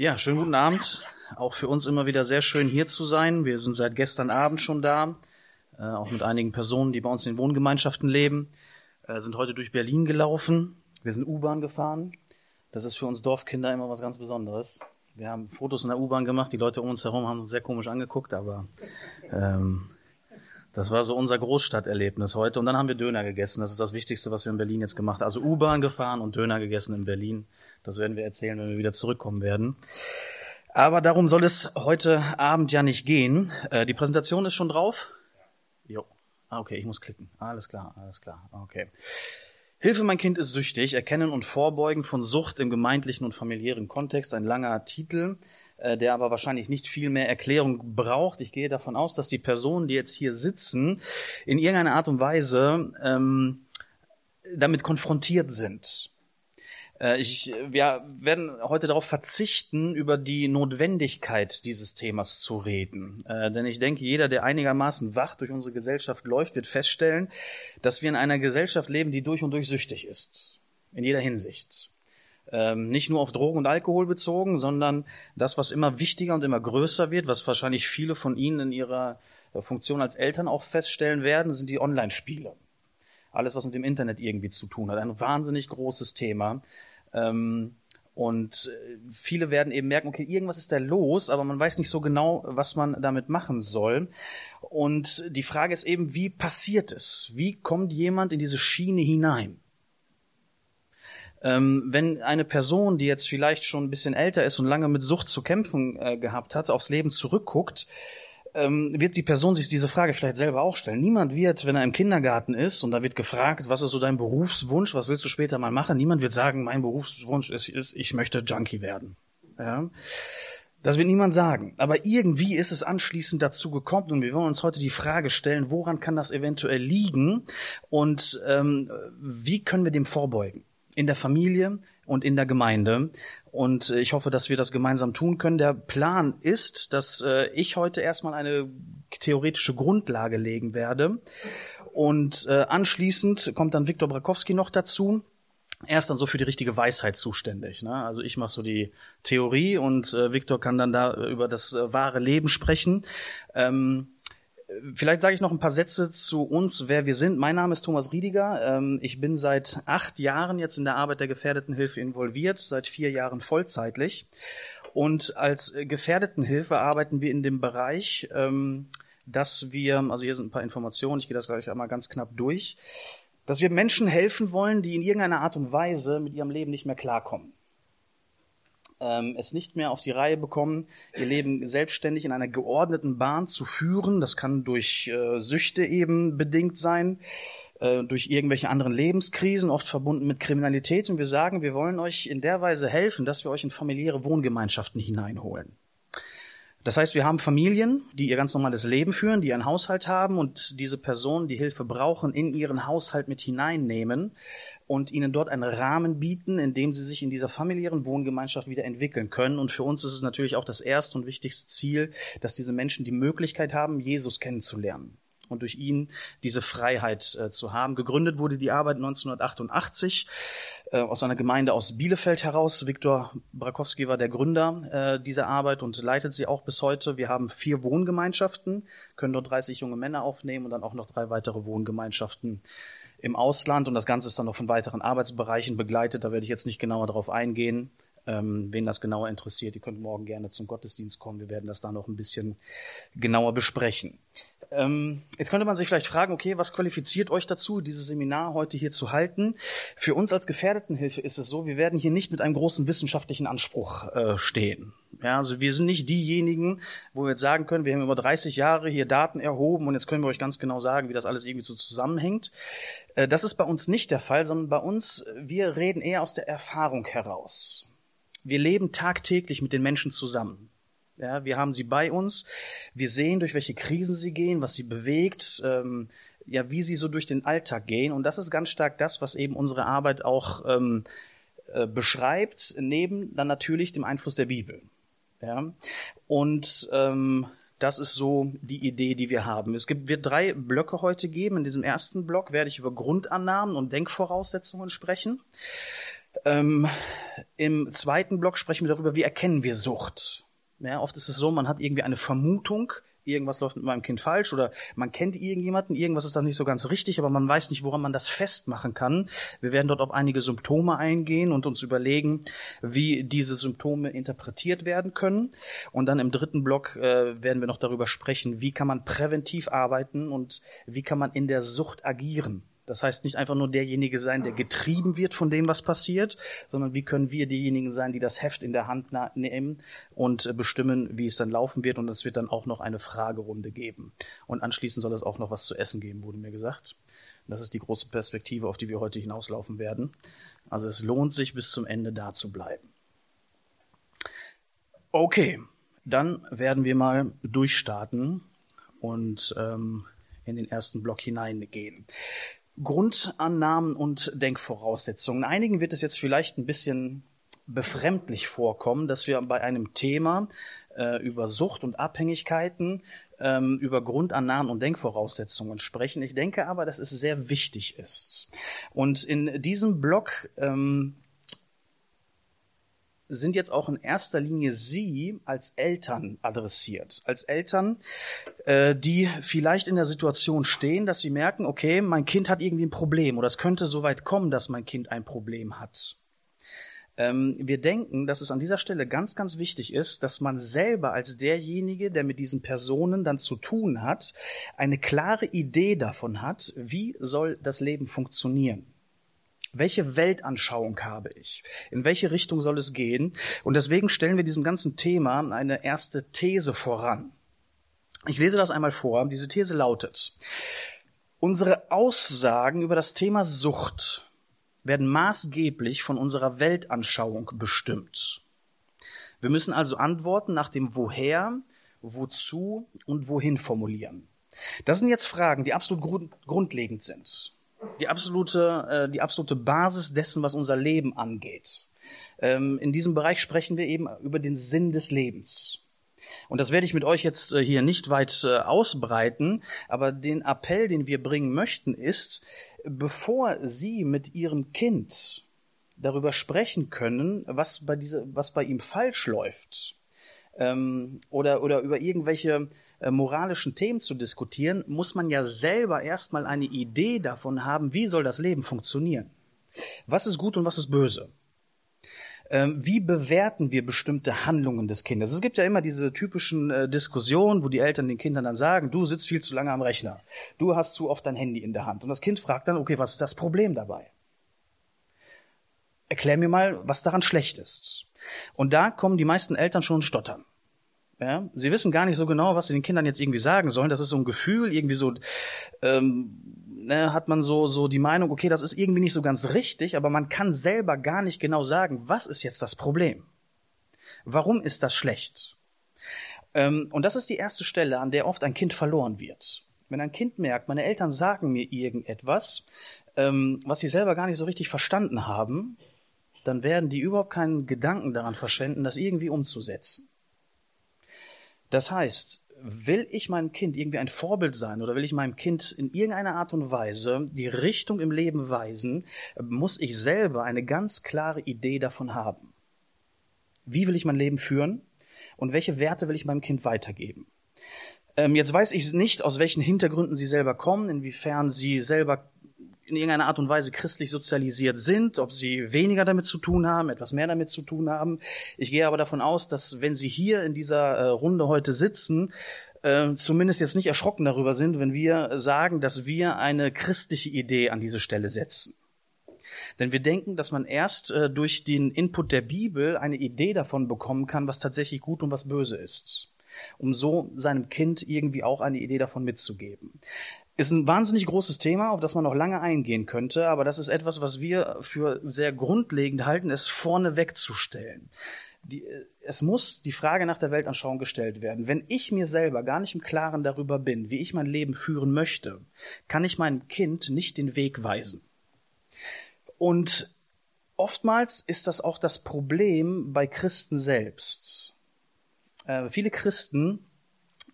Ja, schönen guten Abend. Auch für uns immer wieder sehr schön hier zu sein. Wir sind seit gestern Abend schon da, äh, auch mit einigen Personen, die bei uns in den Wohngemeinschaften leben. Äh, sind heute durch Berlin gelaufen. Wir sind U-Bahn gefahren. Das ist für uns Dorfkinder immer was ganz Besonderes. Wir haben Fotos in der U-Bahn gemacht. Die Leute um uns herum haben uns sehr komisch angeguckt, aber ähm, das war so unser Großstadterlebnis heute. Und dann haben wir Döner gegessen. Das ist das Wichtigste, was wir in Berlin jetzt gemacht haben. Also U-Bahn gefahren und Döner gegessen in Berlin. Das werden wir erzählen, wenn wir wieder zurückkommen werden. Aber darum soll es heute Abend ja nicht gehen. Äh, die Präsentation ist schon drauf? Jo. Ah, okay, ich muss klicken. Alles klar, alles klar. Okay. Hilfe, mein Kind ist süchtig. Erkennen und Vorbeugen von Sucht im gemeindlichen und familiären Kontext. Ein langer Titel, der aber wahrscheinlich nicht viel mehr Erklärung braucht. Ich gehe davon aus, dass die Personen, die jetzt hier sitzen, in irgendeiner Art und Weise ähm, damit konfrontiert sind. Äh, ich, wir werden heute darauf verzichten, über die Notwendigkeit dieses Themas zu reden. Äh, denn ich denke, jeder, der einigermaßen wach durch unsere Gesellschaft läuft, wird feststellen, dass wir in einer Gesellschaft leben, die durch und durch süchtig ist. In jeder Hinsicht. Ähm, nicht nur auf Drogen und Alkohol bezogen, sondern das, was immer wichtiger und immer größer wird, was wahrscheinlich viele von Ihnen in ihrer Funktion als Eltern auch feststellen werden, sind die Online-Spiele alles, was mit dem Internet irgendwie zu tun hat. Ein wahnsinnig großes Thema. Ähm, und äh, viele werden eben merken, okay, irgendwas ist da los, aber man weiß nicht so genau, was man damit machen soll. Und die Frage ist eben, wie passiert es? Wie kommt jemand in diese Schiene hinein? Ähm, wenn eine Person, die jetzt vielleicht schon ein bisschen älter ist und lange mit Sucht zu kämpfen äh, gehabt hat, aufs Leben zurückguckt, ähm, wird die Person sich diese Frage vielleicht selber auch stellen. Niemand wird, wenn er im Kindergarten ist und da wird gefragt, was ist so dein Berufswunsch, was willst du später mal machen, niemand wird sagen, mein Berufswunsch ist, ist ich möchte Junkie werden. Ja? Das wird niemand sagen. Aber irgendwie ist es anschließend dazu gekommen und wir wollen uns heute die Frage stellen, woran kann das eventuell liegen und ähm, wie können wir dem vorbeugen? In der Familie, und in der Gemeinde. Und äh, ich hoffe, dass wir das gemeinsam tun können. Der Plan ist, dass äh, ich heute erstmal eine theoretische Grundlage legen werde. Und äh, anschließend kommt dann Viktor Brakowski noch dazu. Er ist dann so für die richtige Weisheit zuständig. Ne? Also ich mache so die Theorie und äh, Viktor kann dann da über das wahre Leben sprechen. Ähm, Vielleicht sage ich noch ein paar Sätze zu uns, wer wir sind. Mein Name ist Thomas Riediger. Ähm, ich bin seit acht Jahren jetzt in der Arbeit der Gefährdetenhilfe involviert, seit vier Jahren vollzeitlich. Und als Gefährdetenhilfe arbeiten wir in dem Bereich, ähm, dass wir, also hier sind ein paar Informationen, ich gehe das gleich einmal ganz knapp durch, dass wir Menschen helfen wollen, die in irgendeiner Art und Weise mit ihrem Leben nicht mehr klarkommen ähm, es nicht mehr auf die Reihe bekommen, ihr Leben selbstständig in einer geordneten Bahn zu führen. Das kann durch äh, Süchte eben bedingt sein, äh, durch irgendwelche anderen Lebenskrisen, oft verbunden mit Kriminalität. Und wir sagen, wir wollen euch in der Weise helfen, dass wir euch in familiäre Wohngemeinschaften hineinholen. Das heißt, wir haben Familien, die ihr ganz normales Leben führen, die einen Haushalt haben und diese Personen, die Hilfe brauchen, in ihren Haushalt mit hineinnehmen und ihnen dort einen Rahmen bieten, in dem sie sich in dieser familiären Wohngemeinschaft wieder entwickeln können. Und für uns ist es natürlich auch das erste und wichtigste Ziel, dass diese Menschen die Möglichkeit haben, Jesus kennenzulernen und durch ihn diese Freiheit äh, zu haben. Gegründet wurde die Arbeit 1988 äh, aus einer Gemeinde aus Bielefeld heraus. Viktor Brakowski war der Gründer äh, dieser Arbeit und leitet sie auch bis heute. Wir haben vier Wohngemeinschaften, können dort 30 junge Männer aufnehmen und dann auch noch drei weitere Wohngemeinschaften im Ausland und das Ganze ist dann noch von weiteren Arbeitsbereichen begleitet. Da werde ich jetzt nicht genauer darauf eingehen. Ähm, wen das genauer interessiert, ihr könnt morgen gerne zum Gottesdienst kommen. Wir werden das da noch ein bisschen genauer besprechen. Ähm, jetzt könnte man sich vielleicht fragen, okay, was qualifiziert euch dazu, dieses Seminar heute hier zu halten? Für uns als Gefährdetenhilfe ist es so, wir werden hier nicht mit einem großen wissenschaftlichen Anspruch äh, stehen. Ja, also wir sind nicht diejenigen, wo wir jetzt sagen können, wir haben über 30 Jahre hier Daten erhoben und jetzt können wir euch ganz genau sagen, wie das alles irgendwie so zusammenhängt. Äh, das ist bei uns nicht der Fall, sondern bei uns, wir reden eher aus der Erfahrung heraus. Wir leben tagtäglich mit den Menschen zusammen. Ja, wir haben sie bei uns. Wir sehen, durch welche Krisen sie gehen, was sie bewegt, ähm, ja, wie sie so durch den Alltag gehen. Und das ist ganz stark das, was eben unsere Arbeit auch ähm, äh, beschreibt, neben dann natürlich dem Einfluss der Bibel. Ja, und ähm, das ist so die Idee, die wir haben. Es gibt, wird drei Blöcke heute geben. In diesem ersten Block werde ich über Grundannahmen und Denkvoraussetzungen sprechen. Ähm, Im zweiten Block sprechen wir darüber, wie erkennen wir Sucht. Ja, oft ist es so, man hat irgendwie eine Vermutung, irgendwas läuft mit meinem Kind falsch oder man kennt irgendjemanden, irgendwas ist da nicht so ganz richtig, aber man weiß nicht, woran man das festmachen kann. Wir werden dort auf einige Symptome eingehen und uns überlegen, wie diese Symptome interpretiert werden können. Und dann im dritten Block äh, werden wir noch darüber sprechen, wie kann man präventiv arbeiten und wie kann man in der Sucht agieren. Das heißt nicht einfach nur derjenige sein, der getrieben wird von dem, was passiert, sondern wie können wir diejenigen sein, die das Heft in der Hand nehmen und äh, bestimmen, wie es dann laufen wird. Und es wird dann auch noch eine Fragerunde geben. Und anschließend soll es auch noch was zu essen geben, wurde mir gesagt. Das ist die große Perspektive, auf die wir heute hinauslaufen werden. Also es lohnt sich, bis zum Ende da zu bleiben. Okay, dann werden wir mal durchstarten und ähm, in den ersten Block hineingehen. Grundannahmen und Denkvoraussetzungen. Einigen wird es jetzt vielleicht ein bisschen befremdlich vorkommen, dass wir bei einem Thema äh, über Sucht und Abhängigkeiten ähm, über Grundannahmen und Denkvoraussetzungen sprechen. Ich denke aber, dass es sehr wichtig ist. Und in diesem Blog ähm, sind jetzt auch in erster Linie Sie als Eltern adressiert. Als Eltern, äh, die vielleicht in der Situation stehen, dass sie merken, okay, mein Kind hat irgendwie ein Problem oder es könnte so weit kommen, dass mein Kind ein Problem hat. Ähm, wir denken, dass es an dieser Stelle ganz, ganz wichtig ist, dass man selber als derjenige, der mit diesen Personen dann zu tun hat, eine klare Idee davon hat, wie soll das Leben funktionieren. Welche Weltanschauung habe ich? In welche Richtung soll es gehen? Und deswegen stellen wir diesem ganzen Thema eine erste These voran. Ich lese das einmal vor. Diese These lautet, unsere Aussagen über das Thema Sucht werden maßgeblich von unserer Weltanschauung bestimmt. Wir müssen also Antworten nach dem Woher, Wozu und Wohin formulieren. Das sind jetzt Fragen, die absolut grundlegend sind die absolute, äh, die absolute Basis dessen, was unser Leben angeht. Ähm, in diesem Bereich sprechen wir eben über den Sinn des Lebens. Und das werde ich mit euch jetzt äh, hier nicht weit äh, ausbreiten, aber den Appell, den wir bringen möchten, ist, bevor Sie mit Ihrem Kind darüber sprechen können, was bei, diese, was bei ihm falsch läuft, ähm, oder, oder über irgendwelche äh, moralischen Themen zu diskutieren, muss man ja selber erstmal eine Idee davon haben, wie soll das Leben funktionieren. Was ist gut und was ist böse? Ähm, wie bewerten wir bestimmte Handlungen des Kindes? Es gibt ja immer diese typischen äh, Diskussionen, wo die Eltern den Kindern dann sagen, du sitzt viel zu lange am Rechner, du hast zu oft dein Handy in der Hand. Und das Kind fragt dann, okay, was ist das Problem dabei? Erklär mir mal, was daran schlecht ist. Und da kommen die meisten Eltern schon stottern. Ja, sie wissen gar nicht so genau, was sie den Kindern jetzt irgendwie sagen sollen. Das ist so ein Gefühl, irgendwie so ähm, ne, hat man so so die Meinung, okay, das ist irgendwie nicht so ganz richtig, aber man kann selber gar nicht genau sagen, was ist jetzt das Problem? Warum ist das schlecht? Ähm, und das ist die erste Stelle, an der oft ein Kind verloren wird. Wenn ein Kind merkt, meine Eltern sagen mir irgendetwas, ähm, was sie selber gar nicht so richtig verstanden haben, dann werden die überhaupt keinen Gedanken daran verschwenden, das irgendwie umzusetzen. Das heißt, will ich meinem Kind irgendwie ein Vorbild sein oder will ich meinem Kind in irgendeiner Art und Weise die Richtung im Leben weisen, muss ich selber eine ganz klare Idee davon haben. Wie will ich mein Leben führen und welche Werte will ich meinem Kind weitergeben? Ähm, jetzt weiß ich nicht, aus welchen Hintergründen sie selber kommen, inwiefern sie selber in irgendeiner Art und Weise christlich sozialisiert sind, ob sie weniger damit zu tun haben, etwas mehr damit zu tun haben. Ich gehe aber davon aus, dass wenn sie hier in dieser äh, Runde heute sitzen, äh, zumindest jetzt nicht erschrocken darüber sind, wenn wir sagen, dass wir eine christliche Idee an diese Stelle setzen. Denn wir denken, dass man erst äh, durch den Input der Bibel eine Idee davon bekommen kann, was tatsächlich gut und was böse ist um so seinem Kind irgendwie auch eine Idee davon mitzugeben. Ist ein wahnsinnig großes Thema, auf das man noch lange eingehen könnte, aber das ist etwas, was wir für sehr grundlegend halten, es vorne wegzustellen. Die, es muss die Frage nach der Weltanschauung gestellt werden. Wenn ich mir selber gar nicht im Klaren darüber bin, wie ich mein Leben führen möchte, kann ich meinem Kind nicht den Weg weisen. Und oftmals ist das auch das Problem bei Christen selbst. Äh, viele Christen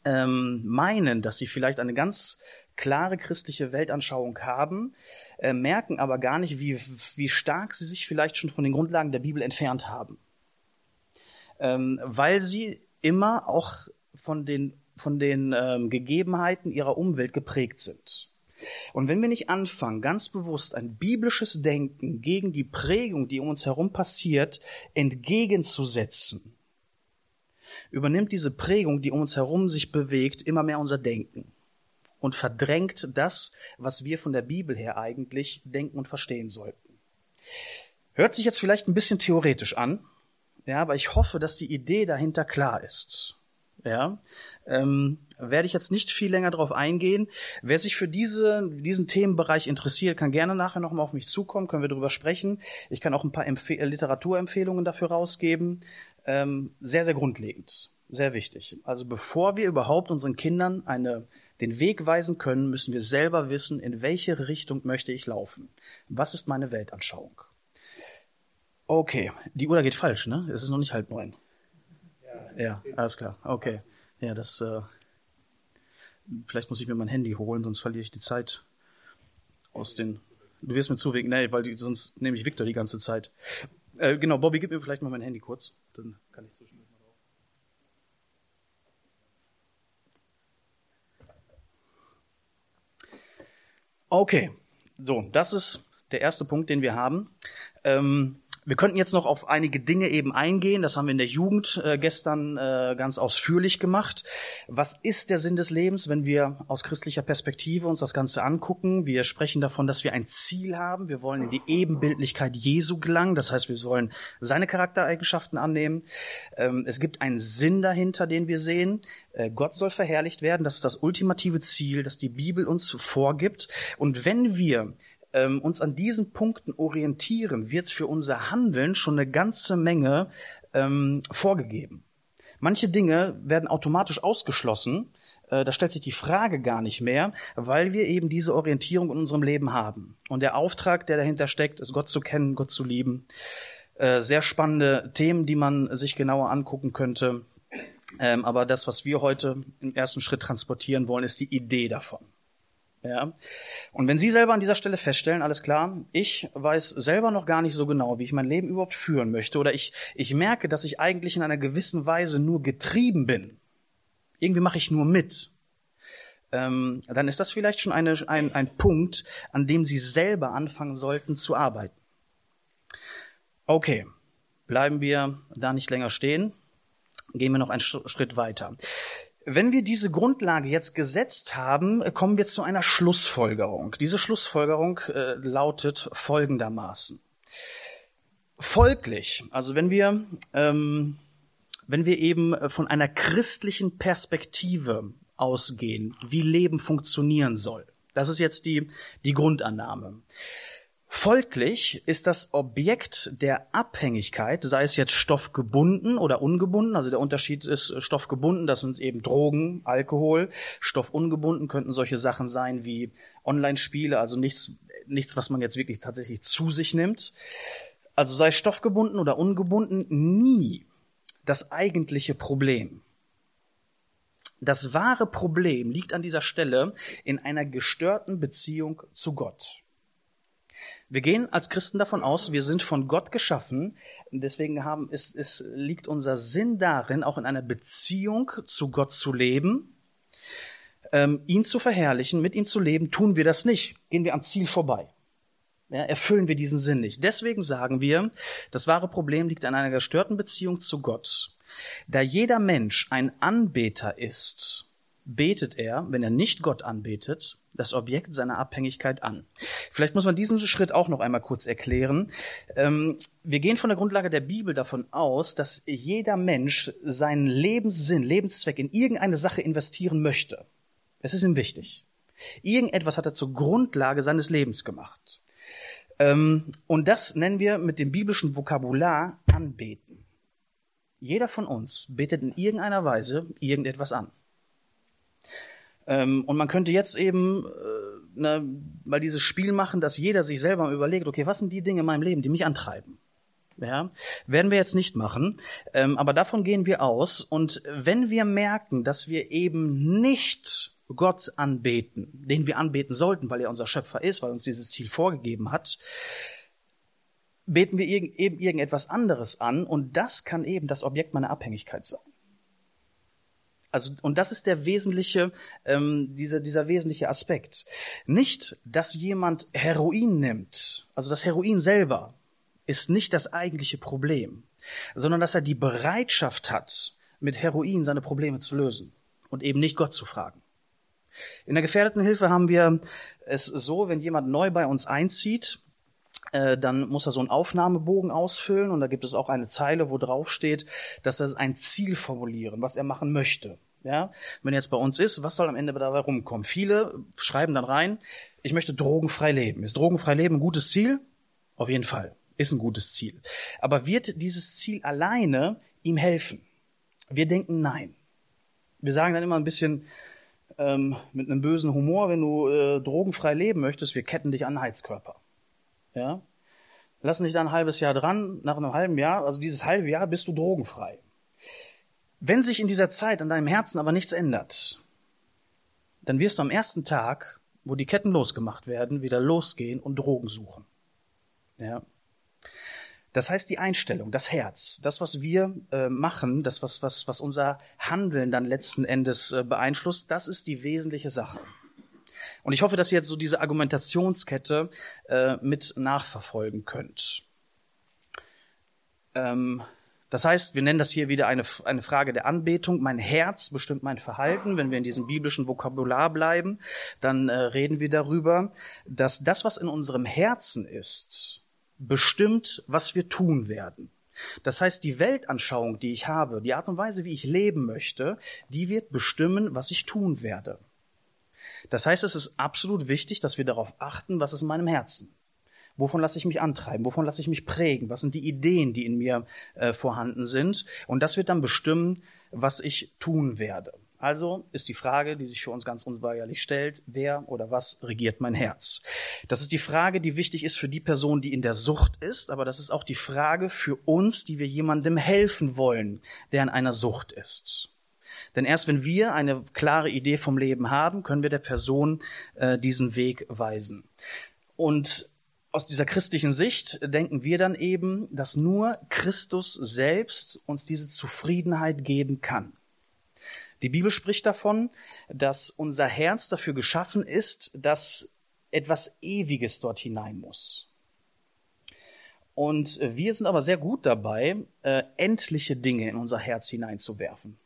ähm, meinen, dass sie vielleicht eine ganz klare christliche Weltanschauung haben, äh, merken aber gar nicht, wie, wie stark sie sich vielleicht schon von den Grundlagen der Bibel entfernt haben. Ähm, weil sie immer auch von den, von den ähm, Gegebenheiten ihrer Umwelt geprägt sind. Und wenn wir nicht anfangen, ganz bewusst ein biblisches Denken gegen die Prägung, die um uns herum passiert, entgegenzusetzen, übernimmt diese Prägung, die um uns herum sich bewegt, immer mehr unser Denken und verdrängt das, was wir von der Bibel her eigentlich denken und verstehen sollten. Hört sich jetzt vielleicht ein bisschen theoretisch an, ja, aber ich hoffe, dass die Idee dahinter klar ist. Ja, ähm, werde ich jetzt nicht viel länger darauf eingehen. Wer sich für diese, diesen Themenbereich interessiert, kann gerne nachher nochmal auf mich zukommen, können wir darüber sprechen. Ich kann auch ein paar Empfe Literaturempfehlungen dafür rausgeben. Ähm, sehr, sehr grundlegend, sehr wichtig. Also bevor wir überhaupt unseren Kindern eine, den Weg weisen können, müssen wir selber wissen, in welche Richtung möchte ich laufen. Was ist meine Weltanschauung? Okay, die Uhr geht falsch, ne? Es ist noch nicht halb neun. Ja, alles klar. Okay. Ja, das. Äh, vielleicht muss ich mir mein Handy holen, sonst verliere ich die Zeit aus den. Du wirst mir zuwinken, nee, weil die, sonst nehme ich Victor die ganze Zeit. Äh, genau, Bobby, gib mir vielleicht mal mein Handy kurz, dann kann ich zwischendurch Okay, so, das ist der erste Punkt, den wir haben. Ähm, wir könnten jetzt noch auf einige Dinge eben eingehen. Das haben wir in der Jugend äh, gestern äh, ganz ausführlich gemacht. Was ist der Sinn des Lebens, wenn wir aus christlicher Perspektive uns das Ganze angucken? Wir sprechen davon, dass wir ein Ziel haben. Wir wollen in die Ebenbildlichkeit Jesu gelangen. Das heißt, wir sollen seine Charaktereigenschaften annehmen. Ähm, es gibt einen Sinn dahinter, den wir sehen. Äh, Gott soll verherrlicht werden. Das ist das ultimative Ziel, das die Bibel uns vorgibt. Und wenn wir ähm, uns an diesen Punkten orientieren, wird für unser Handeln schon eine ganze Menge ähm, vorgegeben. Manche Dinge werden automatisch ausgeschlossen. Äh, da stellt sich die Frage gar nicht mehr, weil wir eben diese Orientierung in unserem Leben haben. Und der Auftrag, der dahinter steckt, ist Gott zu kennen, Gott zu lieben. Äh, sehr spannende Themen, die man sich genauer angucken könnte. Ähm, aber das, was wir heute im ersten Schritt transportieren wollen, ist die Idee davon. Ja. Und wenn Sie selber an dieser Stelle feststellen, alles klar, ich weiß selber noch gar nicht so genau, wie ich mein Leben überhaupt führen möchte, oder ich, ich merke, dass ich eigentlich in einer gewissen Weise nur getrieben bin. Irgendwie mache ich nur mit. Ähm, dann ist das vielleicht schon eine, ein, ein Punkt, an dem Sie selber anfangen sollten zu arbeiten. Okay, bleiben wir da nicht länger stehen. Gehen wir noch einen Schritt weiter. Wenn wir diese Grundlage jetzt gesetzt haben, kommen wir zu einer Schlussfolgerung. Diese Schlussfolgerung äh, lautet folgendermaßen. Folglich, also wenn wir, ähm, wenn wir eben von einer christlichen Perspektive ausgehen, wie Leben funktionieren soll, das ist jetzt die, die Grundannahme. Folglich ist das Objekt der Abhängigkeit, sei es jetzt stoffgebunden oder ungebunden, also der Unterschied ist stoffgebunden, das sind eben Drogen, Alkohol, stoffungebunden könnten solche Sachen sein wie Online-Spiele, also nichts, nichts, was man jetzt wirklich tatsächlich zu sich nimmt. Also sei stoffgebunden oder ungebunden, nie das eigentliche Problem. Das wahre Problem liegt an dieser Stelle in einer gestörten Beziehung zu Gott. Wir gehen als Christen davon aus, wir sind von Gott geschaffen. Deswegen haben, es, es liegt unser Sinn darin, auch in einer Beziehung zu Gott zu leben, ähm, ihn zu verherrlichen, mit ihm zu leben. Tun wir das nicht, gehen wir am Ziel vorbei. Ja, erfüllen wir diesen Sinn nicht. Deswegen sagen wir, das wahre Problem liegt an einer gestörten Beziehung zu Gott. Da jeder Mensch ein Anbeter ist, betet er, wenn er nicht Gott anbetet, das Objekt seiner Abhängigkeit an. Vielleicht muss man diesen Schritt auch noch einmal kurz erklären. Ähm, wir gehen von der Grundlage der Bibel davon aus, dass jeder Mensch seinen Lebenssinn, Lebenszweck in irgendeine Sache investieren möchte. Es ist ihm wichtig. Irgendetwas hat er zur Grundlage seines Lebens gemacht. Ähm, und das nennen wir mit dem biblischen Vokabular anbeten. Jeder von uns betet in irgendeiner Weise irgendetwas an. Ähm, und man könnte jetzt eben äh, ne, mal dieses Spiel machen, dass jeder sich selber überlegt, okay, was sind die Dinge in meinem Leben, die mich antreiben? Ja, werden wir jetzt nicht machen, ähm, aber davon gehen wir aus. Und wenn wir merken, dass wir eben nicht Gott anbeten, den wir anbeten sollten, weil er unser Schöpfer ist, weil uns dieses Ziel vorgegeben hat, beten wir eben irgendetwas anderes an und das kann eben das Objekt meiner Abhängigkeit sein. Also, und das ist der wesentliche, ähm, dieser, dieser wesentliche Aspekt. Nicht, dass jemand Heroin nimmt, also das Heroin selber ist nicht das eigentliche Problem, sondern dass er die Bereitschaft hat, mit Heroin seine Probleme zu lösen und eben nicht Gott zu fragen. In der gefährdeten Hilfe haben wir es so, wenn jemand neu bei uns einzieht, äh, dann muss er so einen Aufnahmebogen ausfüllen und da gibt es auch eine Zeile, wo drauf steht, dass er ein Ziel formulieren, was er machen möchte. Ja, wenn er jetzt bei uns ist, was soll am Ende dabei rumkommen? Viele schreiben dann rein, ich möchte drogenfrei leben. Ist drogenfrei leben ein gutes Ziel? Auf jeden Fall. Ist ein gutes Ziel. Aber wird dieses Ziel alleine ihm helfen? Wir denken nein. Wir sagen dann immer ein bisschen ähm, mit einem bösen Humor, wenn du äh, drogenfrei leben möchtest, wir ketten dich an Heizkörper. Ja? Lassen dich da ein halbes Jahr dran, nach einem halben Jahr, also dieses halbe Jahr bist du drogenfrei. Wenn sich in dieser Zeit an deinem Herzen aber nichts ändert, dann wirst du am ersten Tag, wo die Ketten losgemacht werden, wieder losgehen und Drogen suchen. Ja. Das heißt, die Einstellung, das Herz, das, was wir äh, machen, das, was, was, was unser Handeln dann letzten Endes äh, beeinflusst, das ist die wesentliche Sache. Und ich hoffe, dass ihr jetzt so diese Argumentationskette äh, mit nachverfolgen könnt. Ähm, das heißt, wir nennen das hier wieder eine, eine Frage der Anbetung. Mein Herz bestimmt mein Verhalten. Wenn wir in diesem biblischen Vokabular bleiben, dann äh, reden wir darüber, dass das, was in unserem Herzen ist, bestimmt, was wir tun werden. Das heißt, die Weltanschauung, die ich habe, die Art und Weise, wie ich leben möchte, die wird bestimmen, was ich tun werde. Das heißt, es ist absolut wichtig, dass wir darauf achten, was ist in meinem Herzen. Wovon lasse ich mich antreiben? Wovon lasse ich mich prägen? Was sind die Ideen, die in mir äh, vorhanden sind? Und das wird dann bestimmen, was ich tun werde. Also ist die Frage, die sich für uns ganz unweigerlich stellt, wer oder was regiert mein Herz? Das ist die Frage, die wichtig ist für die Person, die in der Sucht ist, aber das ist auch die Frage für uns, die wir jemandem helfen wollen, der in einer Sucht ist. Denn erst wenn wir eine klare Idee vom Leben haben, können wir der Person äh, diesen Weg weisen. Und aus dieser christlichen Sicht denken wir dann eben, dass nur Christus selbst uns diese Zufriedenheit geben kann. Die Bibel spricht davon, dass unser Herz dafür geschaffen ist, dass etwas Ewiges dort hinein muss. Und wir sind aber sehr gut dabei, äh, endliche Dinge in unser Herz hineinzuwerfen.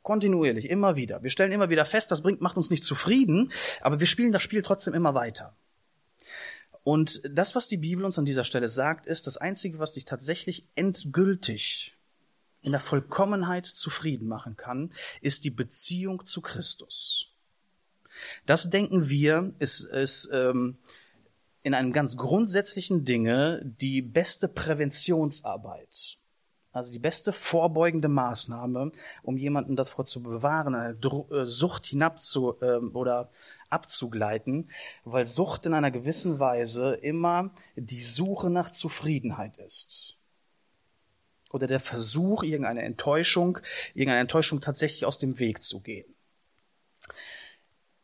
Kontinuierlich, immer wieder. Wir stellen immer wieder fest, das bringt, macht uns nicht zufrieden, aber wir spielen das Spiel trotzdem immer weiter. Und das, was die Bibel uns an dieser Stelle sagt, ist, das Einzige, was dich tatsächlich endgültig in der Vollkommenheit zufrieden machen kann, ist die Beziehung zu Christus. Das denken wir, ist, ist ähm, in einem ganz grundsätzlichen Dinge die beste Präventionsarbeit. Also die beste vorbeugende Maßnahme, um jemanden davor zu bewahren, eine äh, Sucht hinab zu, ähm, oder abzugleiten, weil Sucht in einer gewissen Weise immer die Suche nach Zufriedenheit ist. Oder der Versuch, irgendeine Enttäuschung, irgendeine Enttäuschung tatsächlich aus dem Weg zu gehen.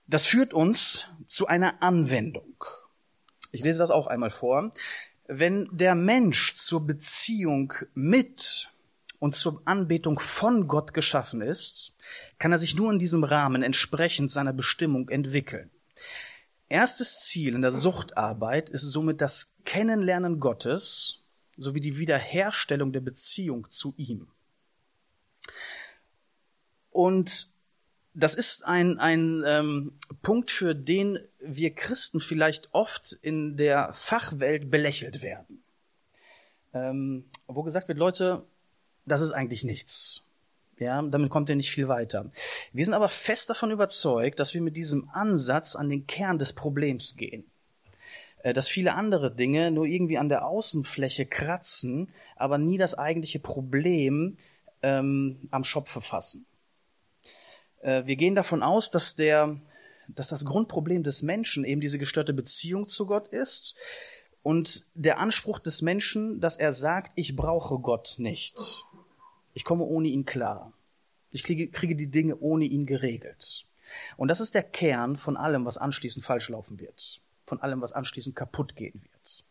Das führt uns zu einer Anwendung. Ich lese das auch einmal vor. Wenn der Mensch zur Beziehung mit und zur Anbetung von Gott geschaffen ist, kann er sich nur in diesem Rahmen entsprechend seiner Bestimmung entwickeln. Erstes Ziel in der Suchtarbeit ist somit das Kennenlernen Gottes sowie die Wiederherstellung der Beziehung zu ihm. Und das ist ein, ein ähm, Punkt, für den wir Christen vielleicht oft in der Fachwelt belächelt werden. Ähm, wo gesagt wird, Leute, das ist eigentlich nichts. Ja, damit kommt ihr nicht viel weiter. Wir sind aber fest davon überzeugt, dass wir mit diesem Ansatz an den Kern des Problems gehen. Äh, dass viele andere Dinge nur irgendwie an der Außenfläche kratzen, aber nie das eigentliche Problem ähm, am Schopfe fassen. Äh, wir gehen davon aus, dass der, dass das Grundproblem des Menschen eben diese gestörte Beziehung zu Gott ist und der Anspruch des Menschen, dass er sagt, ich brauche Gott nicht. Ich komme ohne ihn klar. Ich kriege, kriege die Dinge ohne ihn geregelt. Und das ist der Kern von allem, was anschließend falsch laufen wird. Von allem, was anschließend kaputt gehen wird.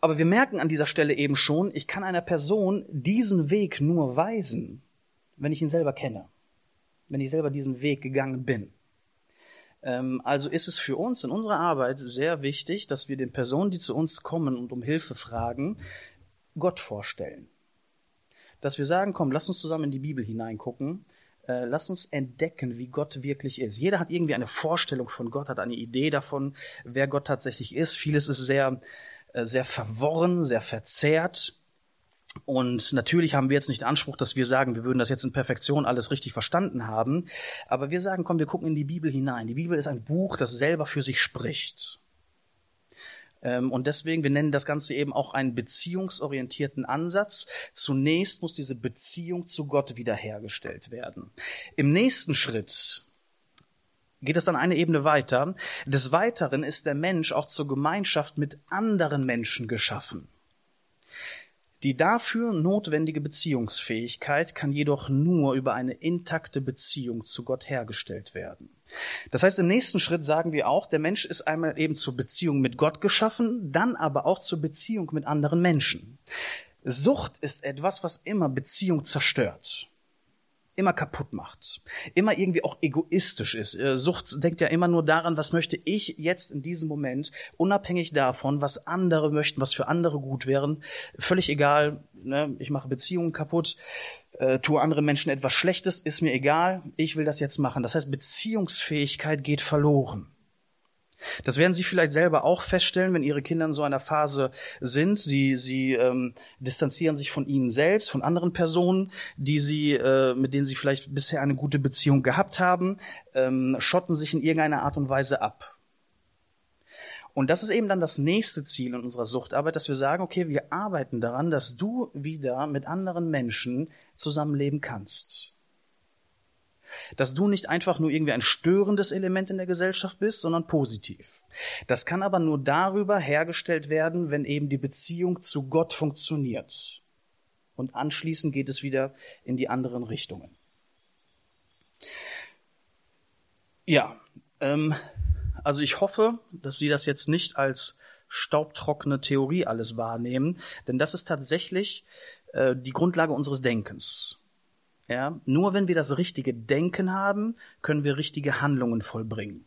Aber wir merken an dieser Stelle eben schon, ich kann einer Person diesen Weg nur weisen, wenn ich ihn selber kenne. Wenn ich selber diesen Weg gegangen bin. Ähm, also ist es für uns in unserer Arbeit sehr wichtig, dass wir den Personen, die zu uns kommen und um Hilfe fragen, Gott vorstellen. Dass wir sagen, komm, lass uns zusammen in die Bibel hineingucken äh, lass uns entdecken, wie Gott wirklich ist. Jeder hat irgendwie eine Vorstellung von Gott, hat eine Idee davon, wer Gott tatsächlich ist. Vieles ist sehr, äh, sehr verworren, sehr verzerrt. Und natürlich haben wir jetzt nicht Anspruch, dass wir sagen, wir würden das jetzt in Perfektion alles richtig verstanden haben. Aber wir sagen, komm, wir gucken in die Bibel hinein. Die Bibel ist ein Buch, das selber für sich spricht. Ähm, und deswegen, wir nennen das Ganze eben auch einen beziehungsorientierten Ansatz. Zunächst muss diese Beziehung zu Gott wiederhergestellt werden. Im nächsten Schritt geht es dann eine Ebene weiter. Des Weiteren ist der Mensch auch zur Gemeinschaft mit anderen Menschen geschaffen. Die dafür notwendige Beziehungsfähigkeit kann jedoch nur über eine intakte Beziehung zu Gott hergestellt werden. Das heißt, im nächsten Schritt sagen wir auch, der Mensch ist einmal eben zur Beziehung mit Gott geschaffen, dann aber auch zur Beziehung mit anderen Menschen. Sucht ist etwas, was immer Beziehung zerstört immer kaputt macht, immer irgendwie auch egoistisch ist. Äh, Sucht denkt ja immer nur daran, was möchte ich jetzt in diesem Moment, unabhängig davon, was andere möchten, was für andere gut wären. Völlig egal, ne? ich mache Beziehungen kaputt äh, tue anderen Menschen etwas Schlechtes, ist mir egal, ich will das jetzt machen. Das heißt, Beziehungsfähigkeit geht verloren. Das werden Sie vielleicht selber auch feststellen, wenn Ihre Kinder in so einer Phase sind. Sie, sie ähm, distanzieren sich von Ihnen selbst, von anderen Personen, die Sie, äh, mit denen Sie vielleicht bisher eine gute Beziehung gehabt haben, ähm, schotten sich in irgendeiner Art und Weise ab. Und das ist eben dann das nächste Ziel in unserer Suchtarbeit, dass wir sagen, okay, wir arbeiten daran, dass du wieder mit anderen Menschen zusammenleben kannst. Dass du nicht einfach nur irgendwie ein störendes Element in der Gesellschaft bist, sondern positiv. Das kann aber nur darüber hergestellt werden, wenn eben die Beziehung zu Gott funktioniert. Und anschließend geht es wieder in die anderen Richtungen. Ja, ähm, also ich hoffe, dass Sie das jetzt nicht als staubtrockene Theorie alles wahrnehmen, denn das ist tatsächlich äh, die Grundlage unseres Denkens. Ja, nur wenn wir das richtige Denken haben, können wir richtige Handlungen vollbringen.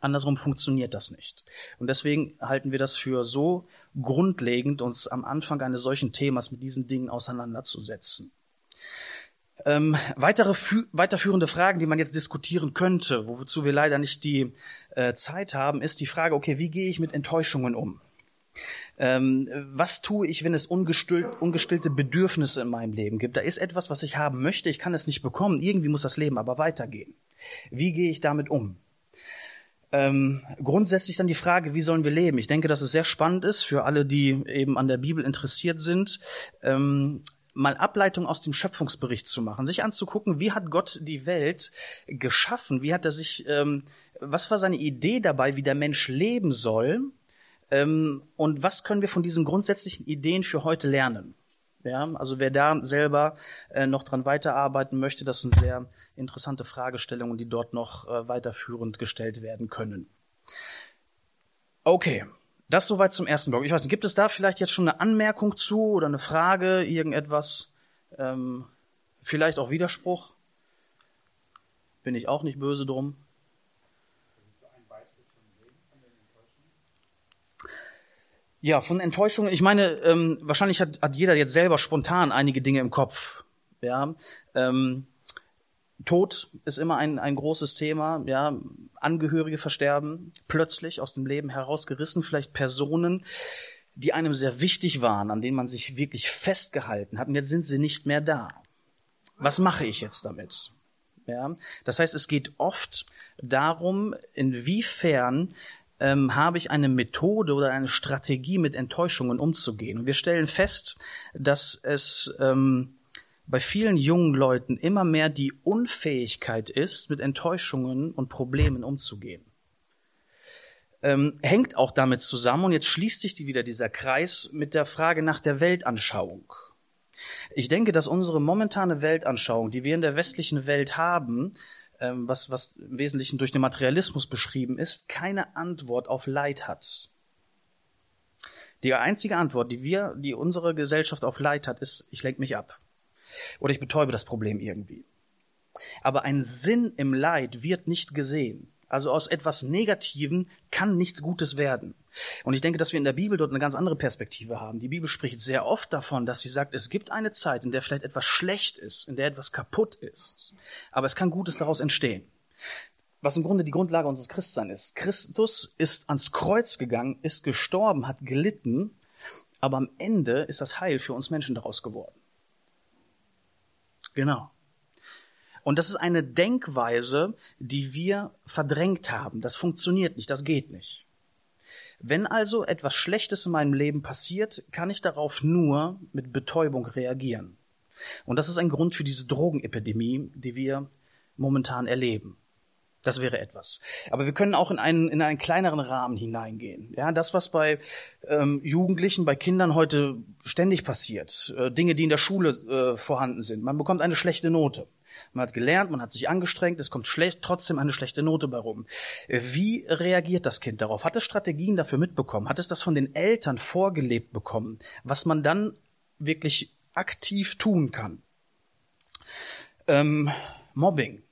Andersrum funktioniert das nicht. Und deswegen halten wir das für so grundlegend, uns am Anfang eines solchen Themas mit diesen Dingen auseinanderzusetzen. Ähm, weitere weiterführende Fragen, die man jetzt diskutieren könnte, wozu wir leider nicht die äh, Zeit haben, ist die Frage, okay, wie gehe ich mit Enttäuschungen um? Ähm, was tue ich, wenn es ungestillte Bedürfnisse in meinem Leben gibt? Da ist etwas, was ich haben möchte, ich kann es nicht bekommen. Irgendwie muss das Leben aber weitergehen. Wie gehe ich damit um? Ähm, grundsätzlich dann die Frage, wie sollen wir leben? Ich denke, dass es sehr spannend ist für alle, die eben an der Bibel interessiert sind. Ähm, mal Ableitung aus dem Schöpfungsbericht zu machen, sich anzugucken, wie hat Gott die Welt geschaffen, wie hat er sich, ähm, was war seine Idee dabei, wie der Mensch leben soll ähm, und was können wir von diesen grundsätzlichen Ideen für heute lernen. Ja, also wer da selber äh, noch dran weiterarbeiten möchte, das sind sehr interessante Fragestellungen, die dort noch äh, weiterführend gestellt werden können. Okay, das soweit zum ersten Block. Ich weiß nicht, gibt es da vielleicht jetzt schon eine Anmerkung zu oder eine Frage, irgendetwas, ähm, vielleicht auch Widerspruch? Bin ich auch nicht böse drum. Ja, von Enttäuschung. Ich meine, ähm, wahrscheinlich hat, hat jeder jetzt selber spontan einige Dinge im Kopf. Ja, ähm, Tod ist immer ein, ein großes Thema, ja. Angehörige versterben, plötzlich aus dem Leben herausgerissen, vielleicht Personen, die einem sehr wichtig waren, an denen man sich wirklich festgehalten hat, und jetzt sind sie nicht mehr da. Was mache ich jetzt damit? Ja, das heißt, es geht oft darum, inwiefern ähm, habe ich eine Methode oder eine Strategie, mit Enttäuschungen umzugehen. Und wir stellen fest, dass es ähm, bei vielen jungen Leuten immer mehr die Unfähigkeit ist, mit Enttäuschungen und Problemen umzugehen. Ähm, hängt auch damit zusammen, und jetzt schließt sich die wieder dieser Kreis mit der Frage nach der Weltanschauung. Ich denke, dass unsere momentane Weltanschauung, die wir in der westlichen Welt haben, ähm, was, was im Wesentlichen durch den Materialismus beschrieben ist, keine Antwort auf Leid hat. Die einzige Antwort, die wir, die unsere Gesellschaft auf Leid hat, ist, ich lenke mich ab. Oder ich betäube das Problem irgendwie. Aber ein Sinn im Leid wird nicht gesehen. Also aus etwas Negativen kann nichts Gutes werden. Und ich denke, dass wir in der Bibel dort eine ganz andere Perspektive haben. Die Bibel spricht sehr oft davon, dass sie sagt, es gibt eine Zeit, in der vielleicht etwas schlecht ist, in der etwas kaputt ist. Aber es kann Gutes daraus entstehen. Was im Grunde die Grundlage unseres Christseins ist. Christus ist ans Kreuz gegangen, ist gestorben, hat gelitten, aber am Ende ist das Heil für uns Menschen daraus geworden. Genau. Und das ist eine Denkweise, die wir verdrängt haben. Das funktioniert nicht, das geht nicht. Wenn also etwas Schlechtes in meinem Leben passiert, kann ich darauf nur mit Betäubung reagieren. Und das ist ein Grund für diese Drogenepidemie, die wir momentan erleben. Das wäre etwas. Aber wir können auch in einen, in einen kleineren Rahmen hineingehen. Ja, das, was bei ähm, Jugendlichen, bei Kindern heute ständig passiert, äh, Dinge, die in der Schule äh, vorhanden sind. Man bekommt eine schlechte Note. Man hat gelernt, man hat sich angestrengt, es kommt schlecht, trotzdem eine schlechte Note bei rum. Wie reagiert das Kind darauf? Hat es Strategien dafür mitbekommen? Hat es das von den Eltern vorgelebt bekommen, was man dann wirklich aktiv tun kann? Ähm, Mobbing.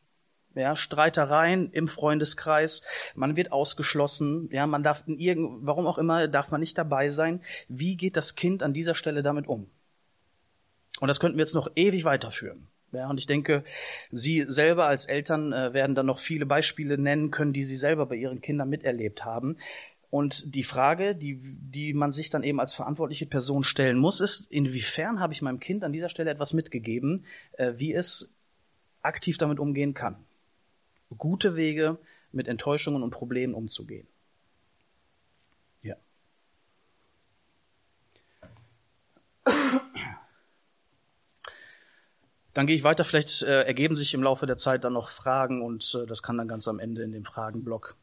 Ja, Streitereien im Freundeskreis, man wird ausgeschlossen, ja, man darf in irgend, warum auch immer, darf man nicht dabei sein. Wie geht das Kind an dieser Stelle damit um? Und das könnten wir jetzt noch ewig weiterführen. Ja, und ich denke, Sie selber als Eltern äh, werden dann noch viele Beispiele nennen können, die Sie selber bei Ihren Kindern miterlebt haben. Und die Frage, die, die man sich dann eben als verantwortliche Person stellen muss, ist, inwiefern habe ich meinem Kind an dieser Stelle etwas mitgegeben, äh, wie es aktiv damit umgehen kann. Gute Wege, mit Enttäuschungen und Problemen umzugehen. Ja. Dann gehe ich weiter. Vielleicht äh, ergeben sich im Laufe der Zeit dann noch Fragen und äh, das kann dann ganz am Ende in dem Fragenblock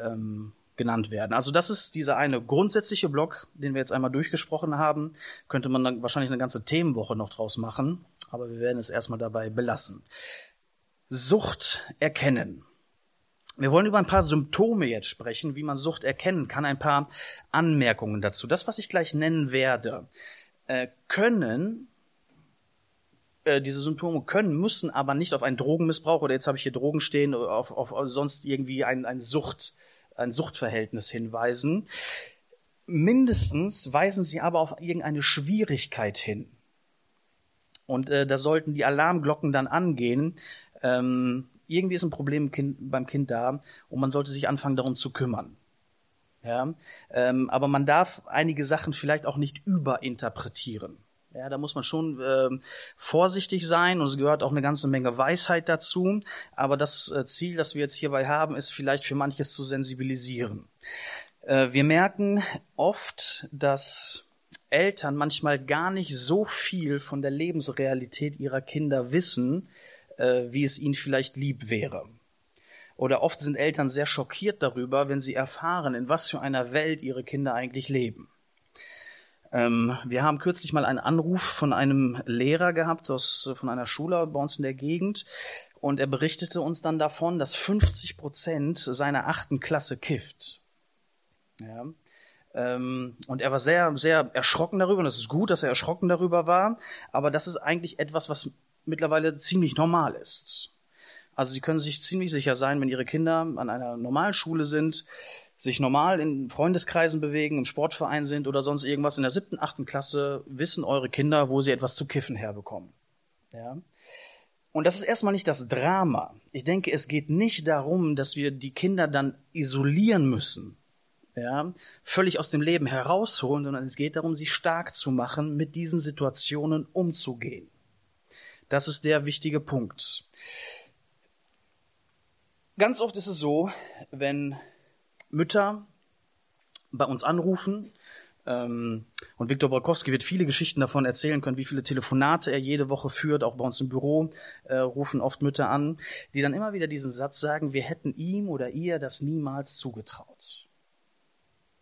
ähm, genannt werden. Also das ist dieser eine grundsätzliche Block, den wir jetzt einmal durchgesprochen haben. Könnte man dann wahrscheinlich eine ganze Themenwoche noch draus machen, aber wir werden es erstmal dabei belassen. Sucht erkennen. Wir wollen über ein paar Symptome jetzt sprechen, wie man Sucht erkennen kann, ein paar Anmerkungen dazu. Das, was ich gleich nennen werde, äh, können äh, diese Symptome können, müssen aber nicht auf einen Drogenmissbrauch oder jetzt habe ich hier Drogen stehen, auf, auf, auf sonst irgendwie ein, ein Sucht, ein Suchtverhältnis hinweisen. Mindestens weisen sie aber auf irgendeine Schwierigkeit hin. Und äh, da sollten die Alarmglocken dann angehen. Ähm, irgendwie ist ein Problem kind, beim Kind da und man sollte sich anfangen, darum zu kümmern. Ja, ähm, aber man darf einige Sachen vielleicht auch nicht überinterpretieren. Ja, da muss man schon ähm, vorsichtig sein und es gehört auch eine ganze Menge Weisheit dazu. Aber das äh, Ziel, das wir jetzt hierbei haben, ist vielleicht für manches zu sensibilisieren. Äh, wir merken oft, dass Eltern manchmal gar nicht so viel von der Lebensrealität ihrer Kinder wissen, äh, wie es ihnen vielleicht lieb wäre. Oder oft sind Eltern sehr schockiert darüber, wenn sie erfahren, in was für einer Welt ihre Kinder eigentlich leben. Ähm, wir haben kürzlich mal einen Anruf von einem Lehrer gehabt aus, von einer Schule bei uns in der Gegend. Und er berichtete uns dann davon, dass 50 Prozent seiner achten Klasse kifft. Ja. Ähm, und er war sehr, sehr erschrocken darüber. Und es ist gut, dass er erschrocken darüber war. Aber das ist eigentlich etwas, was mittlerweile ziemlich normal ist. Also Sie können sich ziemlich sicher sein, wenn Ihre Kinder an einer normalen Schule sind, sich normal in Freundeskreisen bewegen, im Sportverein sind oder sonst irgendwas in der siebten, achten Klasse, wissen eure Kinder, wo sie etwas zu kiffen herbekommen. Ja? Und das ist erstmal nicht das Drama. Ich denke, es geht nicht darum, dass wir die Kinder dann isolieren müssen, ja, völlig aus dem Leben herausholen, sondern es geht darum, sie stark zu machen, mit diesen Situationen umzugehen. Das ist der wichtige Punkt. Ganz oft ist es so, wenn Mütter bei uns anrufen. Ähm, und Viktor Borkowski wird viele Geschichten davon erzählen können, wie viele Telefonate er jede Woche führt. Auch bei uns im Büro äh, rufen oft Mütter an, die dann immer wieder diesen Satz sagen, wir hätten ihm oder ihr das niemals zugetraut.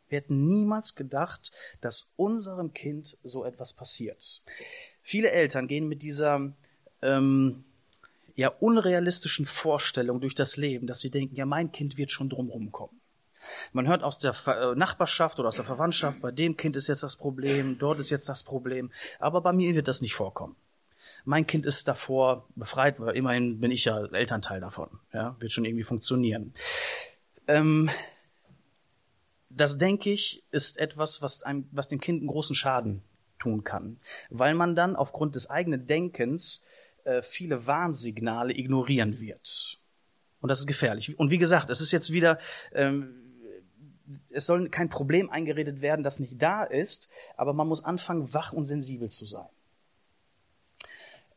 Wir hätten niemals gedacht, dass unserem Kind so etwas passiert. Viele Eltern gehen mit dieser ähm, ja unrealistischen Vorstellungen durch das Leben, dass sie denken, ja, mein Kind wird schon drumherum kommen. Man hört aus der äh, Nachbarschaft oder aus der Verwandtschaft, bei dem Kind ist jetzt das Problem, dort ist jetzt das Problem, aber bei mir wird das nicht vorkommen. Mein Kind ist davor befreit, weil immerhin bin ich ja Elternteil davon. Ja, wird schon irgendwie funktionieren. Ähm, das denke ich ist etwas, was einem, was dem Kind einen großen Schaden tun kann, weil man dann aufgrund des eigenen Denkens äh, viele Warnsignale ignorieren wird. Und das ist gefährlich. Und wie gesagt, es ist jetzt wieder, ähm, es soll kein Problem eingeredet werden, das nicht da ist, aber man muss anfangen, wach und sensibel zu sein.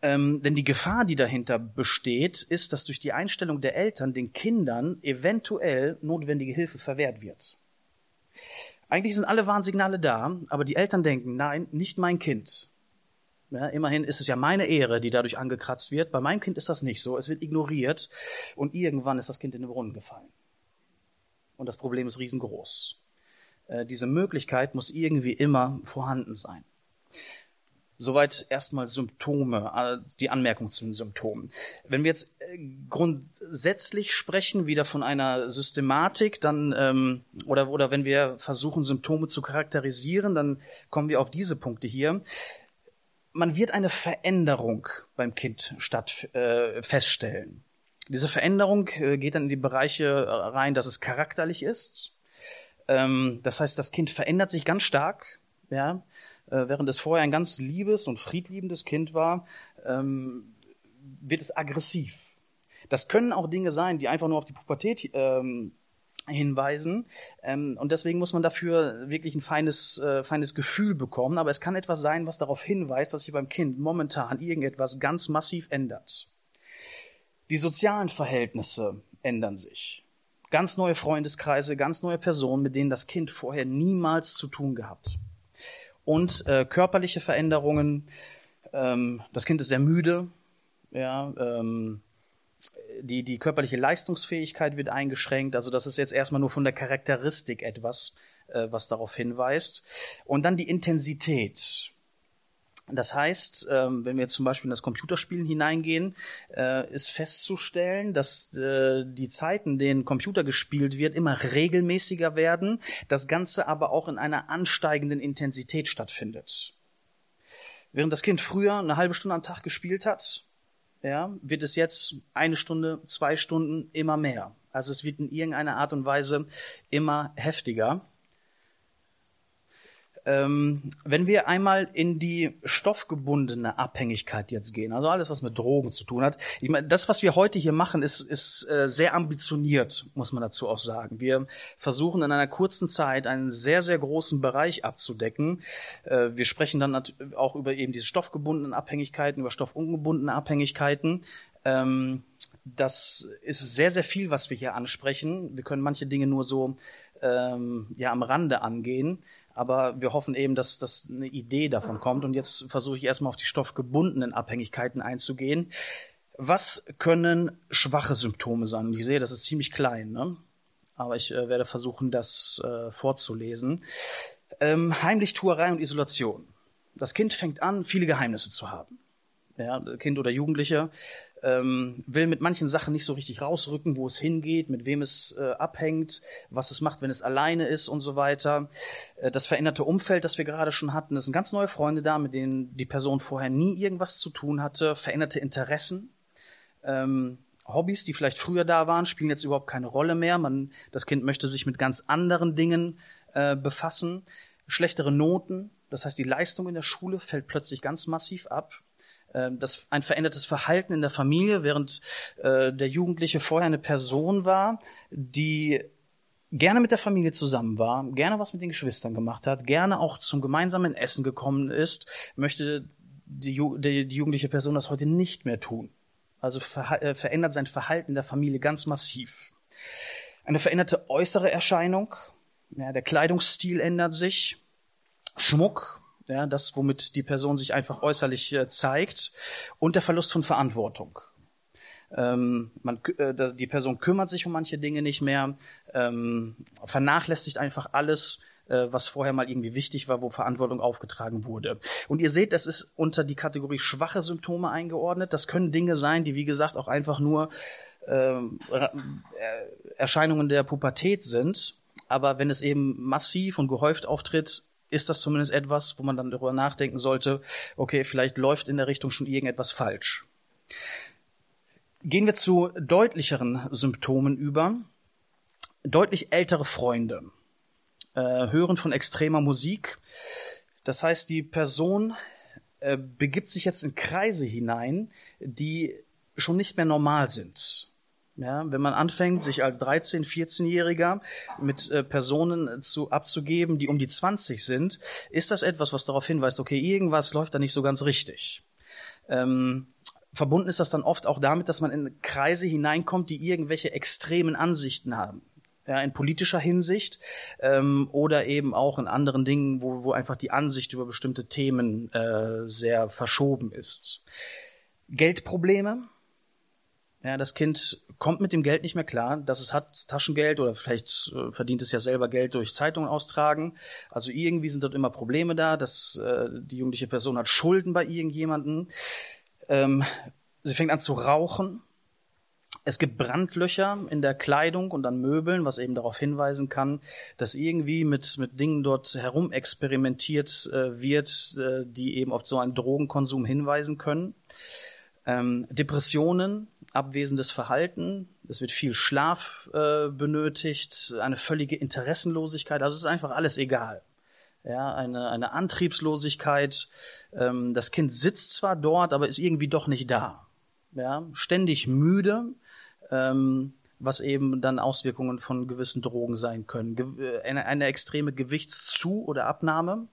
Ähm, denn die Gefahr, die dahinter besteht, ist, dass durch die Einstellung der Eltern den Kindern eventuell notwendige Hilfe verwehrt wird. Eigentlich sind alle Warnsignale da, aber die Eltern denken, nein, nicht mein Kind. Ja, immerhin ist es ja meine Ehre, die dadurch angekratzt wird. Bei meinem Kind ist das nicht so. Es wird ignoriert und irgendwann ist das Kind in den Brunnen gefallen. Und das Problem ist riesengroß. Äh, diese Möglichkeit muss irgendwie immer vorhanden sein. Soweit erstmal Symptome, die Anmerkung zu den Symptomen. Wenn wir jetzt äh, grundsätzlich sprechen, wieder von einer Systematik, dann ähm, oder oder wenn wir versuchen Symptome zu charakterisieren, dann kommen wir auf diese Punkte hier. Man wird eine Veränderung beim Kind statt äh, feststellen. Diese Veränderung äh, geht dann in die Bereiche äh, rein, dass es charakterlich ist. Ähm, das heißt, das Kind verändert sich ganz stark, ja äh, während es vorher ein ganz liebes und friedliebendes Kind war, ähm, wird es aggressiv. Das können auch Dinge sein, die einfach nur auf die Pubertät ähm, hinweisen. Und deswegen muss man dafür wirklich ein feines, feines Gefühl bekommen. Aber es kann etwas sein, was darauf hinweist, dass sich beim Kind momentan irgendetwas ganz massiv ändert. Die sozialen Verhältnisse ändern sich. Ganz neue Freundeskreise, ganz neue Personen, mit denen das Kind vorher niemals zu tun gehabt und äh, körperliche Veränderungen. Ähm, das Kind ist sehr müde, ja, ähm, die, die körperliche Leistungsfähigkeit wird eingeschränkt. Also das ist jetzt erstmal nur von der Charakteristik etwas, äh, was darauf hinweist. Und dann die Intensität. Das heißt, ähm, wenn wir zum Beispiel in das Computerspielen hineingehen, äh, ist festzustellen, dass äh, die Zeiten, in denen Computer gespielt wird, immer regelmäßiger werden, das Ganze aber auch in einer ansteigenden Intensität stattfindet. Während das Kind früher eine halbe Stunde am Tag gespielt hat, ja, wird es jetzt eine Stunde, zwei Stunden immer mehr. Also es wird in irgendeiner Art und Weise immer heftiger. Ähm, wenn wir einmal in die stoffgebundene Abhängigkeit jetzt gehen, also alles, was mit Drogen zu tun hat, ich meine, das, was wir heute hier machen, ist, ist äh, sehr ambitioniert, muss man dazu auch sagen. Wir versuchen in einer kurzen Zeit einen sehr, sehr großen Bereich abzudecken. Äh, wir sprechen dann auch über eben diese stoffgebundenen Abhängigkeiten, über stoffungebundene Abhängigkeiten. Ähm, das ist sehr, sehr viel, was wir hier ansprechen. Wir können manche Dinge nur so ähm, ja am Rande angehen. Aber wir hoffen eben, dass das eine Idee davon kommt. Und jetzt versuche ich erstmal auf die stoffgebundenen Abhängigkeiten einzugehen. Was können schwache Symptome sein? Und ich sehe, das ist ziemlich klein, ne? aber ich äh, werde versuchen, das äh, vorzulesen. Ähm, Heimlichtuerei und Isolation. Das Kind fängt an, viele Geheimnisse zu haben. Ja, Kind oder Jugendliche ähm, will mit manchen Sachen nicht so richtig rausrücken, wo es hingeht, mit wem es äh, abhängt, was es macht, wenn es alleine ist und so weiter. Äh, das veränderte Umfeld, das wir gerade schon hatten, es sind ganz neue Freunde da, mit denen die Person vorher nie irgendwas zu tun hatte, veränderte Interessen. Ähm, Hobbys, die vielleicht früher da waren, spielen jetzt überhaupt keine Rolle mehr. Man, das Kind möchte sich mit ganz anderen Dingen äh, befassen. Schlechtere Noten, das heißt, die Leistung in der Schule fällt plötzlich ganz massiv ab. Ähm, das ein verändertes Verhalten in der Familie, während äh, der Jugendliche vorher eine Person war, die gerne mit der Familie zusammen war, gerne was mit den Geschwistern gemacht hat, gerne auch zum gemeinsamen Essen gekommen ist, möchte die, die, die jugendliche Person das heute nicht mehr tun. Also äh, verändert sein Verhalten in der Familie ganz massiv. Eine veränderte äußere Erscheinung, ja, der Kleidungsstil ändert sich, Schmuck, ja, das, womit die Person sich einfach äußerlich äh, zeigt, und der Verlust von Verantwortung. Ähm, man, äh, die Person kümmert sich um manche Dinge nicht mehr, ähm, vernachlässigt einfach alles, äh, was vorher mal irgendwie wichtig war, wo Verantwortung aufgetragen wurde. Und ihr seht, das ist unter die Kategorie schwache Symptome eingeordnet. Das können Dinge sein, die wie gesagt auch einfach nur äh, Erscheinungen der Pubertät sind. Aber wenn es eben massiv und gehäuft auftritt, ist das zumindest etwas, wo man dann darüber nachdenken sollte, okay, vielleicht läuft in der Richtung schon irgendetwas falsch. Gehen wir zu deutlicheren Symptomen über. Deutlich ältere Freunde äh, hören von extremer Musik. Das heißt, die Person äh, begibt sich jetzt in Kreise hinein, die schon nicht mehr normal sind. Ja, wenn man anfängt, sich als 13-, 14-Jähriger mit äh, Personen zu, abzugeben, die um die 20 sind, ist das etwas, was darauf hinweist, okay, irgendwas läuft da nicht so ganz richtig. Ähm, verbunden ist das dann oft auch damit, dass man in Kreise hineinkommt, die irgendwelche extremen Ansichten haben. Ja, in politischer Hinsicht ähm, oder eben auch in anderen Dingen, wo, wo einfach die Ansicht über bestimmte Themen äh, sehr verschoben ist. Geldprobleme, ja, das Kind kommt mit dem Geld nicht mehr klar, dass es hat Taschengeld oder vielleicht äh, verdient es ja selber Geld durch Zeitungen austragen. Also irgendwie sind dort immer Probleme da, dass äh, die jugendliche Person hat Schulden bei irgendjemanden. Ähm, sie fängt an zu rauchen. Es gibt Brandlöcher in der Kleidung und an Möbeln, was eben darauf hinweisen kann, dass irgendwie mit, mit Dingen dort herumexperimentiert äh, wird, äh, die eben auf so einen Drogenkonsum hinweisen können. Ähm, Depressionen, abwesendes Verhalten, es wird viel Schlaf äh, benötigt, eine völlige Interessenlosigkeit, also es ist einfach alles egal. Ja, eine, eine Antriebslosigkeit, ähm, das Kind sitzt zwar dort, aber ist irgendwie doch nicht da. Ja, ständig müde, ähm, was eben dann Auswirkungen von gewissen Drogen sein können. Ge äh, eine, eine extreme Gewichtszu- oder Abnahme,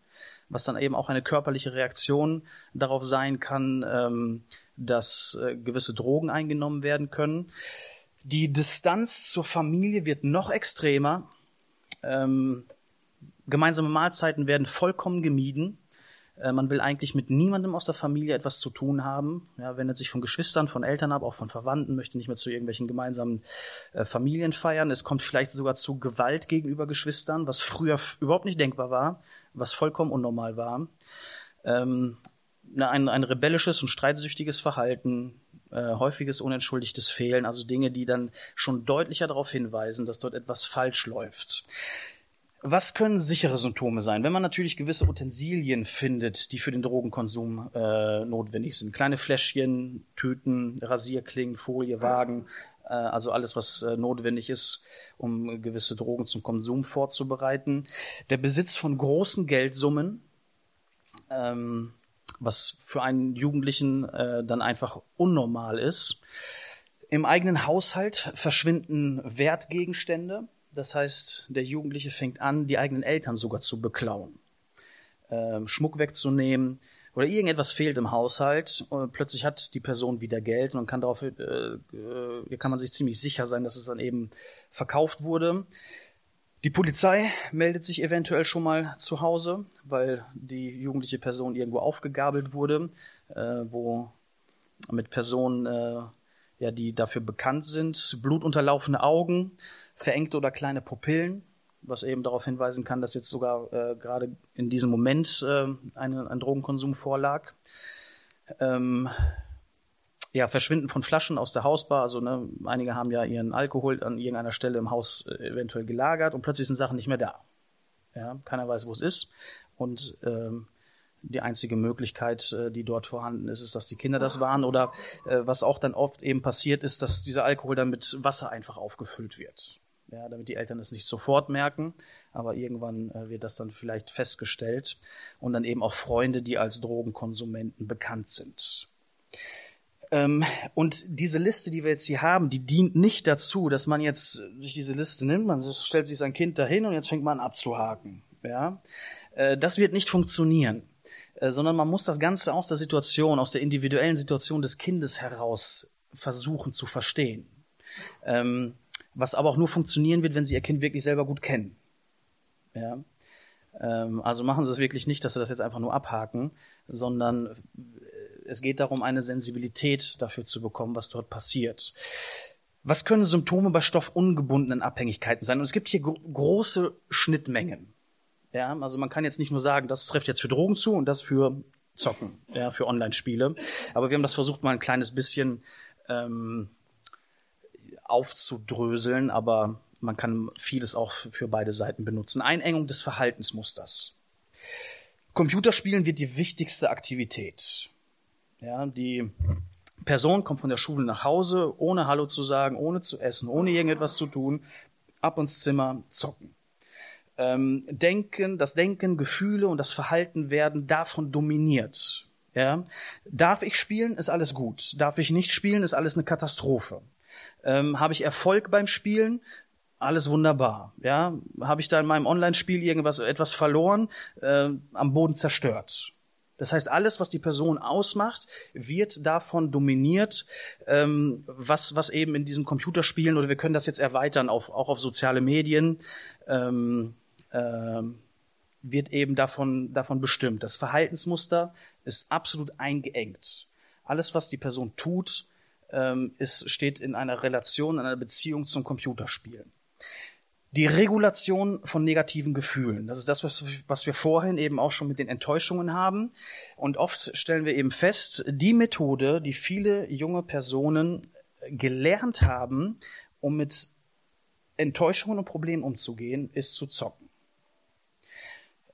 was dann eben auch eine körperliche Reaktion darauf sein kann, ähm, dass äh, gewisse Drogen eingenommen werden können. Die Distanz zur Familie wird noch extremer. Ähm, gemeinsame Mahlzeiten werden vollkommen gemieden. Äh, man will eigentlich mit niemandem aus der Familie etwas zu tun haben. Ja, wendet sich von Geschwistern, von Eltern ab, auch von Verwandten, möchte nicht mehr zu irgendwelchen gemeinsamen äh, Familien feiern. Es kommt vielleicht sogar zu Gewalt gegenüber Geschwistern, was früher überhaupt nicht denkbar war, was vollkommen unnormal war. Ähm, ein, ein rebellisches und streitsüchtiges Verhalten, äh, häufiges unentschuldigtes Fehlen, also Dinge, die dann schon deutlicher darauf hinweisen, dass dort etwas falsch läuft. Was können sichere Symptome sein? Wenn man natürlich gewisse Utensilien findet, die für den Drogenkonsum äh, notwendig sind. Kleine Fläschchen, Tüten, Rasierklingen, Folie, Wagen, äh, also alles, was äh, notwendig ist, um gewisse Drogen zum Konsum vorzubereiten. Der Besitz von großen Geldsummen, ähm, was für einen Jugendlichen äh, dann einfach unnormal ist. Im eigenen Haushalt verschwinden Wertgegenstände. Das heißt, der Jugendliche fängt an, die eigenen Eltern sogar zu beklauen, ähm, Schmuck wegzunehmen oder irgendetwas fehlt im Haushalt. Und plötzlich hat die Person wieder Geld und kann darauf, äh, äh, kann man sich ziemlich sicher sein, dass es dann eben verkauft wurde. Die Polizei meldet sich eventuell schon mal zu Hause, weil die jugendliche Person irgendwo aufgegabelt wurde, äh, wo mit Personen, äh, ja, die dafür bekannt sind, blutunterlaufene Augen, verengte oder kleine Pupillen, was eben darauf hinweisen kann, dass jetzt sogar äh, gerade in diesem Moment äh, eine, ein Drogenkonsum vorlag. Ähm, ja, Verschwinden von Flaschen aus der Hausbar. Also ne, einige haben ja ihren Alkohol an irgendeiner Stelle im Haus äh, eventuell gelagert und plötzlich sind Sachen nicht mehr da. Ja, keiner weiß, wo es ist. Und ähm, die einzige Möglichkeit, äh, die dort vorhanden ist, ist, dass die Kinder das waren. Oder äh, was auch dann oft eben passiert ist, dass dieser Alkohol dann mit Wasser einfach aufgefüllt wird. Ja, damit die Eltern es nicht sofort merken, aber irgendwann äh, wird das dann vielleicht festgestellt und dann eben auch Freunde, die als Drogenkonsumenten bekannt sind. Ähm, und diese Liste, die wir jetzt hier haben, die dient nicht dazu, dass man jetzt sich diese Liste nimmt, man stellt sich sein Kind dahin und jetzt fängt man an abzuhaken. Ja, äh, das wird nicht funktionieren, äh, sondern man muss das Ganze aus der Situation, aus der individuellen Situation des Kindes heraus versuchen zu verstehen. Ähm, was aber auch nur funktionieren wird, wenn Sie Ihr Kind wirklich selber gut kennen. Ja. Ähm, also machen Sie es wirklich nicht, dass Sie das jetzt einfach nur abhaken, sondern es geht darum, eine Sensibilität dafür zu bekommen, was dort passiert. Was können Symptome bei stoffungebundenen Abhängigkeiten sein? Und es gibt hier gro große Schnittmengen. Ja, also man kann jetzt nicht nur sagen, das trifft jetzt für Drogen zu und das für Zocken, ja, für Online-Spiele. Aber wir haben das versucht, mal ein kleines bisschen ähm, aufzudröseln, aber man kann vieles auch für beide Seiten benutzen. Einengung des Verhaltensmusters. Computerspielen wird die wichtigste Aktivität. Ja, die Person kommt von der Schule nach Hause, ohne Hallo zu sagen, ohne zu essen, ohne irgendetwas zu tun, ab ins Zimmer zocken. Ähm, Denken, das Denken, Gefühle und das Verhalten werden davon dominiert. Ja? Darf ich spielen, ist alles gut. Darf ich nicht spielen, ist alles eine Katastrophe. Ähm, Habe ich Erfolg beim Spielen, alles wunderbar. Ja, habe ich da in meinem Online-Spiel irgendwas etwas verloren, äh, am Boden zerstört. Das heißt, alles, was die Person ausmacht, wird davon dominiert, ähm, was, was eben in diesen Computerspielen, oder wir können das jetzt erweitern auf, auch auf soziale Medien, ähm, äh, wird eben davon, davon bestimmt. Das Verhaltensmuster ist absolut eingeengt. Alles, was die Person tut, ähm, ist, steht in einer Relation, in einer Beziehung zum Computerspielen. Die Regulation von negativen Gefühlen. Das ist das, was, was wir vorhin eben auch schon mit den Enttäuschungen haben. Und oft stellen wir eben fest, die Methode, die viele junge Personen gelernt haben, um mit Enttäuschungen und Problemen umzugehen, ist zu zocken.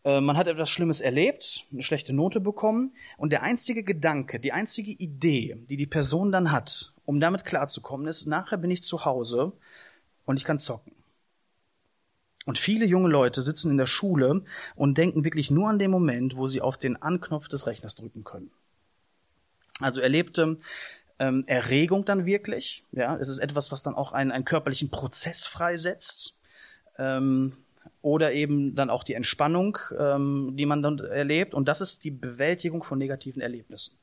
Äh, man hat etwas Schlimmes erlebt, eine schlechte Note bekommen und der einzige Gedanke, die einzige Idee, die die Person dann hat, um damit klarzukommen, ist, nachher bin ich zu Hause und ich kann zocken. Und viele junge Leute sitzen in der Schule und denken wirklich nur an den Moment, wo sie auf den Anknopf des Rechners drücken können. Also erlebte ähm, Erregung dann wirklich. Ja, es ist etwas, was dann auch einen, einen körperlichen Prozess freisetzt. Ähm, oder eben dann auch die Entspannung, ähm, die man dann erlebt. Und das ist die Bewältigung von negativen Erlebnissen.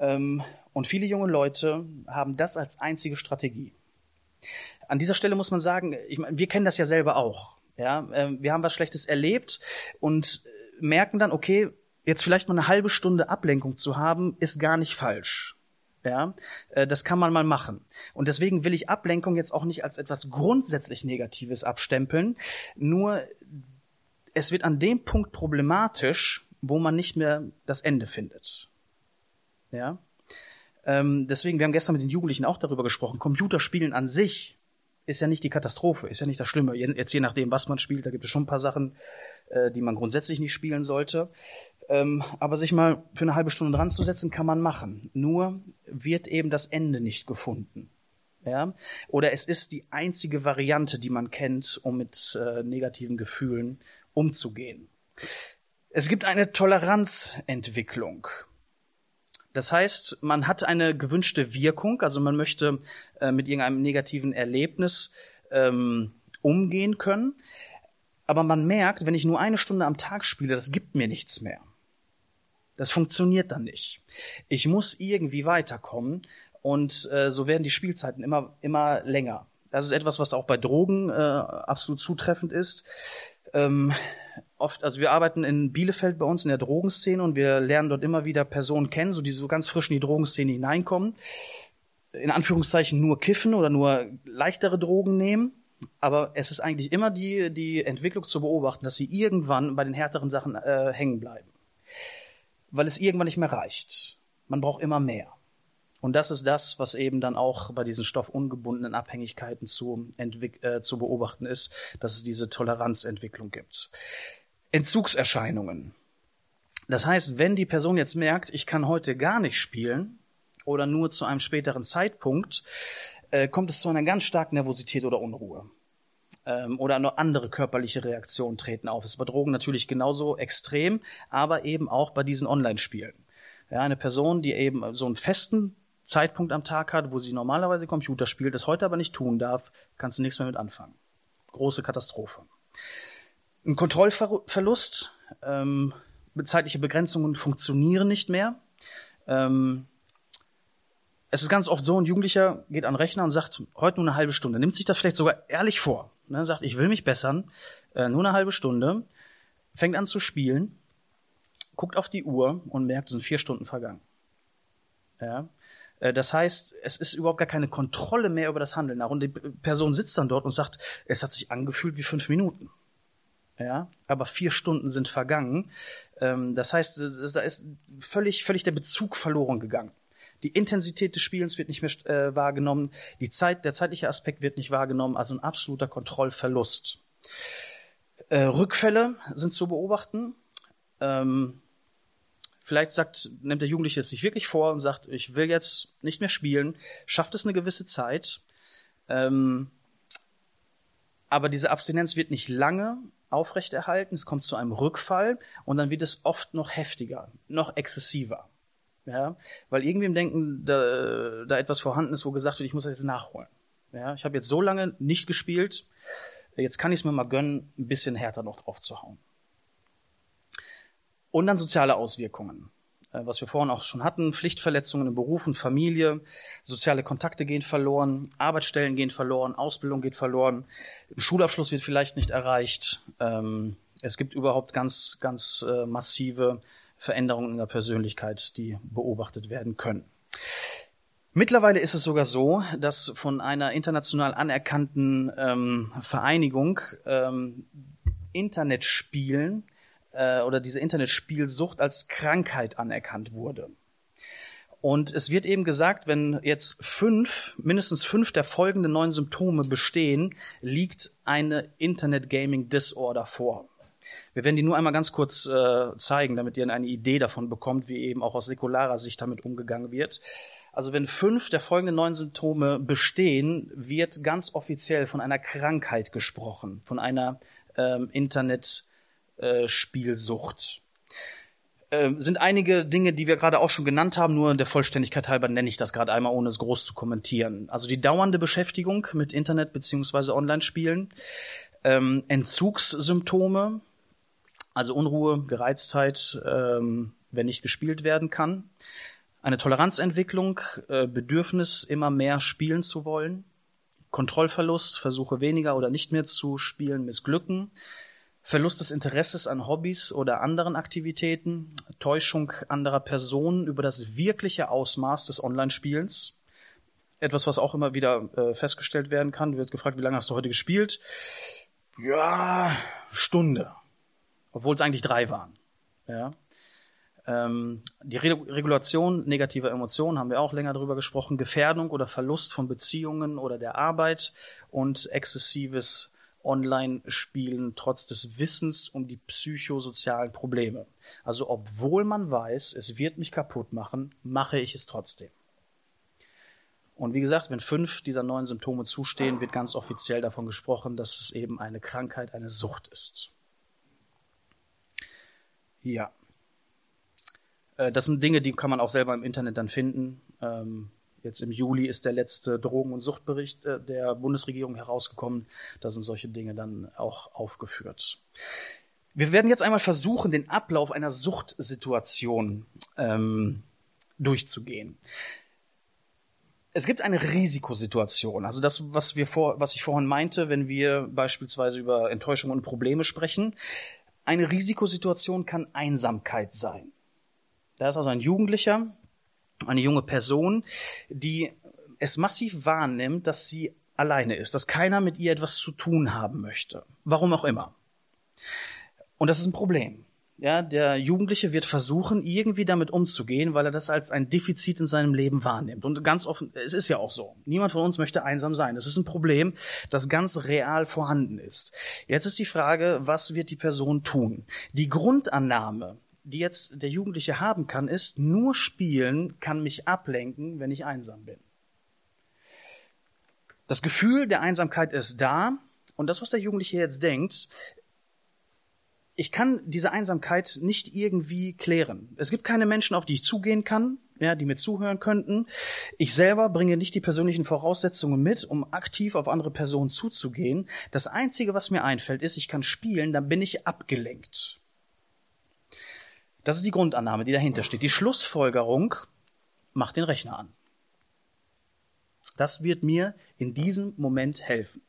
Ähm, und viele junge Leute haben das als einzige Strategie. An dieser Stelle muss man sagen, ich meine, wir kennen das ja selber auch. Ja, ähm, wir haben was Schlechtes erlebt und merken dann, okay, jetzt vielleicht mal eine halbe Stunde Ablenkung zu haben, ist gar nicht falsch. Ja, äh, das kann man mal machen. Und deswegen will ich Ablenkung jetzt auch nicht als etwas grundsätzlich Negatives abstempeln. Nur es wird an dem Punkt problematisch, wo man nicht mehr das Ende findet. Ja. Ähm, deswegen, wir haben gestern mit den Jugendlichen auch darüber gesprochen. Computerspielen an sich ist ja nicht die Katastrophe, ist ja nicht das Schlimme. Jetzt je nachdem, was man spielt, da gibt es schon ein paar Sachen, äh, die man grundsätzlich nicht spielen sollte. Ähm, aber sich mal für eine halbe Stunde dran zu setzen, kann man machen. Nur wird eben das Ende nicht gefunden. Ja? Oder es ist die einzige Variante, die man kennt, um mit äh, negativen Gefühlen umzugehen. Es gibt eine Toleranzentwicklung. Das heißt, man hat eine gewünschte Wirkung, also man möchte äh, mit irgendeinem negativen Erlebnis ähm, umgehen können. Aber man merkt, wenn ich nur eine Stunde am Tag spiele, das gibt mir nichts mehr. Das funktioniert dann nicht. Ich muss irgendwie weiterkommen und äh, so werden die Spielzeiten immer, immer länger. Das ist etwas, was auch bei Drogen äh, absolut zutreffend ist. Ähm, oft, also wir arbeiten in Bielefeld bei uns in der Drogenszene und wir lernen dort immer wieder Personen kennen, so die so ganz frisch in die Drogenszene hineinkommen in Anführungszeichen nur kiffen oder nur leichtere Drogen nehmen. Aber es ist eigentlich immer die, die Entwicklung zu beobachten, dass sie irgendwann bei den härteren Sachen äh, hängen bleiben. Weil es irgendwann nicht mehr reicht. Man braucht immer mehr. Und das ist das, was eben dann auch bei diesen stoffungebundenen Abhängigkeiten zu, äh, zu beobachten ist, dass es diese Toleranzentwicklung gibt. Entzugserscheinungen. Das heißt, wenn die Person jetzt merkt, ich kann heute gar nicht spielen, oder nur zu einem späteren Zeitpunkt, äh, kommt es zu einer ganz starken Nervosität oder Unruhe. Ähm, oder noch andere körperliche Reaktionen treten auf. Es ist bei Drogen natürlich genauso extrem, aber eben auch bei diesen Online-Spielen. Ja, eine Person, die eben so einen festen Zeitpunkt am Tag hat, wo sie normalerweise Computer spielt, das heute aber nicht tun darf, kannst du nichts mehr mit anfangen. Große Katastrophe. Ein Kontrollverlust, ähm, zeitliche Begrenzungen funktionieren nicht mehr. Ähm, es ist ganz oft so, ein Jugendlicher geht an den Rechner und sagt, heute nur eine halbe Stunde, nimmt sich das vielleicht sogar ehrlich vor. Ne, sagt, ich will mich bessern, äh, nur eine halbe Stunde, fängt an zu spielen, guckt auf die Uhr und merkt, es sind vier Stunden vergangen. Ja? Äh, das heißt, es ist überhaupt gar keine Kontrolle mehr über das Handeln. Und die Person sitzt dann dort und sagt, es hat sich angefühlt wie fünf Minuten. Ja, aber vier Stunden sind vergangen. Ähm, das heißt, da ist völlig, völlig der Bezug verloren gegangen. Die Intensität des Spielens wird nicht mehr äh, wahrgenommen, die Zeit, der zeitliche Aspekt wird nicht wahrgenommen, also ein absoluter Kontrollverlust. Äh, Rückfälle sind zu beobachten. Ähm, vielleicht sagt, nimmt der Jugendliche es sich wirklich vor und sagt, ich will jetzt nicht mehr spielen, schafft es eine gewisse Zeit. Ähm, aber diese Abstinenz wird nicht lange aufrechterhalten, es kommt zu einem Rückfall und dann wird es oft noch heftiger, noch exzessiver. Ja, weil irgendwie im Denken da, da etwas vorhanden ist, wo gesagt wird, ich muss das jetzt nachholen. Ja, ich habe jetzt so lange nicht gespielt, jetzt kann ich es mir mal gönnen, ein bisschen härter noch drauf zu hauen. Und dann soziale Auswirkungen. Äh, was wir vorhin auch schon hatten, Pflichtverletzungen im Beruf und Familie, soziale Kontakte gehen verloren, Arbeitsstellen gehen verloren, Ausbildung geht verloren, Schulabschluss wird vielleicht nicht erreicht. Ähm, es gibt überhaupt ganz, ganz äh, massive Veränderungen in der Persönlichkeit, die beobachtet werden können. Mittlerweile ist es sogar so, dass von einer international anerkannten ähm, Vereinigung ähm, Internetspielen äh, oder diese Internetspielsucht als Krankheit anerkannt wurde. Und es wird eben gesagt, wenn jetzt fünf, mindestens fünf der folgenden neun Symptome bestehen, liegt eine Internet Gaming Disorder vor. Wir werden die nur einmal ganz kurz äh, zeigen, damit ihr eine Idee davon bekommt, wie eben auch aus säkularer Sicht damit umgegangen wird. Also wenn fünf der folgenden neun Symptome bestehen, wird ganz offiziell von einer Krankheit gesprochen, von einer ähm, Internet äh, Spielsucht. Äh, sind einige Dinge, die wir gerade auch schon genannt haben, nur der Vollständigkeit halber nenne ich das gerade einmal, ohne es groß zu kommentieren. Also die dauernde Beschäftigung mit Internet beziehungsweise Online-Spielen, ähm, Entzugssymptome, also Unruhe, Gereiztheit, ähm, wenn nicht gespielt werden kann, eine Toleranzentwicklung, äh, Bedürfnis, immer mehr spielen zu wollen, Kontrollverlust, Versuche weniger oder nicht mehr zu spielen, missglücken, Verlust des Interesses an Hobbys oder anderen Aktivitäten, Täuschung anderer Personen über das wirkliche Ausmaß des Online-Spielens. Etwas, was auch immer wieder äh, festgestellt werden kann. Du wirst gefragt, wie lange hast du heute gespielt? Ja, Stunde. Obwohl es eigentlich drei waren. Ja. Ähm, die Re Regulation negativer Emotionen haben wir auch länger darüber gesprochen. Gefährdung oder Verlust von Beziehungen oder der Arbeit und exzessives Online-Spielen trotz des Wissens um die psychosozialen Probleme. Also obwohl man weiß, es wird mich kaputt machen, mache ich es trotzdem. Und wie gesagt, wenn fünf dieser neuen Symptome zustehen, wird ganz offiziell davon gesprochen, dass es eben eine Krankheit, eine Sucht ist. Ja. Äh, das sind Dinge, die kann man auch selber im Internet dann finden. Jetzt im Juli ist der letzte Drogen- und Suchtbericht äh, der Bundesregierung herausgekommen. Da sind solche Dinge dann auch aufgeführt. Wir werden jetzt einmal versuchen, den Ablauf einer Suchtsituation ähm, durchzugehen. Es gibt eine Risikosituation, also das, was wir vor, was ich vorhin meinte, wenn wir beispielsweise über Enttäuschung und Probleme sprechen. Eine Risikosituation kann Einsamkeit sein. Da ist also ein Jugendlicher, eine junge Person, die es massiv wahrnimmt, dass sie alleine ist, dass keiner mit ihr etwas zu tun haben möchte. Warum auch immer. Und das ist ein Problem. Ja, der Jugendliche wird versuchen, irgendwie damit umzugehen, weil er das als ein Defizit in seinem Leben wahrnimmt. Und ganz offen, es ist ja auch so. Niemand von uns möchte einsam sein. Es ist ein Problem, das ganz real vorhanden ist. Jetzt ist die Frage, was wird die Person tun? Die Grundannahme, die jetzt der Jugendliche haben kann, ist, nur spielen kann mich ablenken, wenn ich einsam bin. Das Gefühl der Einsamkeit ist da und das, was der Jugendliche jetzt denkt, ich kann diese Einsamkeit nicht irgendwie klären. Es gibt keine Menschen, auf die ich zugehen kann, ja, die mir zuhören könnten. Ich selber bringe nicht die persönlichen Voraussetzungen mit, um aktiv auf andere Personen zuzugehen. Das Einzige, was mir einfällt, ist, ich kann spielen, dann bin ich abgelenkt. Das ist die Grundannahme, die dahinter steht. Die Schlussfolgerung macht den Rechner an. Das wird mir in diesem Moment helfen.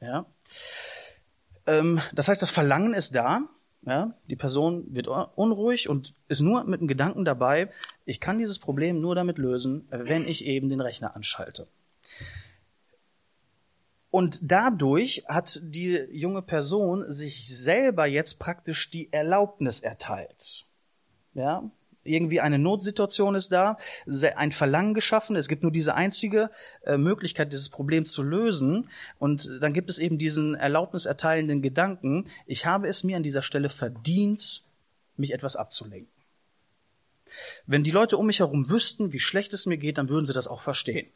Ja? Ähm, das heißt, das Verlangen ist da. Ja? Die Person wird unruhig und ist nur mit dem Gedanken dabei, ich kann dieses Problem nur damit lösen, wenn ich eben den Rechner anschalte. Und dadurch hat die junge Person sich selber jetzt praktisch die Erlaubnis erteilt. Ja, irgendwie eine Notsituation ist da, ein Verlangen geschaffen, es gibt nur diese einzige äh, Möglichkeit, dieses Problem zu lösen. Und dann gibt es eben diesen erlaubniserteilenden Gedanken, ich habe es mir an dieser Stelle verdient, mich etwas abzulenken. Wenn die Leute um mich herum wüssten, wie schlecht es mir geht, dann würden sie das auch verstehen.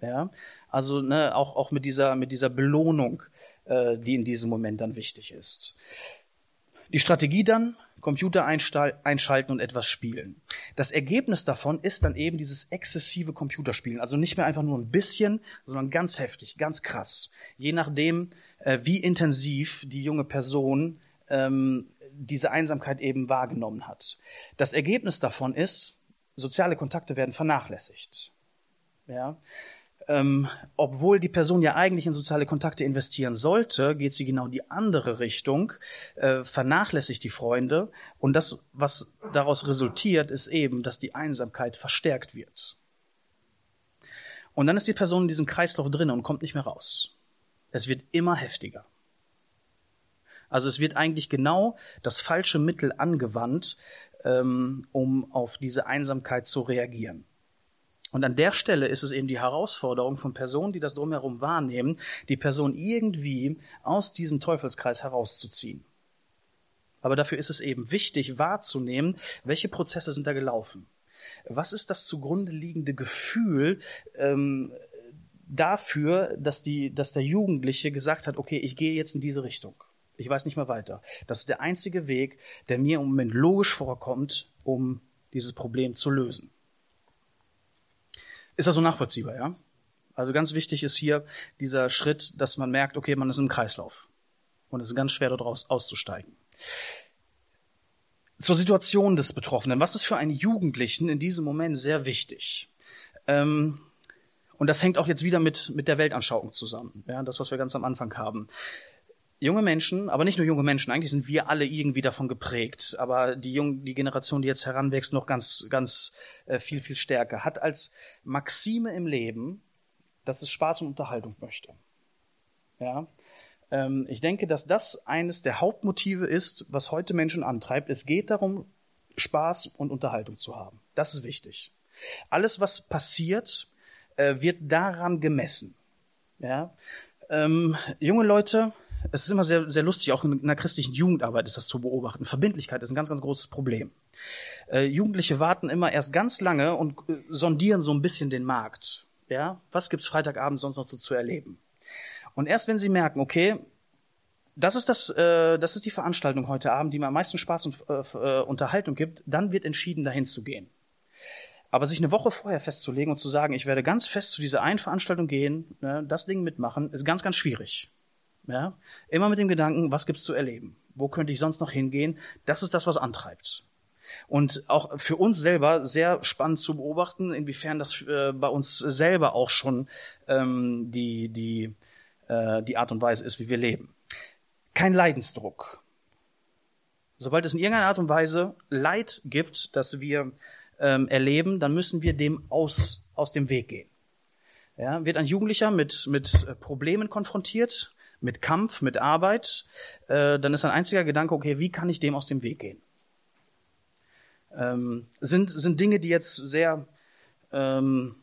Ja, also ne, auch auch mit dieser mit dieser Belohnung, äh, die in diesem Moment dann wichtig ist. Die Strategie dann Computer einschalten und etwas spielen. Das Ergebnis davon ist dann eben dieses exzessive Computerspielen. Also nicht mehr einfach nur ein bisschen, sondern ganz heftig, ganz krass. Je nachdem, äh, wie intensiv die junge Person ähm, diese Einsamkeit eben wahrgenommen hat. Das Ergebnis davon ist, soziale Kontakte werden vernachlässigt. Ja? Ähm, obwohl die Person ja eigentlich in soziale Kontakte investieren sollte, geht sie genau die andere Richtung, äh, vernachlässigt die Freunde und das, was daraus resultiert, ist eben, dass die Einsamkeit verstärkt wird. Und dann ist die Person in diesem Kreislauf drin und kommt nicht mehr raus. Es wird immer heftiger. Also es wird eigentlich genau das falsche Mittel angewandt, ähm, um auf diese Einsamkeit zu reagieren. Und an der Stelle ist es eben die Herausforderung von Personen, die das drumherum wahrnehmen, die Person irgendwie aus diesem Teufelskreis herauszuziehen. Aber dafür ist es eben wichtig wahrzunehmen, welche Prozesse sind da gelaufen. Was ist das zugrunde liegende Gefühl ähm, dafür, dass, die, dass der Jugendliche gesagt hat, okay, ich gehe jetzt in diese Richtung. Ich weiß nicht mehr weiter. Das ist der einzige Weg, der mir im Moment logisch vorkommt, um dieses Problem zu lösen. Ist das so nachvollziehbar, ja? Also ganz wichtig ist hier dieser Schritt, dass man merkt, okay, man ist im Kreislauf. Und es ist ganz schwer, daraus auszusteigen. Zur Situation des Betroffenen. Was ist für einen Jugendlichen in diesem Moment sehr wichtig? Ähm, und das hängt auch jetzt wieder mit, mit der Weltanschauung zusammen. Ja, das, was wir ganz am Anfang haben junge Menschen, aber nicht nur junge Menschen, eigentlich sind wir alle irgendwie davon geprägt, aber die jung, die Generation, die jetzt heranwächst, noch ganz, ganz äh, viel, viel stärker, hat als Maxime im Leben, dass es Spaß und Unterhaltung möchte. Ja, ähm, ich denke, dass das eines der Hauptmotive ist, was heute Menschen antreibt. Es geht darum, Spaß und Unterhaltung zu haben. Das ist wichtig. Alles, was passiert, äh, wird daran gemessen. Ja, ähm, junge Leute es ist immer sehr, sehr lustig, auch in einer christlichen Jugendarbeit ist das zu beobachten. Verbindlichkeit ist ein ganz, ganz großes Problem. Äh, Jugendliche warten immer erst ganz lange und äh, sondieren so ein bisschen den Markt. Ja, was gibt's Freitagabend sonst noch so zu erleben? Und erst wenn sie merken, okay, das ist das, äh, das ist die Veranstaltung heute Abend, die mir am meisten Spaß und äh, äh, Unterhaltung gibt, dann wird entschieden, dahin zu gehen. Aber sich eine Woche vorher festzulegen und zu sagen, ich werde ganz fest zu dieser einen Veranstaltung gehen, ne, das Ding mitmachen, ist ganz, ganz schwierig. Ja? Immer mit dem Gedanken, was gibt's zu erleben? Wo könnte ich sonst noch hingehen? Das ist das, was antreibt. Und auch für uns selber sehr spannend zu beobachten, inwiefern das äh, bei uns selber auch schon ähm, die, die, äh, die Art und Weise ist, wie wir leben. Kein Leidensdruck. Sobald es in irgendeiner Art und Weise Leid gibt, das wir ähm, erleben, dann müssen wir dem aus, aus dem Weg gehen. Ja, wird ein Jugendlicher mit, mit äh, Problemen konfrontiert, mit Kampf, mit Arbeit, äh, dann ist ein einziger Gedanke, okay, wie kann ich dem aus dem Weg gehen? Ähm, sind, sind Dinge, die jetzt sehr ähm,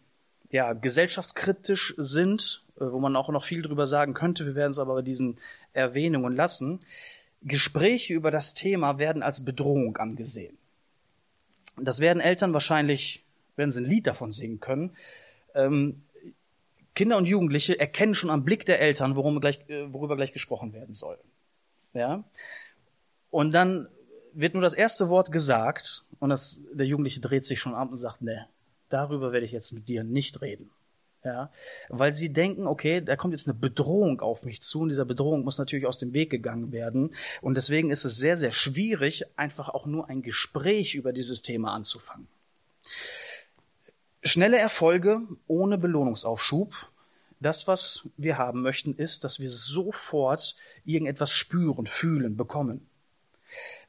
ja, gesellschaftskritisch sind, äh, wo man auch noch viel drüber sagen könnte, wir werden es aber bei diesen Erwähnungen lassen. Gespräche über das Thema werden als Bedrohung angesehen. Das werden Eltern wahrscheinlich, wenn sie ein Lied davon singen können, ähm, Kinder und Jugendliche erkennen schon am Blick der Eltern, worum gleich, äh, worüber gleich gesprochen werden soll. Ja? Und dann wird nur das erste Wort gesagt und das, der Jugendliche dreht sich schon ab und sagt, ne, darüber werde ich jetzt mit dir nicht reden. Ja, weil sie denken, okay, da kommt jetzt eine Bedrohung auf mich zu und dieser Bedrohung muss natürlich aus dem Weg gegangen werden. Und deswegen ist es sehr, sehr schwierig, einfach auch nur ein Gespräch über dieses Thema anzufangen. Schnelle Erfolge ohne Belohnungsaufschub. Das, was wir haben möchten, ist, dass wir sofort irgendetwas spüren, fühlen, bekommen.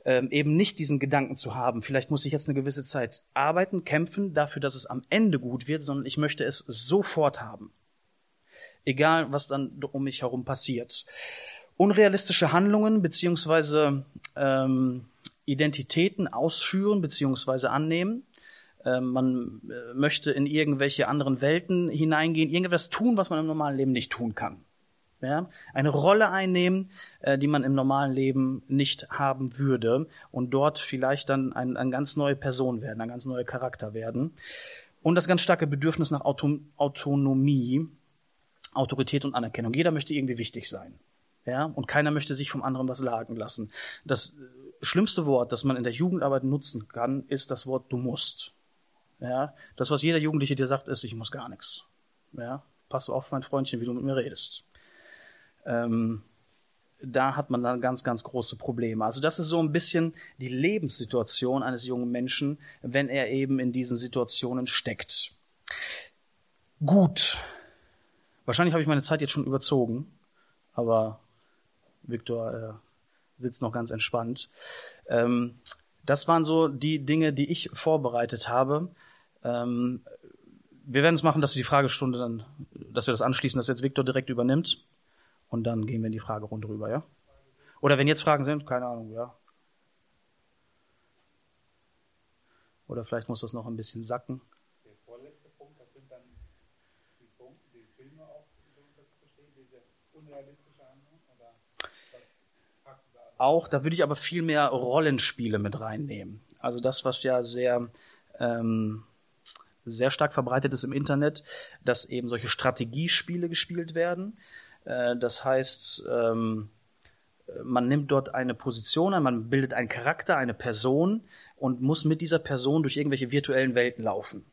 Ähm, eben nicht diesen Gedanken zu haben, vielleicht muss ich jetzt eine gewisse Zeit arbeiten, kämpfen dafür, dass es am Ende gut wird, sondern ich möchte es sofort haben. egal was dann um mich herum passiert. Unrealistische Handlungen beziehungsweise ähm, Identitäten ausführen beziehungsweise annehmen. Ähm, man äh, möchte in irgendwelche anderen Welten hineingehen, irgendwas tun, was man im normalen Leben nicht tun kann. Ja? Eine Rolle einnehmen, äh, die man im normalen Leben nicht haben würde und dort vielleicht dann ein, eine ganz neue Person werden, ein ganz neuer Charakter werden. Und das ganz starke Bedürfnis nach Auto Autonomie, Autorität und Anerkennung. Jeder möchte irgendwie wichtig sein. Ja, und keiner möchte sich vom anderen was sagen lassen. Das äh, schlimmste Wort, das man in der Jugendarbeit nutzen kann, ist das Wort du musst. Ja, das, was jeder Jugendliche dir sagt, ist, ich muss gar nichts. Ja, pass auf, mein Freundchen, wie du mit mir redest. Ähm, da hat man dann ganz, ganz große Probleme. Also das ist so ein bisschen die Lebenssituation eines jungen Menschen, wenn er eben in diesen Situationen steckt. Gut. Wahrscheinlich habe ich meine Zeit jetzt schon überzogen, aber Viktor äh, sitzt noch ganz entspannt. Ähm, das waren so die Dinge, die ich vorbereitet habe. Ähm, wir werden es machen, dass wir die Fragestunde dann, dass wir das anschließen, dass jetzt Viktor direkt übernimmt. Und dann gehen wir in die Fragerunde rüber, ja? Oder wenn jetzt Fragen sind, keine Ahnung, ja. Oder vielleicht muss das noch ein bisschen sacken. Der vorletzte Punkt, das sind dann die Punkte, die Filme auch, das verstehen, diese unrealistische Handlung, oder was da Auch, da würde ich aber viel mehr Rollenspiele mit reinnehmen. Also das, was ja sehr, ähm, sehr stark verbreitet ist im Internet, dass eben solche Strategiespiele gespielt werden äh, das heißt, ähm, man nimmt dort eine Position an, man bildet einen Charakter, eine Person und muss mit dieser Person durch irgendwelche virtuellen Welten laufen.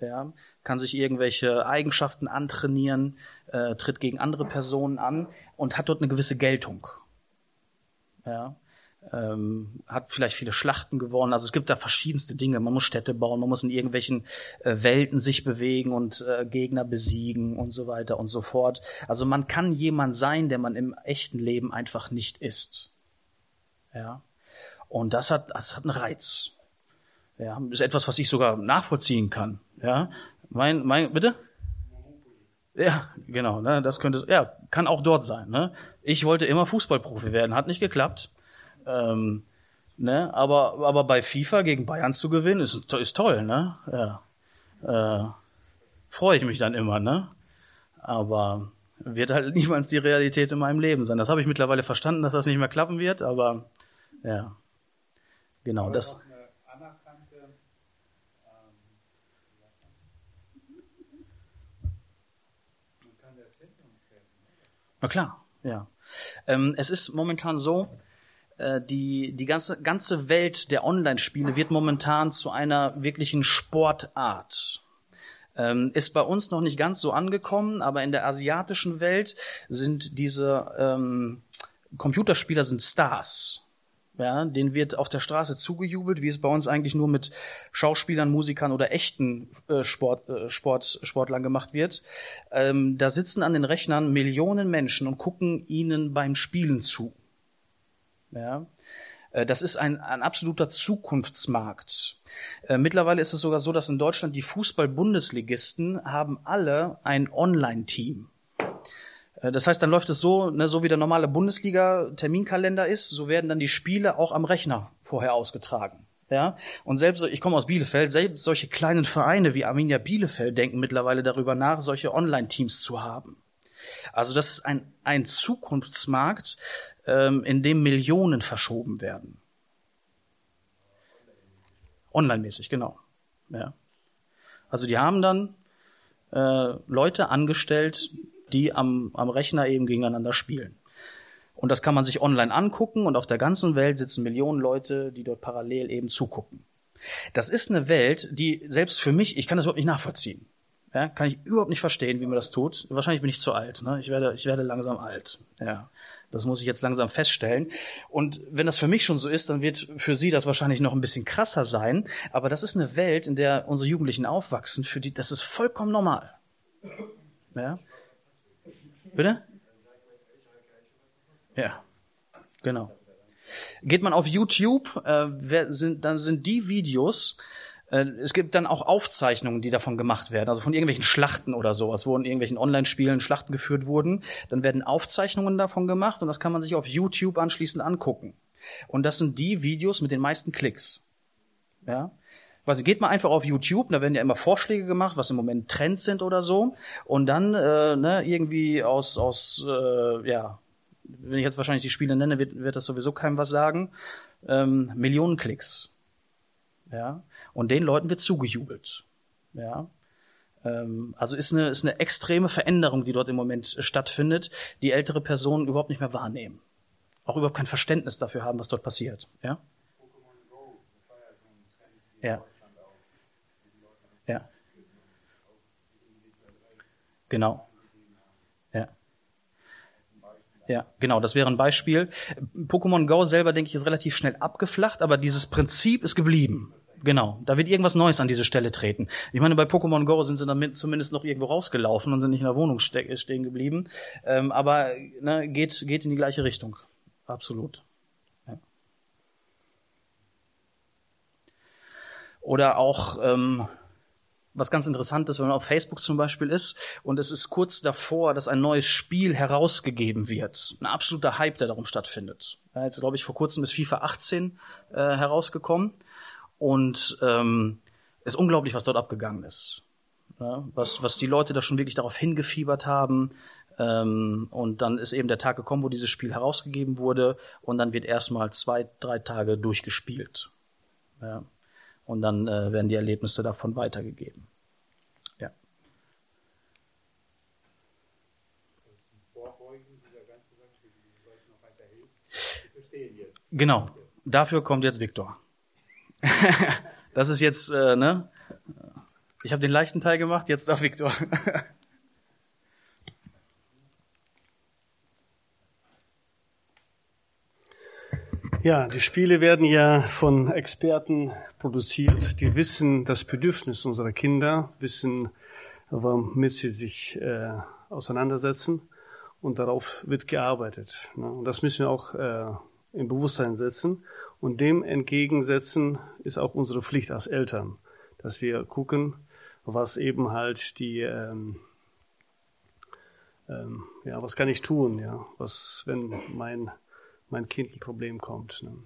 Ja, kann sich irgendwelche Eigenschaften antrainieren, äh, tritt gegen andere Personen an und hat dort eine gewisse Geltung. Ja, ähm, hat vielleicht viele Schlachten gewonnen. Also es gibt da verschiedenste Dinge. Man muss Städte bauen, man muss in irgendwelchen äh, Welten sich bewegen und äh, Gegner besiegen und so weiter und so fort. Also man kann jemand sein, der man im echten Leben einfach nicht ist. Ja. Und das hat, das hat einen Reiz. Ja, ist etwas, was ich sogar nachvollziehen kann. Ja, mein, mein, bitte? Ja, genau, ne, das könnte, ja, kann auch dort sein, ne. Ich wollte immer Fußballprofi werden, hat nicht geklappt. Ähm, ne? aber, aber bei FIFA gegen Bayern zu gewinnen, ist, ist toll, ne? Ja. Äh, Freue ich mich dann immer, ne? Aber wird halt niemals die Realität in meinem Leben sein. Das habe ich mittlerweile verstanden, dass das nicht mehr klappen wird, aber ja. Genau, aber das. Ähm, Na klar, ja. Ähm, es ist momentan so, die, die ganze, ganze Welt der Online-Spiele wird momentan zu einer wirklichen Sportart. Ähm, ist bei uns noch nicht ganz so angekommen, aber in der asiatischen Welt sind diese ähm, Computerspieler sind Stars. Ja, denen wird auf der Straße zugejubelt, wie es bei uns eigentlich nur mit Schauspielern, Musikern oder echten äh, Sport, äh, Sport, Sportlern gemacht wird. Ähm, da sitzen an den Rechnern Millionen Menschen und gucken ihnen beim Spielen zu. Ja. Äh, das ist ein, ein absoluter Zukunftsmarkt. Äh, mittlerweile ist es sogar so, dass in Deutschland die Fußball-Bundesligisten haben alle ein Online-Team. Äh, das heißt, dann läuft es so, ne, so wie der normale Bundesliga-Terminkalender ist, so werden dann die Spiele auch am Rechner vorher ausgetragen. Ja, und selbst, ich komme aus Bielefeld, selbst solche kleinen Vereine wie Arminia Bielefeld denken mittlerweile darüber nach, solche Online-Teams zu haben. Also das ist ein, ein Zukunftsmarkt, ähm, in dem Millionen verschoben werden. Online-mäßig, genau. Ja. Also die haben dann äh, Leute angestellt, die am, am Rechner eben gegeneinander spielen. Und das kann man sich online angucken und auf der ganzen Welt sitzen Millionen Leute, die dort parallel eben zugucken. Das ist eine Welt, die selbst für mich, ich kann das überhaupt nicht nachvollziehen. Ja, kann ich überhaupt nicht verstehen, wie man das tut. Wahrscheinlich bin ich zu alt. Ne? Ich werde, ich werde langsam alt. Ja. Das muss ich jetzt langsam feststellen. Und wenn das für mich schon so ist, dann wird für Sie das wahrscheinlich noch ein bisschen krasser sein. Aber das ist eine Welt, in der unsere Jugendlichen aufwachsen, für die, das ist vollkommen normal. Ja? Bitte? Ja, genau. Geht man auf YouTube, äh, wer sind, dann sind die Videos, es gibt dann auch Aufzeichnungen, die davon gemacht werden, also von irgendwelchen Schlachten oder sowas, wo in irgendwelchen Online-Spielen Schlachten geführt wurden. Dann werden Aufzeichnungen davon gemacht und das kann man sich auf YouTube anschließend angucken. Und das sind die Videos mit den meisten Klicks. Ja. Was, geht mal einfach auf YouTube, da werden ja immer Vorschläge gemacht, was im Moment Trends sind oder so. Und dann äh, ne, irgendwie aus, aus äh, ja, wenn ich jetzt wahrscheinlich die Spiele nenne, wird, wird das sowieso keinem was sagen. Ähm, Millionen Klicks. Ja. Und den Leuten wird zugejubelt. Ja. Ähm, also ist eine, ist eine extreme Veränderung, die dort im Moment äh, stattfindet, die ältere Personen überhaupt nicht mehr wahrnehmen. Auch überhaupt kein Verständnis dafür haben, was dort passiert. Ja. Ja. Ja. Genau. Ja. Ja, genau, das wäre ein Beispiel. Pokémon Go selber, denke ich, ist relativ schnell abgeflacht, aber dieses Prinzip ist geblieben. Genau, da wird irgendwas Neues an diese Stelle treten. Ich meine, bei Pokémon Go sind sie damit zumindest noch irgendwo rausgelaufen und sind nicht in der Wohnung ste stehen geblieben. Ähm, aber ne, geht, geht in die gleiche Richtung. Absolut. Ja. Oder auch, ähm, was ganz interessant ist, wenn man auf Facebook zum Beispiel ist und es ist kurz davor, dass ein neues Spiel herausgegeben wird. Ein absoluter Hype, der darum stattfindet. Jetzt, glaube ich, vor kurzem ist FIFA 18 äh, herausgekommen. Und ähm, ist unglaublich, was dort abgegangen ist. Ja, was, was die Leute da schon wirklich darauf hingefiebert haben. Ähm, und dann ist eben der Tag gekommen, wo dieses Spiel herausgegeben wurde. Und dann wird erstmal zwei, drei Tage durchgespielt. Ja. Und dann äh, werden die Erlebnisse davon weitergegeben. Ja. Genau. Dafür kommt jetzt Viktor. das ist jetzt, äh, ne? Ich habe den leichten Teil gemacht, jetzt darf Viktor. Ja, die Spiele werden ja von Experten produziert, die wissen das Bedürfnis unserer Kinder, wissen, womit sie sich äh, auseinandersetzen und darauf wird gearbeitet. Ne? Und das müssen wir auch äh, im Bewusstsein setzen. Und dem entgegensetzen ist auch unsere Pflicht als Eltern, dass wir gucken, was eben halt die, ähm, ähm, ja, was kann ich tun, ja, was, wenn mein, mein Kind ein Problem kommt. Ne?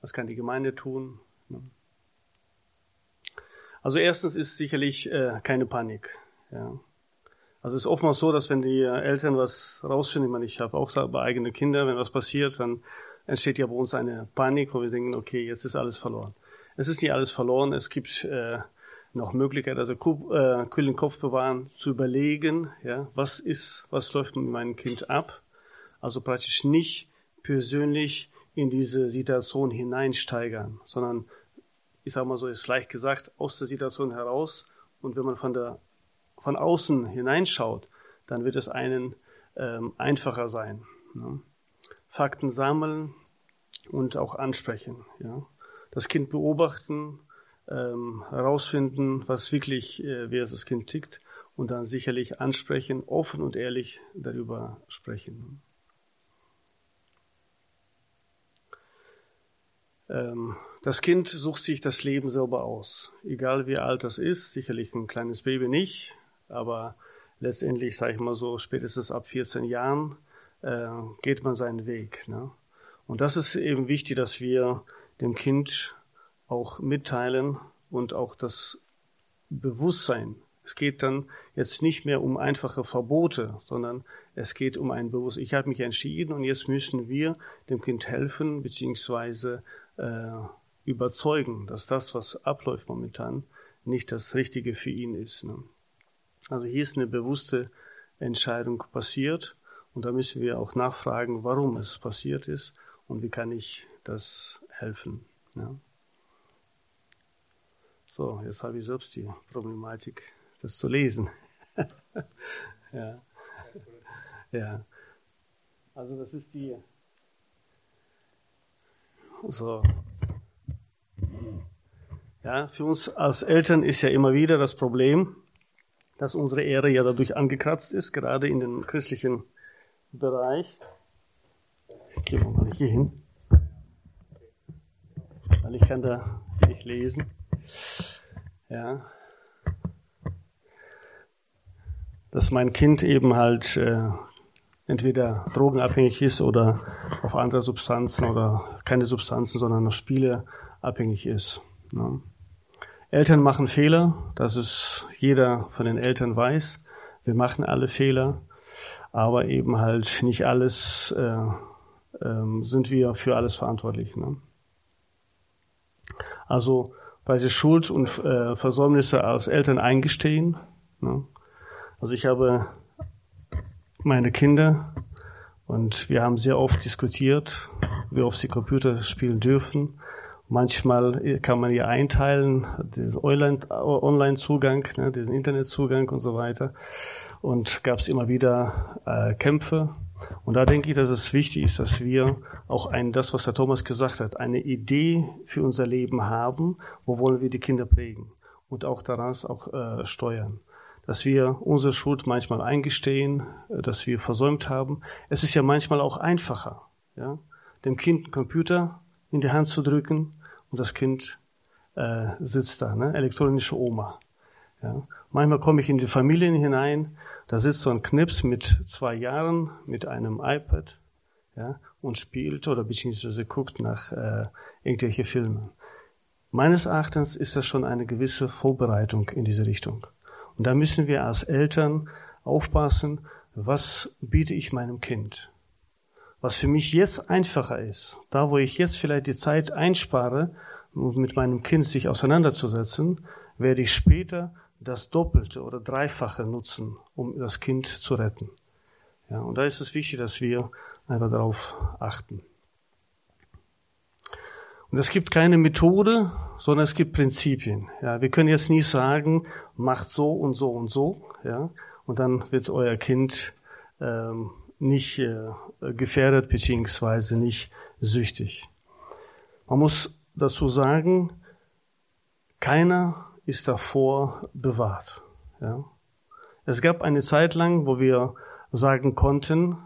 Was kann die Gemeinde tun? Ne? Also erstens ist sicherlich äh, keine Panik. Ja. Also es ist oftmals so, dass wenn die Eltern was rausfinden, ich meine, ich habe auch selber eigene Kinder, wenn was passiert, dann entsteht ja bei uns eine Panik, wo wir denken, okay, jetzt ist alles verloren. Es ist nicht alles verloren, es gibt äh, noch Möglichkeit, also äh, kühlen Kopf bewahren, zu überlegen, ja, was ist, was läuft mit meinem Kind ab. Also praktisch nicht persönlich in diese Situation hineinsteigern, sondern ich sage mal so, ist leicht gesagt, aus der Situation heraus und wenn man von der von außen hineinschaut, dann wird es einen ähm, einfacher sein. Ne? Fakten sammeln und auch ansprechen. Ja? Das Kind beobachten, ähm, herausfinden, was wirklich, äh, wer das Kind tickt und dann sicherlich ansprechen, offen und ehrlich darüber sprechen. Ähm, das Kind sucht sich das Leben selber aus, egal wie alt das ist, sicherlich ein kleines Baby nicht, aber letztendlich, sage ich mal so, spätestens ab 14 Jahren äh, geht man seinen Weg. Ne? Und das ist eben wichtig, dass wir dem Kind auch mitteilen und auch das Bewusstsein. Es geht dann jetzt nicht mehr um einfache Verbote, sondern es geht um ein Bewusstsein. Ich habe mich entschieden und jetzt müssen wir dem Kind helfen beziehungsweise äh, überzeugen, dass das, was abläuft momentan, nicht das Richtige für ihn ist. Ne? Also hier ist eine bewusste Entscheidung passiert und da müssen wir auch nachfragen, warum es passiert ist und wie kann ich das helfen. Ja. So, jetzt habe ich selbst die Problematik, das zu lesen. ja. ja. Also das ist die. So. Ja, für uns als Eltern ist ja immer wieder das Problem, dass unsere Ehre ja dadurch angekratzt ist, gerade in den christlichen Bereich. Ich gehe mal hier hin. weil ich kann da nicht lesen. Ja. Dass mein Kind eben halt äh, entweder drogenabhängig ist oder auf andere Substanzen oder keine Substanzen, sondern auf Spiele abhängig ist. Ne? Eltern machen Fehler, das ist jeder von den Eltern weiß. Wir machen alle Fehler, aber eben halt nicht alles äh, äh, sind wir für alles verantwortlich. Ne? Also bei der Schuld und äh, Versäumnisse als Eltern eingestehen. Ne? Also ich habe meine Kinder und wir haben sehr oft diskutiert, wie oft sie Computer spielen dürfen. Manchmal kann man ja einteilen, den Online-Zugang, ne, diesen Internetzugang und so weiter. Und gab es immer wieder äh, Kämpfe. Und da denke ich, dass es wichtig ist, dass wir auch ein, das, was Herr Thomas gesagt hat, eine Idee für unser Leben haben, wo wollen wir die Kinder prägen und auch daran auch äh, steuern dass wir unsere Schuld manchmal eingestehen, äh, dass wir versäumt haben. Es ist ja manchmal auch einfacher, ja, dem Kind einen Computer in die Hand zu drücken und das Kind äh, sitzt da, ne? elektronische Oma. Ja. Manchmal komme ich in die Familien hinein, da sitzt so ein Knips mit zwei Jahren mit einem iPad ja, und spielt oder beziehungsweise guckt nach äh, irgendwelche Filme. Meines Erachtens ist das schon eine gewisse Vorbereitung in diese Richtung. Und da müssen wir als Eltern aufpassen, was biete ich meinem Kind? Was für mich jetzt einfacher ist, da wo ich jetzt vielleicht die Zeit einspare, um mit meinem Kind sich auseinanderzusetzen, werde ich später das Doppelte oder Dreifache nutzen, um das Kind zu retten. Ja, und da ist es wichtig, dass wir einfach darauf achten. Und es gibt keine Methode, sondern es gibt Prinzipien. Ja, wir können jetzt nie sagen, macht so und so und so, ja, und dann wird euer Kind ähm, nicht äh, gefährdet beziehungsweise nicht süchtig. Man muss dazu sagen, keiner ist davor bewahrt. Ja. Es gab eine Zeit lang, wo wir sagen konnten,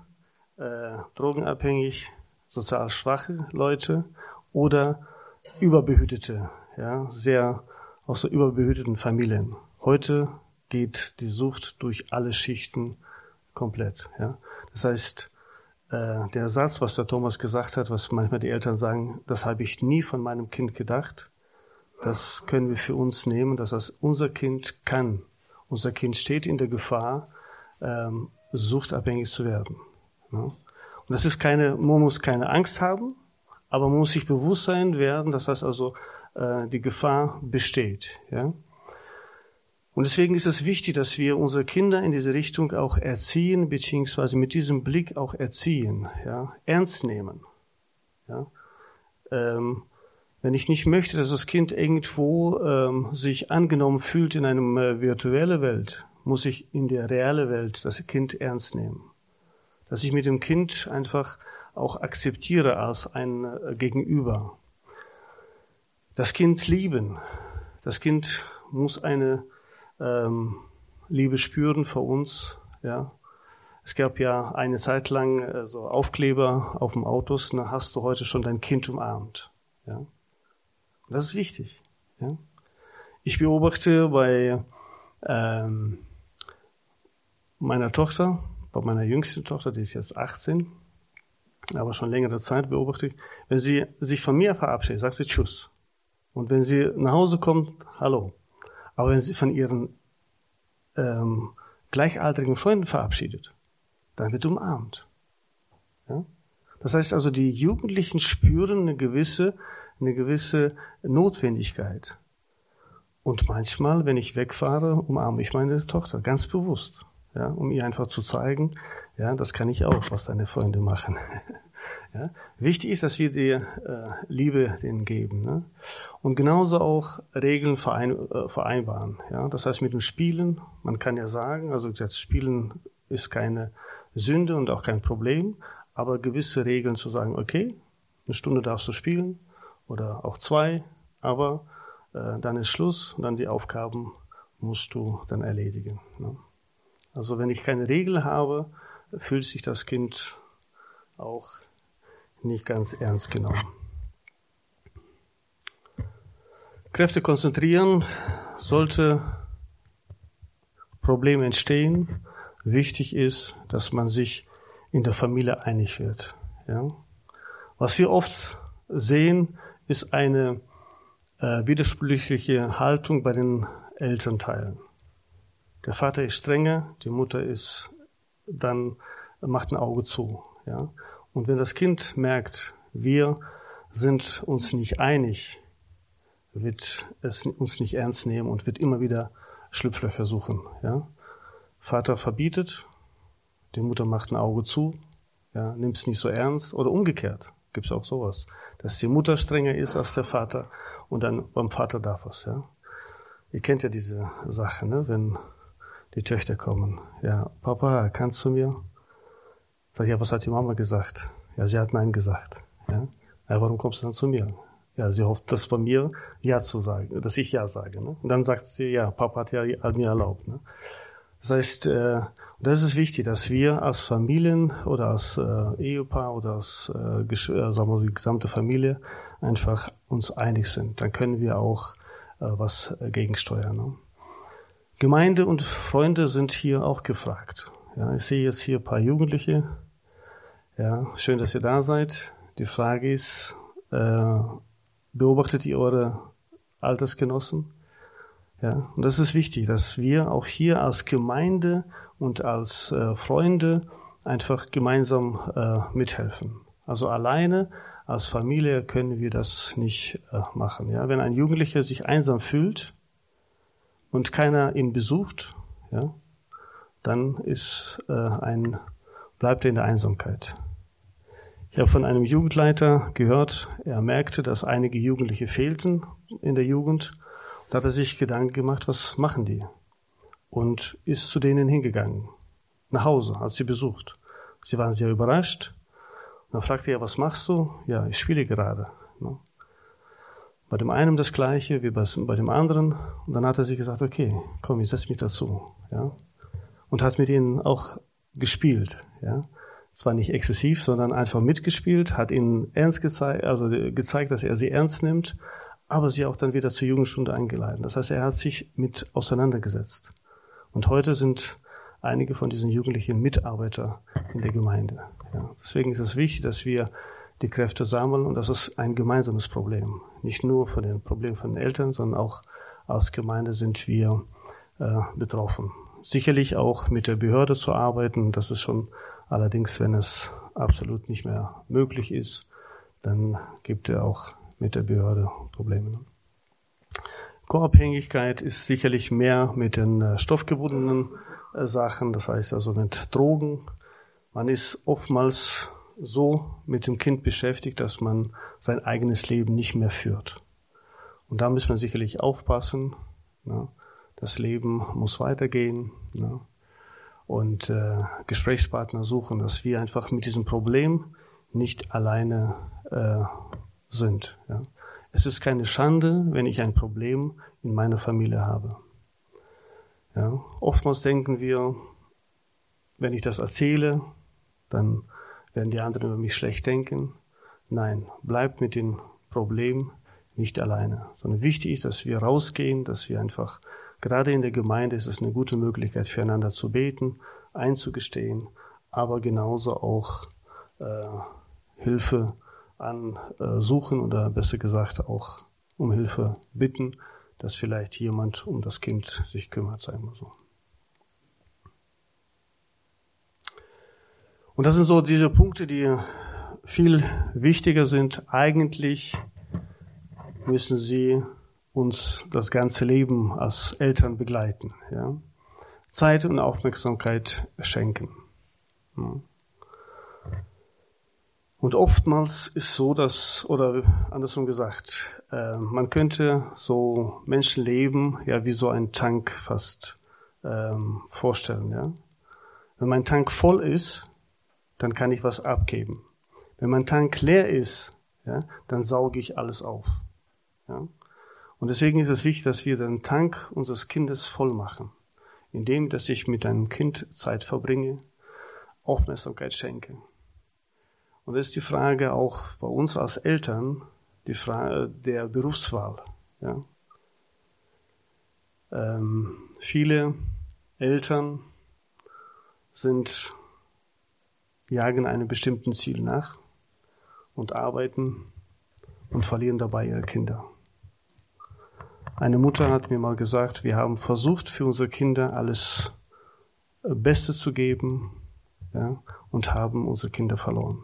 äh, drogenabhängig, sozial schwache Leute oder überbehütete, ja, sehr aus so überbehüteten Familien. Heute geht die Sucht durch alle Schichten komplett. Ja. Das heißt, äh, der Satz, was der Thomas gesagt hat, was manchmal die Eltern sagen, das habe ich nie von meinem Kind gedacht, das können wir für uns nehmen. Das heißt, unser Kind kann, unser Kind steht in der Gefahr, ähm, suchtabhängig zu werden. Ja. Und das ist keine, man muss keine Angst haben, aber man muss sich bewusst sein werden, das heißt also, äh, die Gefahr besteht. Ja? Und deswegen ist es wichtig, dass wir unsere Kinder in diese Richtung auch erziehen, beziehungsweise mit diesem Blick auch erziehen, ja? ernst nehmen. Ja? Ähm, wenn ich nicht möchte, dass das Kind irgendwo ähm, sich angenommen fühlt in einer äh, virtuellen Welt, muss ich in der realen Welt das Kind ernst nehmen. Dass ich mit dem Kind einfach auch akzeptiere als ein äh, Gegenüber. Das Kind lieben. Das Kind muss eine ähm, Liebe spüren für uns. Ja. Es gab ja eine Zeit lang äh, so Aufkleber auf dem Autos, na hast du heute schon dein Kind umarmt. Ja. Das ist wichtig. Ja. Ich beobachte bei ähm, meiner Tochter, bei meiner jüngsten Tochter, die ist jetzt 18, aber schon längere Zeit beobachte ich, wenn sie sich von mir verabschiedet, sagt sie Tschüss. Und wenn sie nach Hause kommt, Hallo. Aber wenn sie von ihren ähm, gleichaltrigen Freunden verabschiedet, dann wird umarmt. Ja? Das heißt also, die Jugendlichen spüren eine gewisse, eine gewisse Notwendigkeit. Und manchmal, wenn ich wegfahre, umarme ich meine Tochter ganz bewusst, ja, um ihr einfach zu zeigen, ja, das kann ich auch, was deine Freunde machen. ja. Wichtig ist, dass wir die äh, Liebe denen geben. Ne? Und genauso auch Regeln verein, äh, vereinbaren. Ja. Das heißt, mit dem Spielen, man kann ja sagen, also jetzt Spielen ist keine Sünde und auch kein Problem, aber gewisse Regeln zu sagen, okay, eine Stunde darfst du spielen oder auch zwei, aber äh, dann ist Schluss und dann die Aufgaben musst du dann erledigen. Ne? Also wenn ich keine Regel habe, fühlt sich das Kind auch nicht ganz ernst genommen. Kräfte konzentrieren, sollte Probleme entstehen. Wichtig ist, dass man sich in der Familie einig wird. Ja? Was wir oft sehen, ist eine äh, widersprüchliche Haltung bei den Elternteilen. Der Vater ist strenger, die Mutter ist dann macht ein Auge zu. Ja? Und wenn das Kind merkt, wir sind uns nicht einig, wird es uns nicht ernst nehmen und wird immer wieder Schlupflöcher suchen. Ja? Vater verbietet, die Mutter macht ein Auge zu, ja, nimmt es nicht so ernst oder umgekehrt. Gibt es auch sowas, dass die Mutter strenger ist als der Vater und dann beim Vater darf es. Ja? Ihr kennt ja diese Sache, ne? wenn die Töchter kommen. Ja, Papa, kannst du mir? Sag ich, ja, was hat die Mama gesagt? Ja, sie hat Nein gesagt. Ja, ja warum kommst du dann zu mir? Ja, sie hofft, dass von mir Ja zu sagen, dass ich Ja sage. Ne? Und dann sagt sie, ja, Papa hat ja hat mir erlaubt. Ne? Das heißt, äh, das ist wichtig, dass wir als Familien oder als äh, Ehepaar oder als äh, äh, sagen wir, die gesamte Familie einfach uns einig sind. Dann können wir auch äh, was gegensteuern. Ne? Gemeinde und Freunde sind hier auch gefragt. Ja, ich sehe jetzt hier ein paar Jugendliche. Ja, schön, dass ihr da seid. Die Frage ist, äh, beobachtet ihr eure Altersgenossen? Ja, und das ist wichtig, dass wir auch hier als Gemeinde und als äh, Freunde einfach gemeinsam äh, mithelfen. Also alleine als Familie können wir das nicht äh, machen. Ja, wenn ein Jugendlicher sich einsam fühlt und keiner ihn besucht, ja, dann ist äh, ein bleibt er in der Einsamkeit. Habe von einem Jugendleiter gehört, er merkte, dass einige Jugendliche fehlten in der Jugend. Da hat er sich Gedanken gemacht, was machen die? Und ist zu denen hingegangen, nach Hause, hat sie besucht. Sie waren sehr überrascht. Und dann fragte er, was machst du? Ja, ich spiele gerade. Ne? Bei dem einen das Gleiche wie bei dem anderen. Und dann hat er sich gesagt, okay, komm, ich setze mich dazu. Ja? Und hat mit ihnen auch gespielt. Ja? Zwar nicht exzessiv, sondern einfach mitgespielt, hat ihnen ernst gezeigt, also gezeigt, dass er sie ernst nimmt, aber sie auch dann wieder zur Jugendstunde eingeladen. Das heißt, er hat sich mit auseinandergesetzt. Und heute sind einige von diesen Jugendlichen Mitarbeiter in der Gemeinde. Ja, deswegen ist es wichtig, dass wir die Kräfte sammeln und das ist ein gemeinsames Problem. Nicht nur von den Problemen von den Eltern, sondern auch als Gemeinde sind wir äh, betroffen. Sicherlich auch mit der Behörde zu arbeiten, das ist schon Allerdings, wenn es absolut nicht mehr möglich ist, dann gibt er auch mit der Behörde Probleme. Co-Abhängigkeit ist sicherlich mehr mit den äh, stoffgebundenen äh, Sachen, das heißt also mit Drogen. Man ist oftmals so mit dem Kind beschäftigt, dass man sein eigenes Leben nicht mehr führt. Und da muss man sicherlich aufpassen. Ne? Das Leben muss weitergehen. Ne? Und äh, Gesprächspartner suchen, dass wir einfach mit diesem Problem nicht alleine äh, sind. Ja. Es ist keine Schande, wenn ich ein Problem in meiner Familie habe. Ja. Oftmals denken wir, wenn ich das erzähle, dann werden die anderen über mich schlecht denken. Nein, bleibt mit dem Problem nicht alleine, sondern wichtig ist, dass wir rausgehen, dass wir einfach Gerade in der Gemeinde ist es eine gute Möglichkeit, füreinander zu beten, einzugestehen, aber genauso auch äh, Hilfe ansuchen äh, oder besser gesagt auch um Hilfe bitten, dass vielleicht jemand um das Kind sich kümmert, sagen wir so. Und das sind so diese Punkte, die viel wichtiger sind. Eigentlich müssen sie uns das ganze Leben als Eltern begleiten. Ja? Zeit und Aufmerksamkeit schenken. Ja. Und oftmals ist so, dass, oder andersrum gesagt, äh, man könnte so Menschenleben ja wie so ein Tank fast ähm, vorstellen. Ja? Wenn mein Tank voll ist, dann kann ich was abgeben. Wenn mein Tank leer ist, ja, dann sauge ich alles auf. Ja? Und deswegen ist es wichtig, dass wir den Tank unseres Kindes voll machen, indem dass ich mit einem Kind Zeit verbringe, Aufmerksamkeit schenke. Und das ist die Frage auch bei uns als Eltern, die Frage der Berufswahl. Ja? Ähm, viele Eltern sind, jagen einem bestimmten Ziel nach und arbeiten und verlieren dabei ihre Kinder. Eine Mutter hat mir mal gesagt, wir haben versucht, für unsere Kinder alles äh, Beste zu geben ja, und haben unsere Kinder verloren.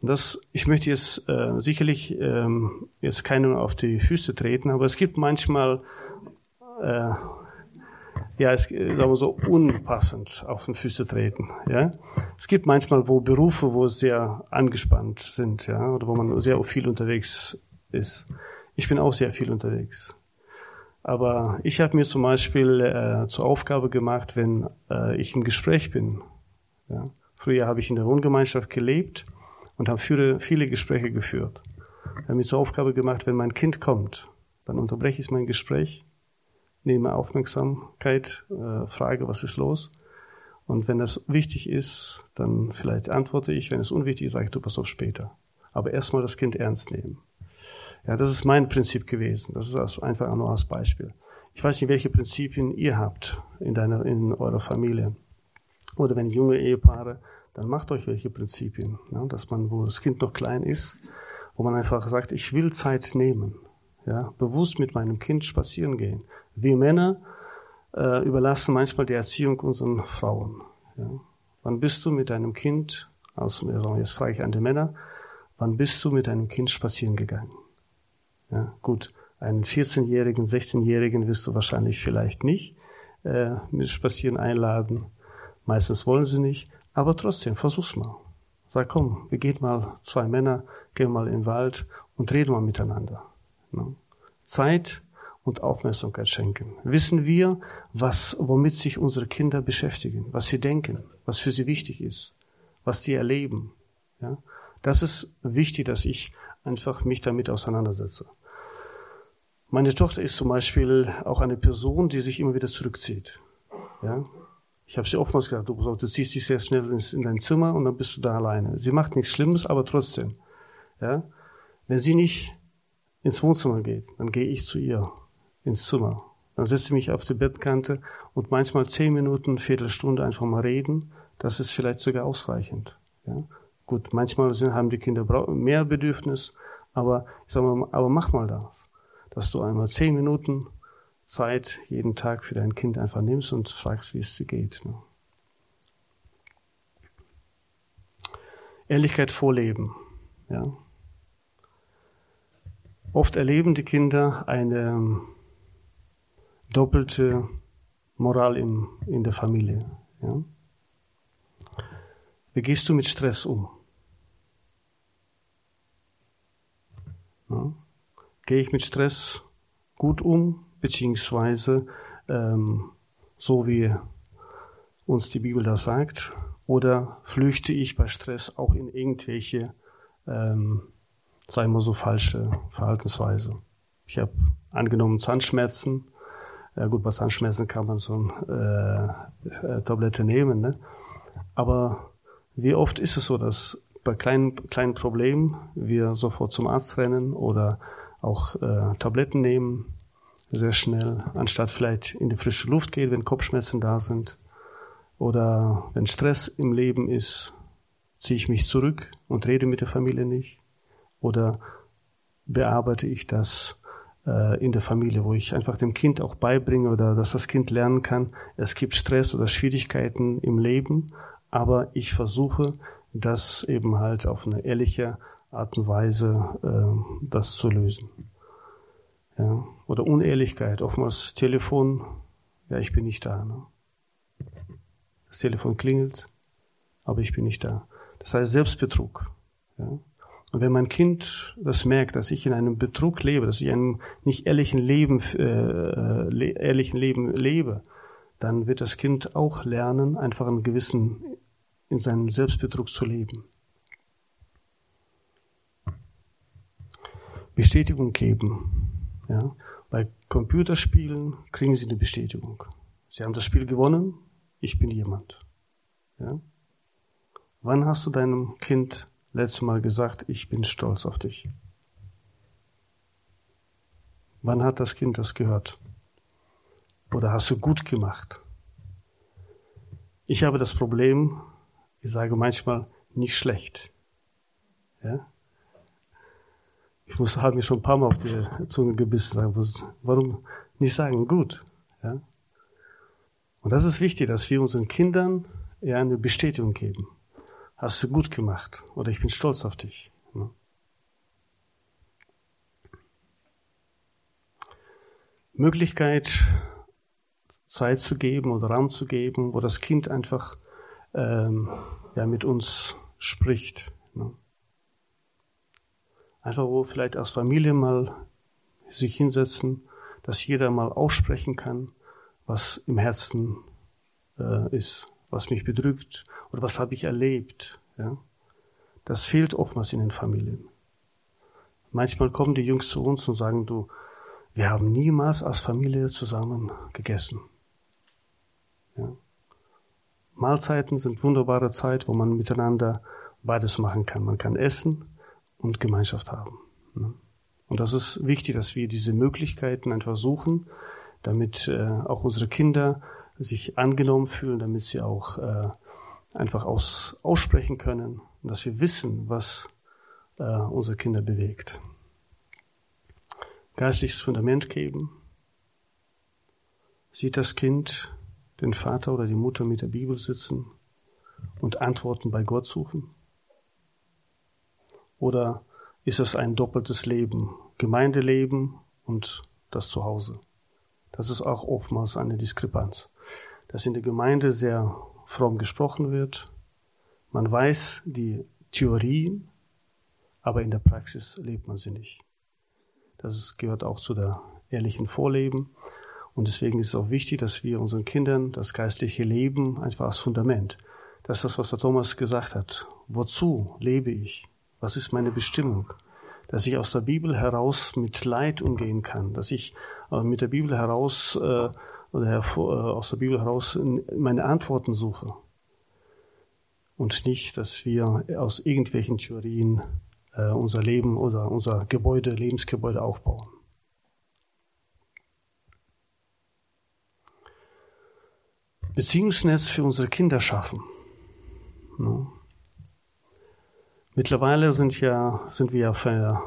Und das, ich möchte jetzt äh, sicherlich ähm, jetzt keinem auf die Füße treten, aber es gibt manchmal, äh, ja, es, sagen wir so, unpassend auf den Füße treten. Ja, es gibt manchmal wo Berufe, wo sehr angespannt sind, ja, oder wo man sehr viel unterwegs ist. Ich bin auch sehr viel unterwegs. Aber ich habe mir zum Beispiel äh, zur Aufgabe gemacht, wenn äh, ich im Gespräch bin. Ja. Früher habe ich in der Wohngemeinschaft gelebt und habe viele, Gespräche geführt. Ich habe mir zur Aufgabe gemacht, wenn mein Kind kommt, dann unterbreche ich mein Gespräch, nehme Aufmerksamkeit, äh, frage, was ist los. Und wenn das wichtig ist, dann vielleicht antworte ich. Wenn es unwichtig ist, sage ich, du pass auf später. Aber erstmal das Kind ernst nehmen. Ja, das ist mein Prinzip gewesen. Das ist einfach nur als Beispiel. Ich weiß nicht, welche Prinzipien ihr habt in deiner, in eurer Familie. Oder wenn junge Ehepaare, dann macht euch welche Prinzipien, ja, dass man, wo das Kind noch klein ist, wo man einfach sagt, ich will Zeit nehmen, ja, bewusst mit meinem Kind spazieren gehen. Wir Männer äh, überlassen manchmal die Erziehung unseren Frauen. Ja. Wann bist du mit deinem Kind, also jetzt frage ich an die Männer, wann bist du mit deinem Kind spazieren gegangen? Ja, gut, einen 14-Jährigen, 16-Jährigen wirst du wahrscheinlich vielleicht nicht äh, mit Spazieren einladen. Meistens wollen sie nicht, aber trotzdem, versuch's mal. Sag, komm, wir gehen mal, zwei Männer, gehen mal in den Wald und reden mal miteinander. Ne? Zeit und Aufmerksamkeit schenken. Wissen wir, was, womit sich unsere Kinder beschäftigen, was sie denken, was für sie wichtig ist, was sie erleben. Ja? Das ist wichtig, dass ich einfach mich damit auseinandersetze. Meine Tochter ist zum Beispiel auch eine Person, die sich immer wieder zurückzieht. Ja? Ich habe sie oftmals gesagt, du, du ziehst dich sehr schnell in dein Zimmer und dann bist du da alleine. Sie macht nichts Schlimmes, aber trotzdem. Ja? Wenn sie nicht ins Wohnzimmer geht, dann gehe ich zu ihr ins Zimmer. Dann setze ich mich auf die Bettkante und manchmal zehn Minuten, Viertelstunde einfach mal reden. Das ist vielleicht sogar ausreichend. Ja? Gut, manchmal sind, haben die Kinder mehr Bedürfnis, aber ich sage mal, aber mach mal das dass du einmal zehn Minuten Zeit jeden Tag für dein Kind einfach nimmst und fragst, wie es dir geht. Ne? Ehrlichkeit vorleben. Ja. Oft erleben die Kinder eine ähm, doppelte Moral im, in der Familie. Ja. Wie gehst du mit Stress um? Ja gehe ich mit Stress gut um, beziehungsweise ähm, so wie uns die Bibel das sagt, oder flüchte ich bei Stress auch in irgendwelche, ähm, sagen wir so, falsche Verhaltensweise. Ich habe angenommen Zahnschmerzen. Ja gut, bei Zahnschmerzen kann man so eine äh, äh, Tablette nehmen, ne? aber wie oft ist es so, dass bei kleinen, kleinen Problemen wir sofort zum Arzt rennen oder auch äh, Tabletten nehmen, sehr schnell, anstatt vielleicht in die frische Luft gehen, wenn Kopfschmerzen da sind. Oder wenn Stress im Leben ist, ziehe ich mich zurück und rede mit der Familie nicht. Oder bearbeite ich das äh, in der Familie, wo ich einfach dem Kind auch beibringe oder dass das Kind lernen kann, es gibt Stress oder Schwierigkeiten im Leben, aber ich versuche, das eben halt auf eine ehrliche Art und Weise äh, das zu lösen. Ja. Oder Unehrlichkeit, oftmals Telefon, ja, ich bin nicht da. Ne? Das Telefon klingelt, aber ich bin nicht da. Das heißt Selbstbetrug. Ja. Und wenn mein Kind das merkt, dass ich in einem Betrug lebe, dass ich in einem nicht ehrlichen Leben, äh, äh ehrlichen Leben lebe, dann wird das Kind auch lernen, einfach einen gewissen, in seinem Selbstbetrug zu leben. Bestätigung geben. Ja? Bei Computerspielen kriegen Sie eine Bestätigung. Sie haben das Spiel gewonnen, ich bin jemand. Ja? Wann hast du deinem Kind letztes Mal gesagt, ich bin stolz auf dich? Wann hat das Kind das gehört? oder hast du gut gemacht? Ich habe das Problem, ich sage manchmal nicht schlecht. Ja? Ich muss, habe mir schon ein paar Mal auf die Zunge gebissen. Warum nicht sagen gut? Ja? Und das ist wichtig, dass wir unseren Kindern ja eine Bestätigung geben. Hast du gut gemacht oder ich bin stolz auf dich. Ja? Möglichkeit, Zeit zu geben oder Raum zu geben, wo das Kind einfach ähm, ja, mit uns spricht. Ne? Einfach wo vielleicht als Familie mal sich hinsetzen, dass jeder mal aussprechen kann, was im Herzen äh, ist, was mich bedrückt oder was habe ich erlebt. Ja? Das fehlt oftmals in den Familien. Manchmal kommen die Jungs zu uns und sagen, du, wir haben niemals als Familie zusammen gegessen. Ja? Mahlzeiten sind wunderbare Zeit, wo man miteinander beides machen kann. Man kann essen und Gemeinschaft haben. Ne? Und das ist wichtig, dass wir diese Möglichkeiten einfach suchen, damit äh, auch unsere Kinder sich angenommen fühlen, damit sie auch äh, einfach aus, aussprechen können dass wir wissen, was äh, unsere Kinder bewegt. Geistliches Fundament geben. Sieht das Kind den Vater oder die Mutter mit der Bibel sitzen und Antworten bei Gott suchen? Oder ist es ein doppeltes Leben, Gemeindeleben und das Zuhause? Das ist auch oftmals eine Diskrepanz, dass in der Gemeinde sehr fromm gesprochen wird. Man weiß die Theorien, aber in der Praxis lebt man sie nicht. Das gehört auch zu der ehrlichen Vorleben. Und deswegen ist es auch wichtig, dass wir unseren Kindern das geistliche Leben einfach als Fundament, das ist das, was der Thomas gesagt hat. Wozu lebe ich? Was ist meine Bestimmung? Dass ich aus der Bibel heraus mit Leid umgehen kann, dass ich äh, mit der Bibel heraus äh, oder äh, aus der Bibel heraus meine Antworten suche. Und nicht, dass wir aus irgendwelchen Theorien äh, unser Leben oder unser Gebäude, Lebensgebäude aufbauen. Beziehungsnetz für unsere Kinder schaffen. Ja. Mittlerweile sind, ja, sind wir ja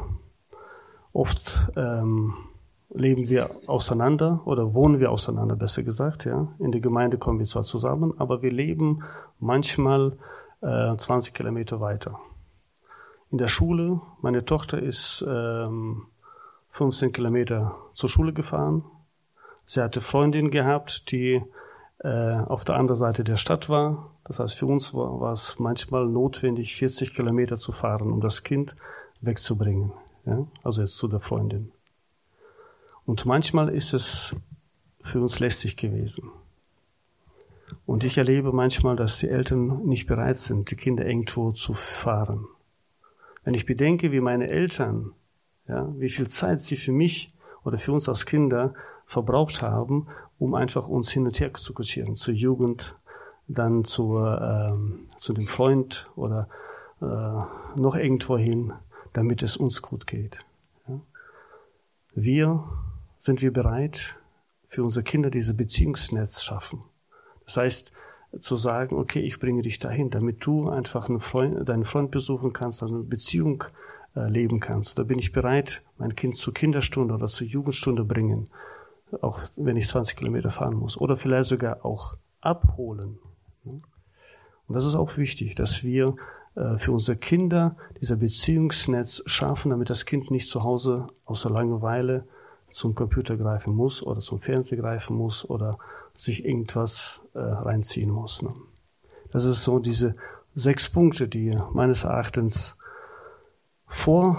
oft ähm, leben wir auseinander oder wohnen wir auseinander, besser gesagt. Ja. In der Gemeinde kommen wir zwar zusammen, aber wir leben manchmal äh, 20 Kilometer weiter. In der Schule, meine Tochter ist ähm, 15 Kilometer zur Schule gefahren. Sie hatte Freundin gehabt, die äh, auf der anderen Seite der Stadt war. Das heißt, für uns war, war es manchmal notwendig, 40 Kilometer zu fahren, um das Kind wegzubringen. Ja? Also jetzt zu der Freundin. Und manchmal ist es für uns lästig gewesen. Und ich erlebe manchmal, dass die Eltern nicht bereit sind, die Kinder irgendwo zu fahren. Wenn ich bedenke, wie meine Eltern, ja, wie viel Zeit sie für mich oder für uns als Kinder verbraucht haben, um einfach uns hin und her zu kutschieren, zur Jugend, dann zur, ähm, zu dem Freund oder äh, noch irgendwo hin, damit es uns gut geht. Ja. Wir sind wir bereit, für unsere Kinder diese Beziehungsnetz schaffen. Das heißt, zu sagen, okay, ich bringe dich dahin, damit du einfach einen Freund, deinen Freund besuchen kannst, eine Beziehung äh, leben kannst. Da bin ich bereit, mein Kind zur Kinderstunde oder zur Jugendstunde bringen auch wenn ich 20 Kilometer fahren muss. Oder vielleicht sogar auch abholen. Und das ist auch wichtig, dass wir äh, für unsere Kinder dieser Beziehungsnetz schaffen, damit das Kind nicht zu Hause außer Langeweile zum Computer greifen muss oder zum Fernseher greifen muss oder sich irgendwas äh, reinziehen muss. Ne? Das ist so diese sechs Punkte, die meines Erachtens vor,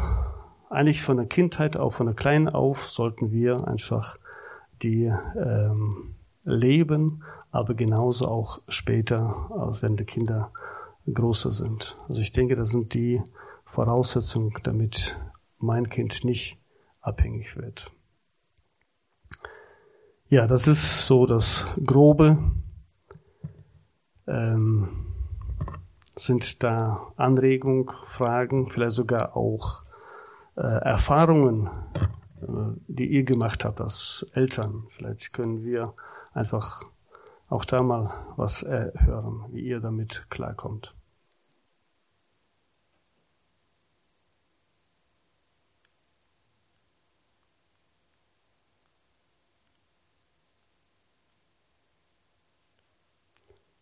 eigentlich von der Kindheit auf, von der Kleinen auf, sollten wir einfach die ähm, leben, aber genauso auch später, als wenn die Kinder größer sind. Also ich denke, das sind die Voraussetzungen, damit mein Kind nicht abhängig wird. Ja, das ist so das Grobe. Ähm, sind da Anregungen, Fragen, vielleicht sogar auch äh, Erfahrungen, die ihr gemacht habt als Eltern. Vielleicht können wir einfach auch da mal was äh, hören, wie ihr damit klarkommt.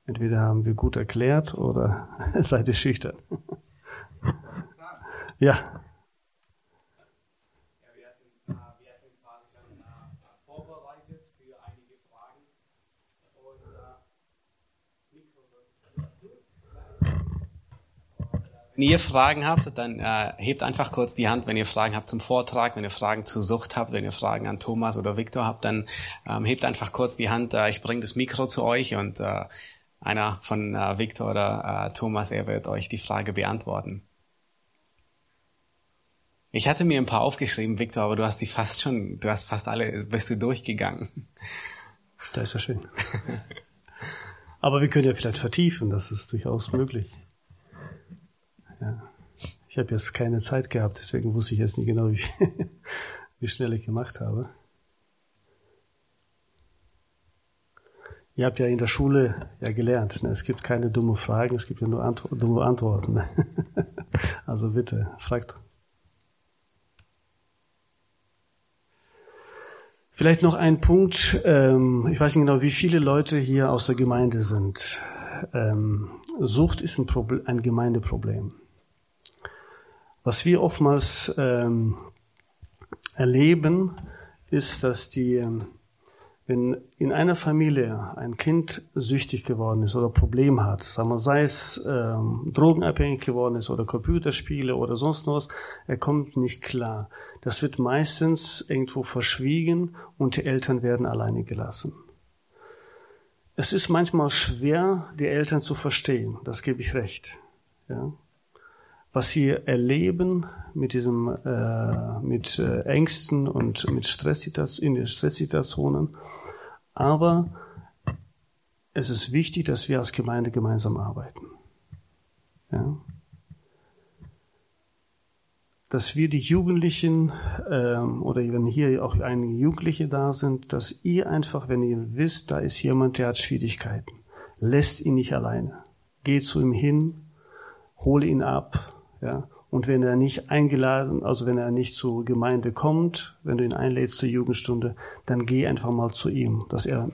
Entweder haben wir gut erklärt oder seid ihr schüchtern. ja. Wenn ihr Fragen habt, dann äh, hebt einfach kurz die Hand, wenn ihr Fragen habt zum Vortrag, wenn ihr Fragen zur Sucht habt, wenn ihr Fragen an Thomas oder Viktor habt, dann ähm, hebt einfach kurz die Hand. Äh, ich bringe das Mikro zu euch und äh, einer von äh, Viktor oder äh, Thomas, er wird euch die Frage beantworten. Ich hatte mir ein paar aufgeschrieben, Viktor, aber du hast die fast schon, du hast fast alle, bist du durchgegangen. Das ist ja schön. aber wir können ja vielleicht vertiefen, das ist durchaus möglich. Ja. Ich habe jetzt keine Zeit gehabt, deswegen wusste ich jetzt nicht genau, wie, wie schnell ich gemacht habe. Ihr habt ja in der Schule ja gelernt, ne? es gibt keine dummen Fragen, es gibt ja nur Antwo dumme Antworten. also bitte, fragt. Vielleicht noch ein Punkt, ähm, ich weiß nicht genau, wie viele Leute hier aus der Gemeinde sind. Ähm, Sucht ist ein, Problem, ein Gemeindeproblem. Was wir oftmals ähm, erleben, ist, dass die, ähm, wenn in einer Familie ein Kind süchtig geworden ist oder Problem hat, sagen wir, sei es ähm, drogenabhängig geworden ist oder Computerspiele oder sonst was, er kommt nicht klar. Das wird meistens irgendwo verschwiegen und die Eltern werden alleine gelassen. Es ist manchmal schwer, die Eltern zu verstehen, das gebe ich recht. Ja was sie erleben mit diesem, äh, mit äh, Ängsten und mit Stresssituationen, in den Stresssituationen. Aber es ist wichtig, dass wir als Gemeinde gemeinsam arbeiten. Ja? Dass wir die Jugendlichen, ähm, oder wenn hier auch einige Jugendliche da sind, dass ihr einfach, wenn ihr wisst, da ist jemand, der hat Schwierigkeiten, lässt ihn nicht alleine. Geht zu ihm hin, hole ihn ab, ja? Und wenn er nicht eingeladen, also wenn er nicht zur Gemeinde kommt, wenn du ihn einlädst zur Jugendstunde, dann geh einfach mal zu ihm, dass er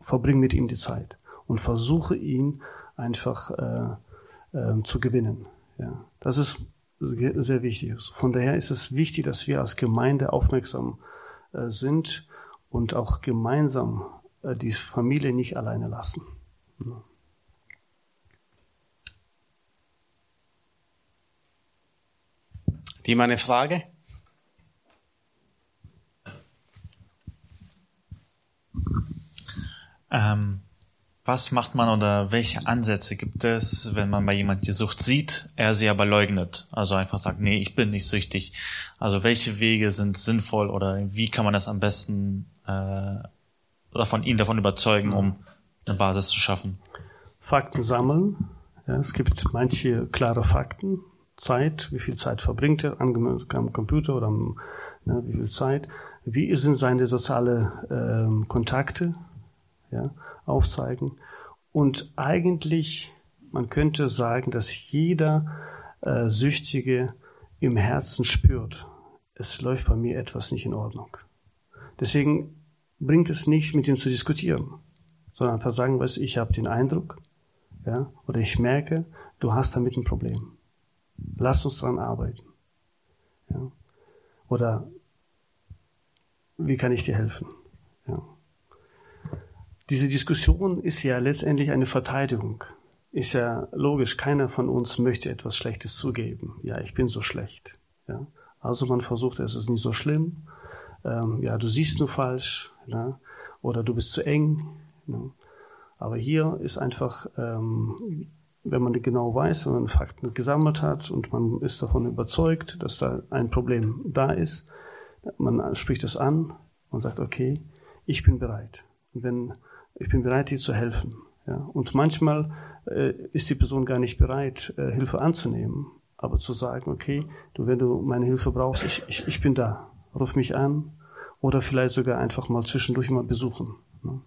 verbring mit ihm die Zeit und versuche ihn einfach äh, äh, zu gewinnen. Ja, das ist sehr wichtig. Von daher ist es wichtig, dass wir als Gemeinde aufmerksam äh, sind und auch gemeinsam äh, die Familie nicht alleine lassen. Ja. Die meine Frage? Ähm, was macht man oder welche Ansätze gibt es, wenn man bei jemand die Sucht sieht, er sie aber leugnet? Also einfach sagt, nee, ich bin nicht süchtig. Also welche Wege sind sinnvoll oder wie kann man das am besten äh, oder von ihnen davon überzeugen, um eine Basis zu schaffen? Fakten sammeln. Ja, es gibt manche klare Fakten, Zeit, wie viel Zeit verbringt er am Computer oder am, ne, wie viel Zeit, wie sind seine soziale ähm, Kontakte, ja, aufzeigen. Und eigentlich, man könnte sagen, dass jeder äh, Süchtige im Herzen spürt, es läuft bei mir etwas nicht in Ordnung. Deswegen bringt es nicht, mit ihm zu diskutieren, sondern einfach sagen, weißt, ich habe den Eindruck, ja, oder ich merke, du hast damit ein Problem. Lass uns dran arbeiten. Ja. Oder wie kann ich dir helfen? Ja. Diese Diskussion ist ja letztendlich eine Verteidigung. Ist ja logisch, keiner von uns möchte etwas Schlechtes zugeben. Ja, ich bin so schlecht. Ja. Also man versucht, es ist nicht so schlimm. Ähm, ja, du siehst nur falsch. Ja. Oder du bist zu eng. Ja. Aber hier ist einfach ähm, wenn man genau weiß, wenn man Fakten gesammelt hat und man ist davon überzeugt, dass da ein Problem da ist, man spricht es an und sagt, okay, ich bin bereit. Und wenn ich bin bereit, dir zu helfen. Ja, und manchmal äh, ist die Person gar nicht bereit, äh, Hilfe anzunehmen, aber zu sagen, okay, du, wenn du meine Hilfe brauchst, ich, ich, ich bin da, ruf mich an oder vielleicht sogar einfach mal zwischendurch mal besuchen. Ne?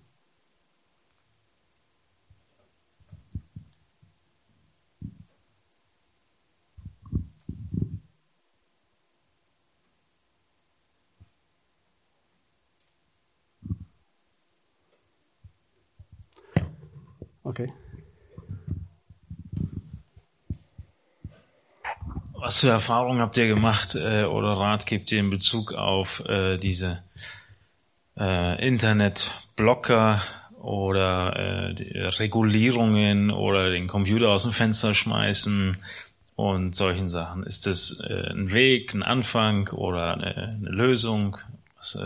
Okay. Was für Erfahrungen habt ihr gemacht äh, oder Rat gebt ihr in Bezug auf äh, diese äh, Internetblocker oder äh, Regulierungen oder den Computer aus dem Fenster schmeißen und solchen Sachen? Ist das äh, ein Weg, ein Anfang oder eine, eine Lösung? Was,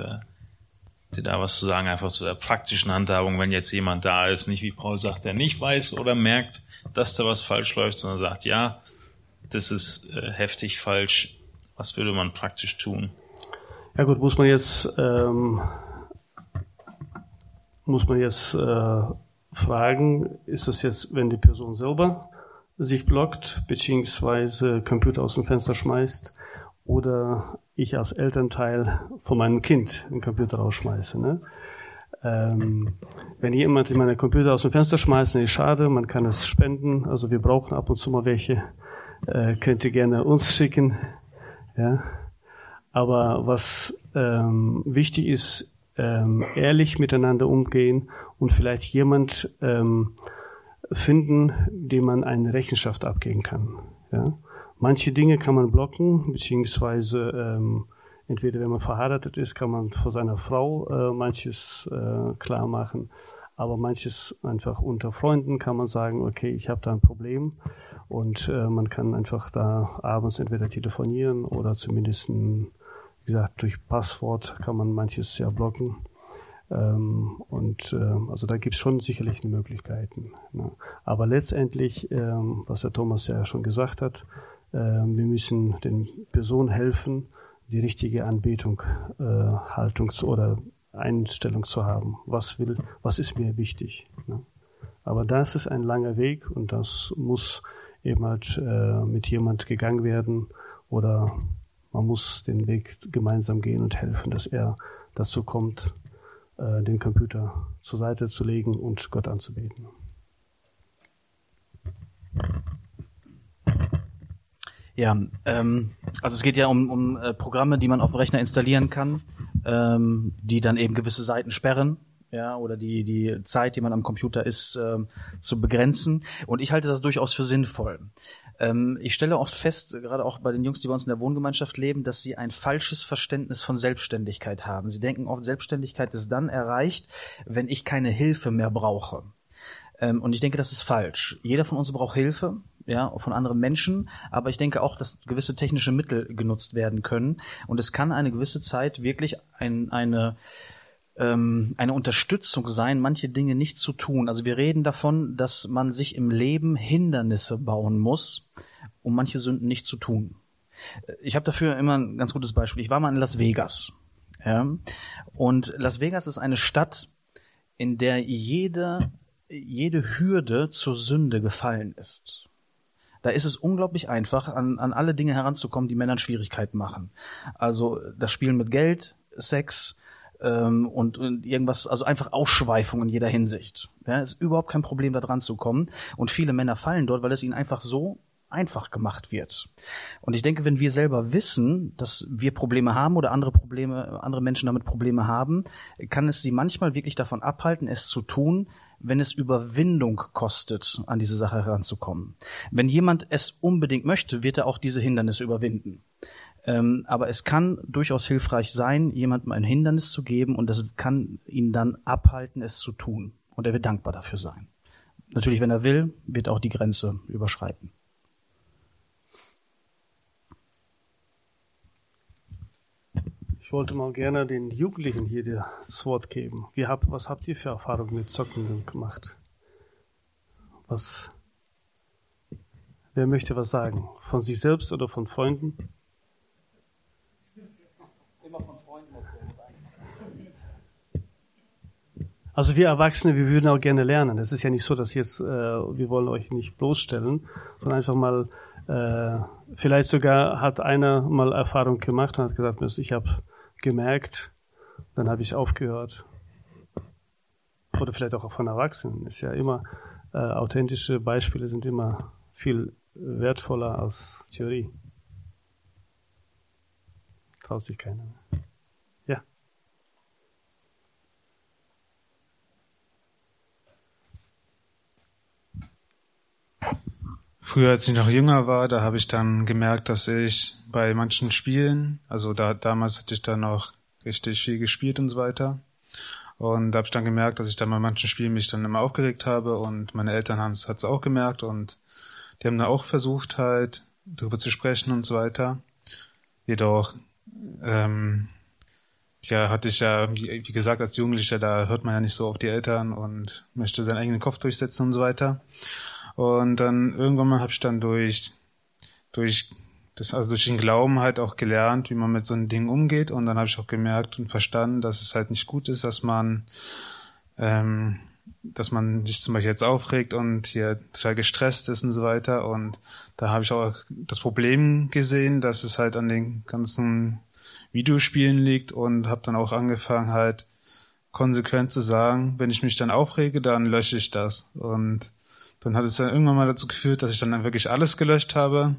ihr da was zu sagen, einfach zu der praktischen Handhabung, wenn jetzt jemand da ist, nicht wie Paul sagt, der nicht weiß oder merkt, dass da was falsch läuft, sondern sagt, ja, das ist äh, heftig falsch. Was würde man praktisch tun? Ja gut, muss man jetzt ähm, muss man jetzt äh, fragen, ist das jetzt, wenn die Person selber sich blockt, beziehungsweise Computer aus dem Fenster schmeißt, oder ich als Elternteil von meinem Kind den Computer rausschmeiße. Ne? Ähm, wenn jemand in meine Computer aus dem Fenster schmeißt, ist schade, man kann es spenden, also wir brauchen ab und zu mal welche äh, könnt ihr gerne uns schicken. Ja. Aber was ähm, wichtig ist, ähm, ehrlich miteinander umgehen und vielleicht jemand ähm, finden, dem man eine Rechenschaft abgeben kann. Ja. Manche Dinge kann man blocken, beziehungsweise ähm, entweder wenn man verheiratet ist, kann man vor seiner Frau äh, manches äh, klar machen, aber manches einfach unter Freunden kann man sagen, okay, ich habe da ein Problem und äh, man kann einfach da abends entweder telefonieren oder zumindest, wie gesagt, durch Passwort kann man manches ja blocken. Ähm, und äh, also da gibt es schon sicherlich Möglichkeiten. Ne? Aber letztendlich, ähm, was der Thomas ja schon gesagt hat, wir müssen den Personen helfen, die richtige Anbetung, äh, Haltung oder Einstellung zu haben. Was will, was ist mir wichtig? Ne? Aber das ist ein langer Weg und das muss eben halt äh, mit jemand gegangen werden oder man muss den Weg gemeinsam gehen und helfen, dass er dazu kommt, äh, den Computer zur Seite zu legen und Gott anzubeten. Ja, ähm, also es geht ja um, um äh, Programme, die man auf dem Rechner installieren kann, ähm, die dann eben gewisse Seiten sperren ja, oder die, die Zeit, die man am Computer ist, ähm, zu begrenzen. Und ich halte das durchaus für sinnvoll. Ähm, ich stelle oft fest, gerade auch bei den Jungs, die bei uns in der Wohngemeinschaft leben, dass sie ein falsches Verständnis von Selbstständigkeit haben. Sie denken oft, Selbstständigkeit ist dann erreicht, wenn ich keine Hilfe mehr brauche. Ähm, und ich denke, das ist falsch. Jeder von uns braucht Hilfe, ja, von anderen Menschen, aber ich denke auch, dass gewisse technische Mittel genutzt werden können. Und es kann eine gewisse Zeit wirklich ein, eine ähm, eine Unterstützung sein, manche Dinge nicht zu tun. Also wir reden davon, dass man sich im Leben Hindernisse bauen muss, um manche Sünden nicht zu tun. Ich habe dafür immer ein ganz gutes Beispiel. Ich war mal in Las Vegas. Ja? Und Las Vegas ist eine Stadt, in der jede, jede Hürde zur Sünde gefallen ist. Da ist es unglaublich einfach, an, an alle Dinge heranzukommen, die Männern Schwierigkeiten machen. Also das Spielen mit Geld, Sex, ähm, und, und irgendwas, also einfach Ausschweifung in jeder Hinsicht. Ja, ist überhaupt kein Problem, da dran zu kommen. Und viele Männer fallen dort, weil es ihnen einfach so einfach gemacht wird. Und ich denke, wenn wir selber wissen, dass wir Probleme haben oder andere Probleme, andere Menschen damit Probleme haben, kann es sie manchmal wirklich davon abhalten, es zu tun, wenn es Überwindung kostet, an diese Sache heranzukommen. Wenn jemand es unbedingt möchte, wird er auch diese Hindernisse überwinden. Ähm, aber es kann durchaus hilfreich sein, jemandem ein Hindernis zu geben und das kann ihn dann abhalten, es zu tun. Und er wird dankbar dafür sein. Natürlich, wenn er will, wird auch die Grenze überschreiten. Wollte mal gerne den Jugendlichen hier das Wort geben. Wie habt, was habt ihr für Erfahrungen mit Zocken gemacht? Was, wer möchte was sagen? Von sich selbst oder von Freunden? Also wir Erwachsene, wir würden auch gerne lernen. Es ist ja nicht so, dass jetzt äh, wir wollen euch nicht bloßstellen, sondern einfach mal äh, vielleicht sogar hat einer mal Erfahrung gemacht und hat gesagt, ich habe gemerkt, dann habe ich aufgehört. Oder vielleicht auch von Erwachsenen. Ist ja immer äh, authentische Beispiele sind immer viel wertvoller als Theorie. Traut sich keiner mehr. Früher, als ich noch jünger war, da habe ich dann gemerkt, dass ich bei manchen Spielen, also da damals hatte ich dann noch richtig viel gespielt und so weiter. Und da habe ich dann gemerkt, dass ich dann bei manchen Spielen mich dann immer aufgeregt habe und meine Eltern haben es hat's auch gemerkt und die haben da auch versucht halt darüber zu sprechen und so weiter. Jedoch ähm, ja, hatte ich ja, wie gesagt, als Jugendlicher, da hört man ja nicht so auf die Eltern und möchte seinen eigenen Kopf durchsetzen und so weiter. Und dann irgendwann mal habe ich dann durch, durch das, also durch den Glauben halt auch gelernt, wie man mit so einem Ding umgeht. Und dann habe ich auch gemerkt und verstanden, dass es halt nicht gut ist, dass man, ähm, dass man sich zum Beispiel jetzt aufregt und hier total gestresst ist und so weiter. Und da habe ich auch das Problem gesehen, dass es halt an den ganzen Videospielen liegt und habe dann auch angefangen halt konsequent zu sagen, wenn ich mich dann aufrege, dann lösche ich das. Und dann hat es dann irgendwann mal dazu geführt, dass ich dann wirklich alles gelöscht habe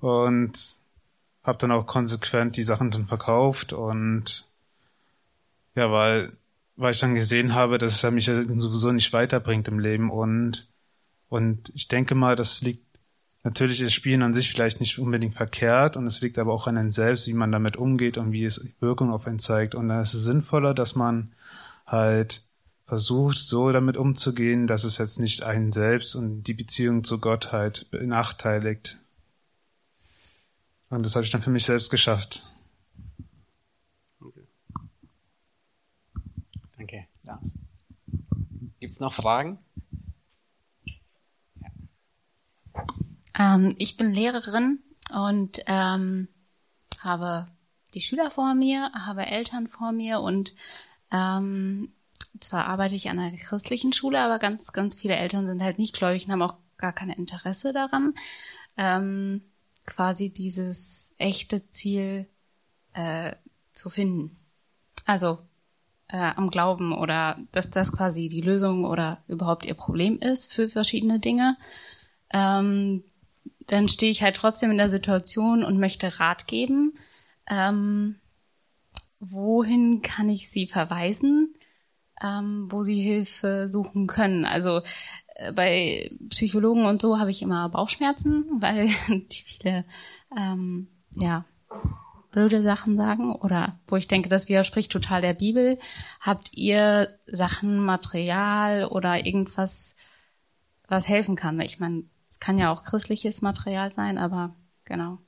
und habe dann auch konsequent die Sachen dann verkauft und ja, weil weil ich dann gesehen habe, dass es mich sowieso nicht weiterbringt im Leben und und ich denke mal, das liegt Natürlich ist Spielen an sich vielleicht nicht unbedingt verkehrt und es liegt aber auch an einem selbst, wie man damit umgeht und wie es Wirkung auf einen zeigt. Und dann ist es sinnvoller, dass man halt versucht, so damit umzugehen, dass es jetzt nicht einen selbst und die Beziehung zu Gott halt benachteiligt. Und das habe ich dann für mich selbst geschafft. Okay. Danke, Lars. Gibt es noch Fragen? Ähm, ich bin Lehrerin und ähm, habe die Schüler vor mir, habe Eltern vor mir und ähm, zwar arbeite ich an einer christlichen Schule, aber ganz, ganz viele Eltern sind halt nicht gläubig und haben auch gar kein Interesse daran, ähm, quasi dieses echte Ziel äh, zu finden. Also äh, am Glauben oder dass das quasi die Lösung oder überhaupt ihr Problem ist für verschiedene Dinge. Ähm, dann stehe ich halt trotzdem in der Situation und möchte Rat geben. Ähm, wohin kann ich sie verweisen, ähm, wo sie Hilfe suchen können? Also äh, bei Psychologen und so habe ich immer Bauchschmerzen, weil die viele ähm, ja blöde Sachen sagen oder wo ich denke, das widerspricht total der Bibel. Habt ihr Sachen, Material oder irgendwas, was helfen kann? Ich meine, kann ja auch christliches Material sein, aber genau.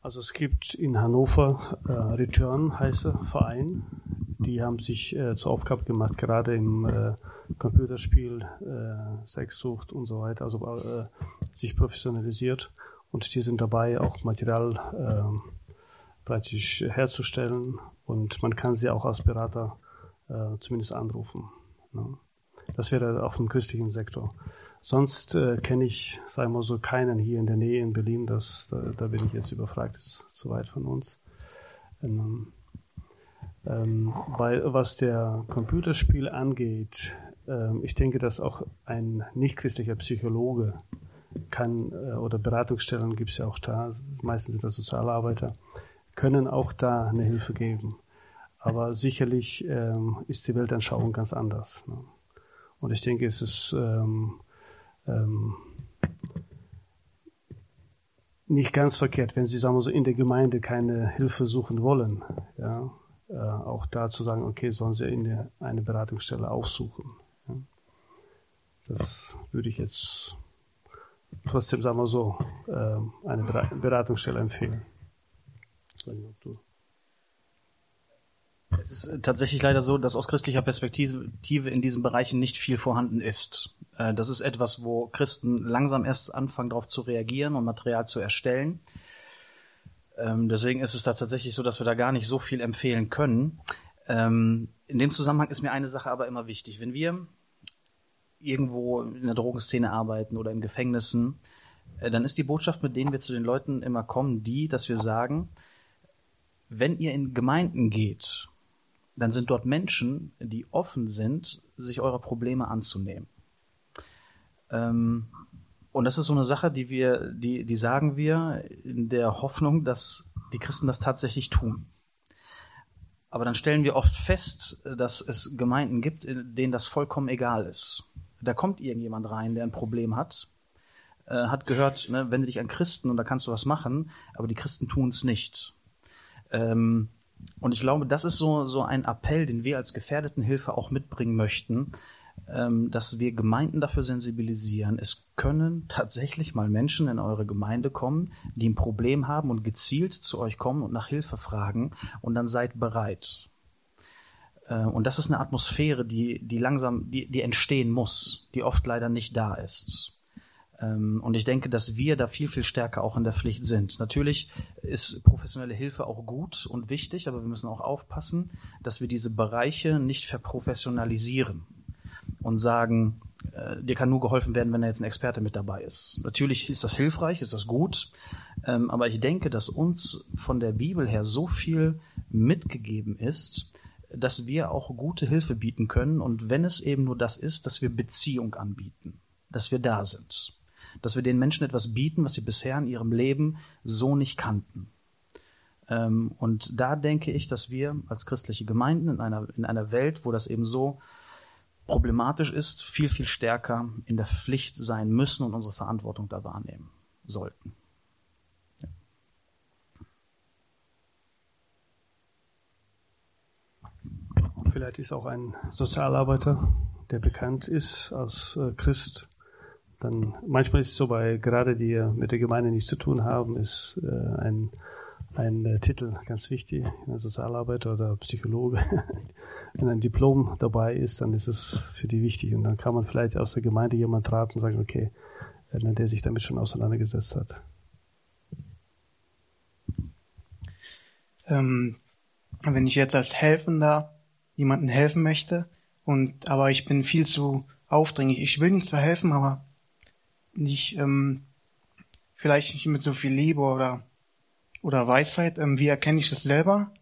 Also es gibt in Hannover äh, Return heiße Verein. Die haben sich äh, zur Aufgabe gemacht, gerade im äh, Computerspiel, äh, Sexsucht und so weiter, also äh, sich professionalisiert und die sind dabei, auch Material äh, praktisch herzustellen und man kann sie auch als Berater äh, zumindest anrufen. Ne? Das wäre auf dem christlichen Sektor. Sonst äh, kenne ich, sagen wir so, keinen hier in der Nähe in Berlin. Das, da, da bin ich jetzt überfragt, ist zu weit von uns. Ähm, ähm, weil was der Computerspiel angeht, ähm, ich denke, dass auch ein nichtchristlicher Psychologe kann, äh, oder Beratungsstellen gibt es ja auch da, meistens sind das Sozialarbeiter, können auch da eine Hilfe geben. Aber sicherlich ähm, ist die Weltanschauung ganz anders. Ne? Und ich denke, es ist ähm, ähm, nicht ganz verkehrt, wenn Sie sagen wir so in der Gemeinde keine Hilfe suchen wollen, ja, äh, auch da zu sagen, okay, sollen Sie in der, eine Beratungsstelle aufsuchen. Ja. Das würde ich jetzt trotzdem, sagen wir so, äh, eine Beratungsstelle empfehlen. Es ist äh, tatsächlich leider so, dass aus christlicher Perspektive in diesen Bereichen nicht viel vorhanden ist. Äh, das ist etwas, wo Christen langsam erst anfangen, darauf zu reagieren und Material zu erstellen. Ähm, deswegen ist es da tatsächlich so, dass wir da gar nicht so viel empfehlen können. Ähm, in dem Zusammenhang ist mir eine Sache aber immer wichtig. Wenn wir irgendwo in der Drogenszene arbeiten oder in Gefängnissen, äh, dann ist die Botschaft, mit denen wir zu den Leuten immer kommen, die, dass wir sagen, wenn ihr in Gemeinden geht dann sind dort Menschen, die offen sind, sich eurer Probleme anzunehmen. Ähm, und das ist so eine Sache, die wir, die, die sagen wir in der Hoffnung, dass die Christen das tatsächlich tun. Aber dann stellen wir oft fest, dass es Gemeinden gibt, denen das vollkommen egal ist. Da kommt irgendjemand rein, der ein Problem hat. äh, hat gehört, ne, wende dich an Christen und da kannst du was machen, aber die Christen tun es nicht. Ähm, und ich glaube, das ist so, so ein Appell, den wir als Gefährdetenhilfe auch mitbringen möchten, dass wir Gemeinden dafür sensibilisieren. Es können tatsächlich mal Menschen in eure Gemeinde kommen, die ein Problem haben und gezielt zu euch kommen und nach Hilfe fragen und dann seid bereit. Äh, und das ist eine Atmosphäre, die, die langsam, die, die entstehen muss, die oft leider nicht da ist. Ähm, und ich denke, dass wir da viel, viel stärker auch in der Pflicht sind. Natürlich ist professionelle Hilfe auch gut und wichtig, aber wir müssen auch aufpassen, dass wir diese Bereiche nicht verprofessionalisieren und sagen, äh, dir kann nur geholfen werden, wenn da jetzt ein Experte mit dabei ist. Natürlich ist das hilfreich, ist das gut, ähm, aber ich denke, dass uns von der Bibel her so viel mitgegeben ist, dass wir auch gute Hilfe bieten können und wenn es eben nur das ist, dass wir Beziehung anbieten, dass wir da sind dass wir den Menschen etwas bieten, was sie bisher in ihrem Leben so nicht kannten. Ähm, und da denke ich, dass wir als christliche Gemeinden in einer, in einer Welt, wo das eben so problematisch ist, viel, viel stärker in der Pflicht sein müssen und unsere Verantwortung da wahrnehmen sollten. Ja. Vielleicht ist auch ein Sozialarbeiter, der bekannt ist als äh, Christ, dann manchmal ist es so, bei gerade die mit der Gemeinde nichts zu tun haben, ist äh, ein, ein äh, Titel ganz wichtig, Sozialarbeiter oder Psychologe. Wenn ein Diplom dabei ist, dann ist es für die wichtig und dann kann man vielleicht aus der Gemeinde jemand raten und sagen, okay, äh, der sich damit schon auseinandergesetzt hat. Ähm, wenn ich jetzt als Helfender jemandem helfen möchte und aber ich bin viel zu aufdringlich. Ich will nicht zwar helfen, aber nicht, ähm, vielleicht nicht mit so viel Liebe oder, oder Weisheit. Ähm, wie erkenne ich das selber?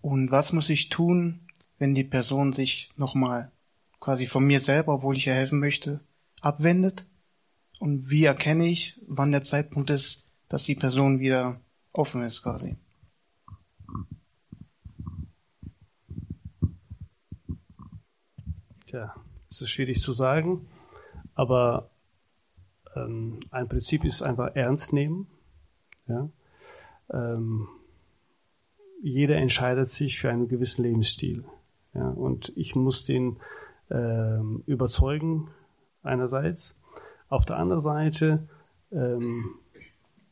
Und was muss ich tun, wenn die Person sich nochmal quasi von mir selber, obwohl ich ihr helfen möchte, abwendet? Und wie erkenne ich, wann der Zeitpunkt ist, dass die Person wieder offen ist quasi? Tja, es ist schwierig zu sagen, aber ähm, ein Prinzip ist einfach ernst nehmen. Ja? Ähm, jeder entscheidet sich für einen gewissen Lebensstil. Ja? Und ich muss den ähm, überzeugen, einerseits. Auf der anderen Seite, ähm,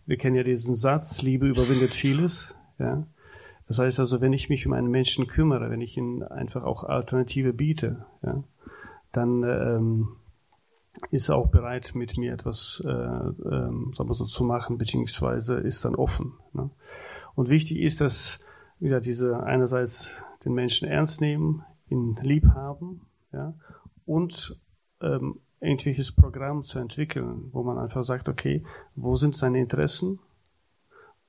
wir kennen ja diesen Satz, Liebe überwindet vieles. Ja? Das heißt also, wenn ich mich um einen Menschen kümmere, wenn ich ihm einfach auch Alternative biete, ja, dann ähm, ist auch bereit, mit mir etwas äh, ähm, sagen wir so, zu machen, beziehungsweise ist dann offen. Ne? Und wichtig ist, dass wieder diese einerseits den Menschen ernst nehmen, ihn lieb haben, ja, und ähm, irgendwelches Programm zu entwickeln, wo man einfach sagt, okay, wo sind seine Interessen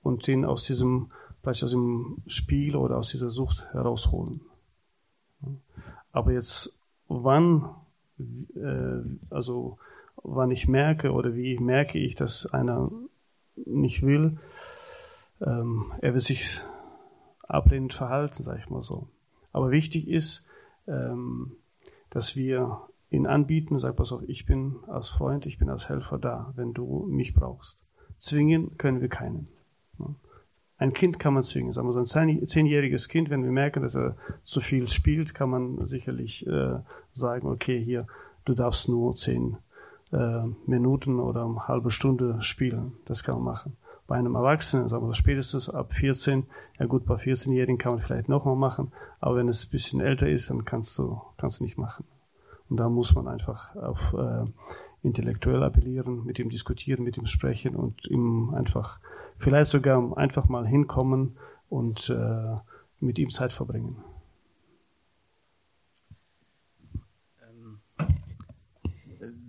und ihn aus diesem, vielleicht aus dem Spiel oder aus dieser Sucht herausholen. Aber jetzt, wann äh, also wann ich merke oder wie merke ich, dass einer nicht will, ähm, er will sich ablehnend verhalten, sage ich mal so. Aber wichtig ist, ähm, dass wir ihn anbieten und sagen, pass auf, ich bin als Freund, ich bin als Helfer da, wenn du mich brauchst. Zwingen können wir keinen. Ein Kind kann man zwingen. Sagen wir so ein zehnjähriges Kind, wenn wir merken, dass er zu viel spielt, kann man sicherlich äh, sagen, okay, hier, du darfst nur zehn äh, Minuten oder eine halbe Stunde spielen. Das kann man machen. Bei einem Erwachsenen, sagen wir spätestens ab 14, ja gut, bei 14-Jährigen kann man vielleicht nochmal machen, aber wenn es ein bisschen älter ist, dann kannst du, kannst du nicht machen. Und da muss man einfach auf äh, intellektuell appellieren, mit ihm diskutieren, mit ihm sprechen und ihm einfach, vielleicht sogar einfach mal hinkommen und äh, mit ihm Zeit verbringen.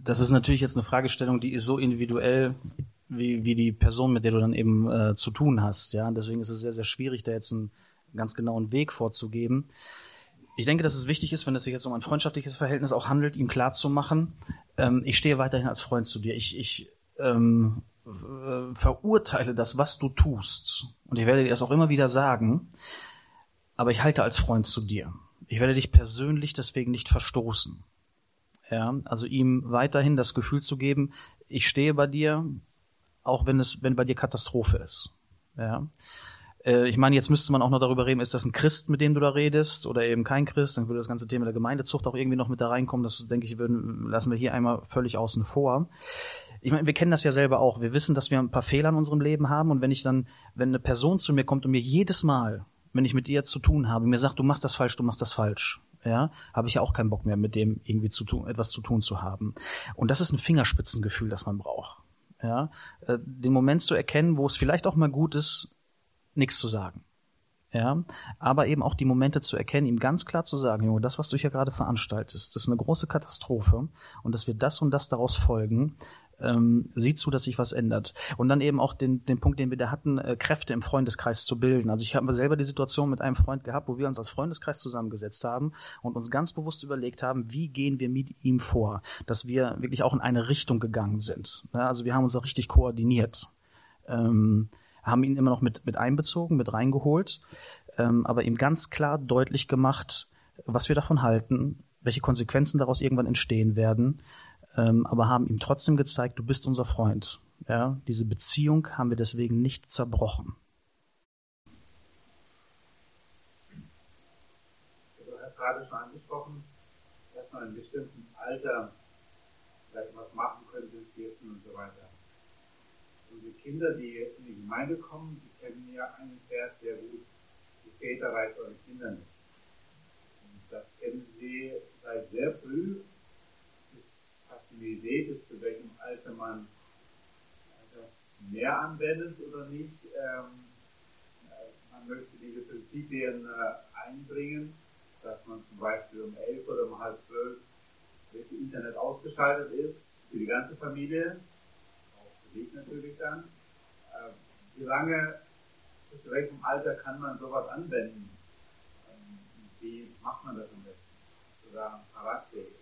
Das ist natürlich jetzt eine Fragestellung, die ist so individuell wie, wie die Person, mit der du dann eben äh, zu tun hast. Ja, deswegen ist es sehr, sehr schwierig, da jetzt einen ganz genauen Weg vorzugeben. Ich denke, dass es wichtig ist, wenn es sich jetzt um ein freundschaftliches Verhältnis auch handelt, ihm klar zu machen, ähm, ich stehe weiterhin als Freund zu dir. Ich, ich ähm, verurteile das, was du tust. Und ich werde dir das auch immer wieder sagen. Aber ich halte als Freund zu dir. Ich werde dich persönlich deswegen nicht verstoßen. Ja, also ihm weiterhin das Gefühl zu geben, ich stehe bei dir, auch wenn es, wenn bei dir Katastrophe ist. Ja. Äh, ich meine, jetzt müsste man auch noch darüber reden, ist das ein Christ, mit dem du da redest, oder eben kein Christ, dann würde das ganze Thema der Gemeindezucht auch irgendwie noch mit da reinkommen. Das, denke ich, würden, lassen wir hier einmal völlig außen vor. Ich meine, wir kennen das ja selber auch. Wir wissen, dass wir ein paar Fehler in unserem Leben haben. Und wenn ich dann, wenn eine Person zu mir kommt und mir jedes Mal, wenn ich mit ihr zu tun habe, mir sagt, du machst das falsch, du machst das falsch, ja, habe ich ja auch keinen Bock mehr, mit dem irgendwie zu tun, etwas zu tun zu haben. Und das ist ein Fingerspitzengefühl, das man braucht. Ja, äh, den Moment zu erkennen, wo es vielleicht auch mal gut ist, nichts zu sagen. Ja, aber eben auch die Momente zu erkennen, ihm ganz klar zu sagen, Junge, das, was du hier gerade veranstaltest, das ist eine große Katastrophe und dass wir das und das daraus folgen, ähm, sieh zu, dass sich was ändert. Und dann eben auch den, den Punkt, den wir da hatten, äh, Kräfte im Freundeskreis zu bilden. Also ich habe selber die Situation mit einem Freund gehabt, wo wir uns als Freundeskreis zusammengesetzt haben und uns ganz bewusst überlegt haben, wie gehen wir mit ihm vor, dass wir wirklich auch in eine Richtung gegangen sind. Ja, also wir haben uns auch richtig koordiniert. Ähm, haben ihn immer noch mit, mit einbezogen, mit reingeholt, ähm, aber ihm ganz klar deutlich gemacht, was wir davon halten, welche Konsequenzen daraus irgendwann entstehen werden ähm, aber haben ihm trotzdem gezeigt, du bist unser Freund. Ja, diese Beziehung haben wir deswegen nicht zerbrochen. Du hast gerade schon angesprochen, dass man in bestimmten Alter vielleicht was machen könnte, 14 und so weiter. Unsere Kinder, die in die Gemeinde kommen, die kennen ja einen Vers sehr gut. Die Väter reicht eure Kinder nicht. Das kennen sie seit sehr früh eine Idee, bis zu welchem Alter man das mehr anwendet oder nicht. Ähm, äh, man möchte diese Prinzipien äh, einbringen, dass man zum Beispiel um elf oder um halb zwölf das Internet ausgeschaltet ist, für die ganze Familie, auch für dich natürlich dann. Äh, wie lange, bis zu welchem Alter kann man sowas anwenden? Ähm, wie macht man das am besten? Hast du da ein paar Ratschläge?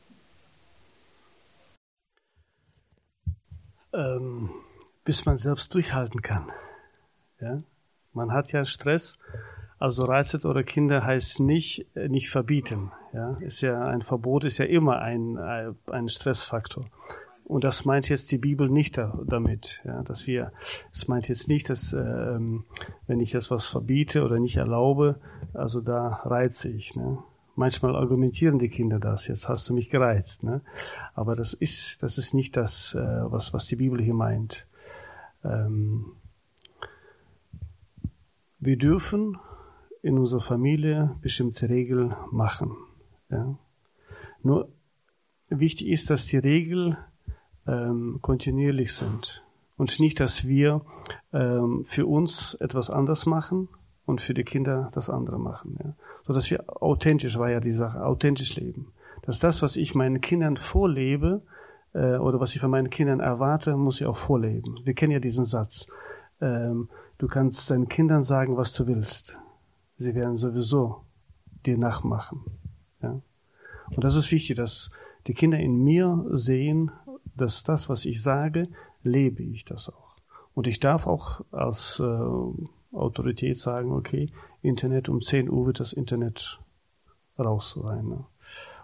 Ähm, bis man selbst durchhalten kann. Ja? Man hat ja Stress, also reizet eure Kinder heißt nicht, äh, nicht verbieten. Ja? Ist ja ein Verbot ist ja immer ein, äh, ein Stressfaktor. Und das meint jetzt die Bibel nicht damit, ja, dass wir, es meint jetzt nicht, dass ähm, wenn ich jetzt was verbiete oder nicht erlaube, also da reize ich. Ne? Manchmal argumentieren die Kinder das, jetzt hast du mich gereizt. Ne? Aber das ist, das ist nicht das, äh, was, was die Bibel hier meint. Ähm, wir dürfen in unserer Familie bestimmte Regeln machen. Ja? Nur wichtig ist, dass die Regeln ähm, kontinuierlich sind und nicht, dass wir ähm, für uns etwas anders machen und für die Kinder das andere machen. Ja. So dass wir authentisch, war ja die Sache, authentisch leben. Dass das, was ich meinen Kindern vorlebe, äh, oder was ich von meinen Kindern erwarte, muss ich auch vorleben. Wir kennen ja diesen Satz. Ähm, du kannst deinen Kindern sagen, was du willst. Sie werden sowieso dir nachmachen. Ja. Und das ist wichtig, dass die Kinder in mir sehen, dass das, was ich sage, lebe ich das auch. Und ich darf auch als äh, Autorität sagen, okay, Internet um 10 Uhr wird das Internet raus sein. Ne?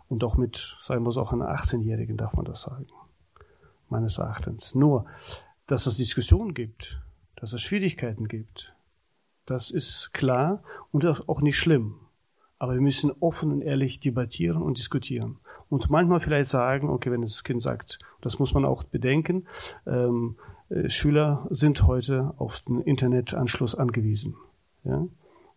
Und auch mit, sagen wir es auch einer 18-Jährigen darf man das sagen. Meines Erachtens. Nur, dass es Diskussionen gibt, dass es Schwierigkeiten gibt, das ist klar und auch nicht schlimm. Aber wir müssen offen und ehrlich debattieren und diskutieren. Und manchmal vielleicht sagen, okay, wenn das Kind sagt, das muss man auch bedenken, ähm, äh, Schüler sind heute auf den Internetanschluss angewiesen. Ja?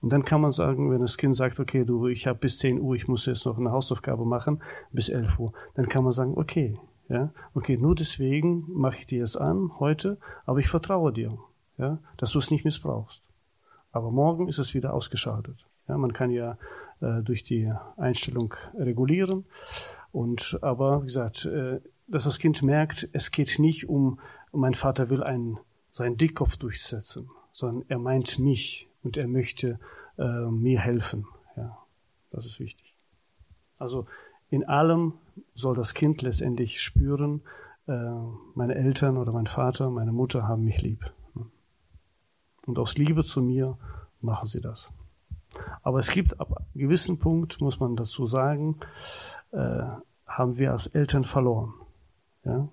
Und dann kann man sagen, wenn das Kind sagt, okay, du, ich habe bis 10 Uhr, ich muss jetzt noch eine Hausaufgabe machen, bis 11 Uhr, dann kann man sagen, okay, ja, okay, nur deswegen mache ich dir es an heute, aber ich vertraue dir, ja, dass du es nicht missbrauchst. Aber morgen ist es wieder ausgeschaltet. Ja, man kann ja äh, durch die Einstellung regulieren. Und aber wie gesagt, äh, dass das Kind merkt, es geht nicht um und mein Vater will einen, seinen Dickkopf durchsetzen, sondern er meint mich und er möchte äh, mir helfen. Ja, das ist wichtig. Also in allem soll das Kind letztendlich spüren, äh, meine Eltern oder mein Vater, meine Mutter haben mich lieb. Und aus Liebe zu mir machen sie das. Aber es gibt ab einem gewissen Punkt, muss man dazu sagen, äh, haben wir als Eltern verloren. Ja?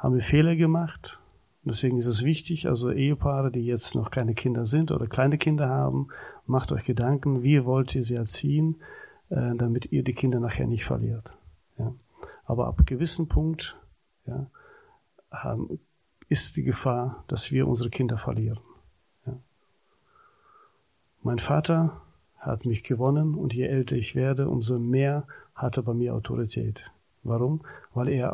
Haben wir Fehler gemacht. Deswegen ist es wichtig, also Ehepaare, die jetzt noch keine Kinder sind oder kleine Kinder haben, macht euch Gedanken, wie wollt ihr sie erziehen, äh, damit ihr die Kinder nachher nicht verliert. Ja. Aber ab gewissen Punkt ja, ist die Gefahr, dass wir unsere Kinder verlieren. Ja. Mein Vater hat mich gewonnen und je älter ich werde, umso mehr hat er bei mir Autorität. Warum? Weil er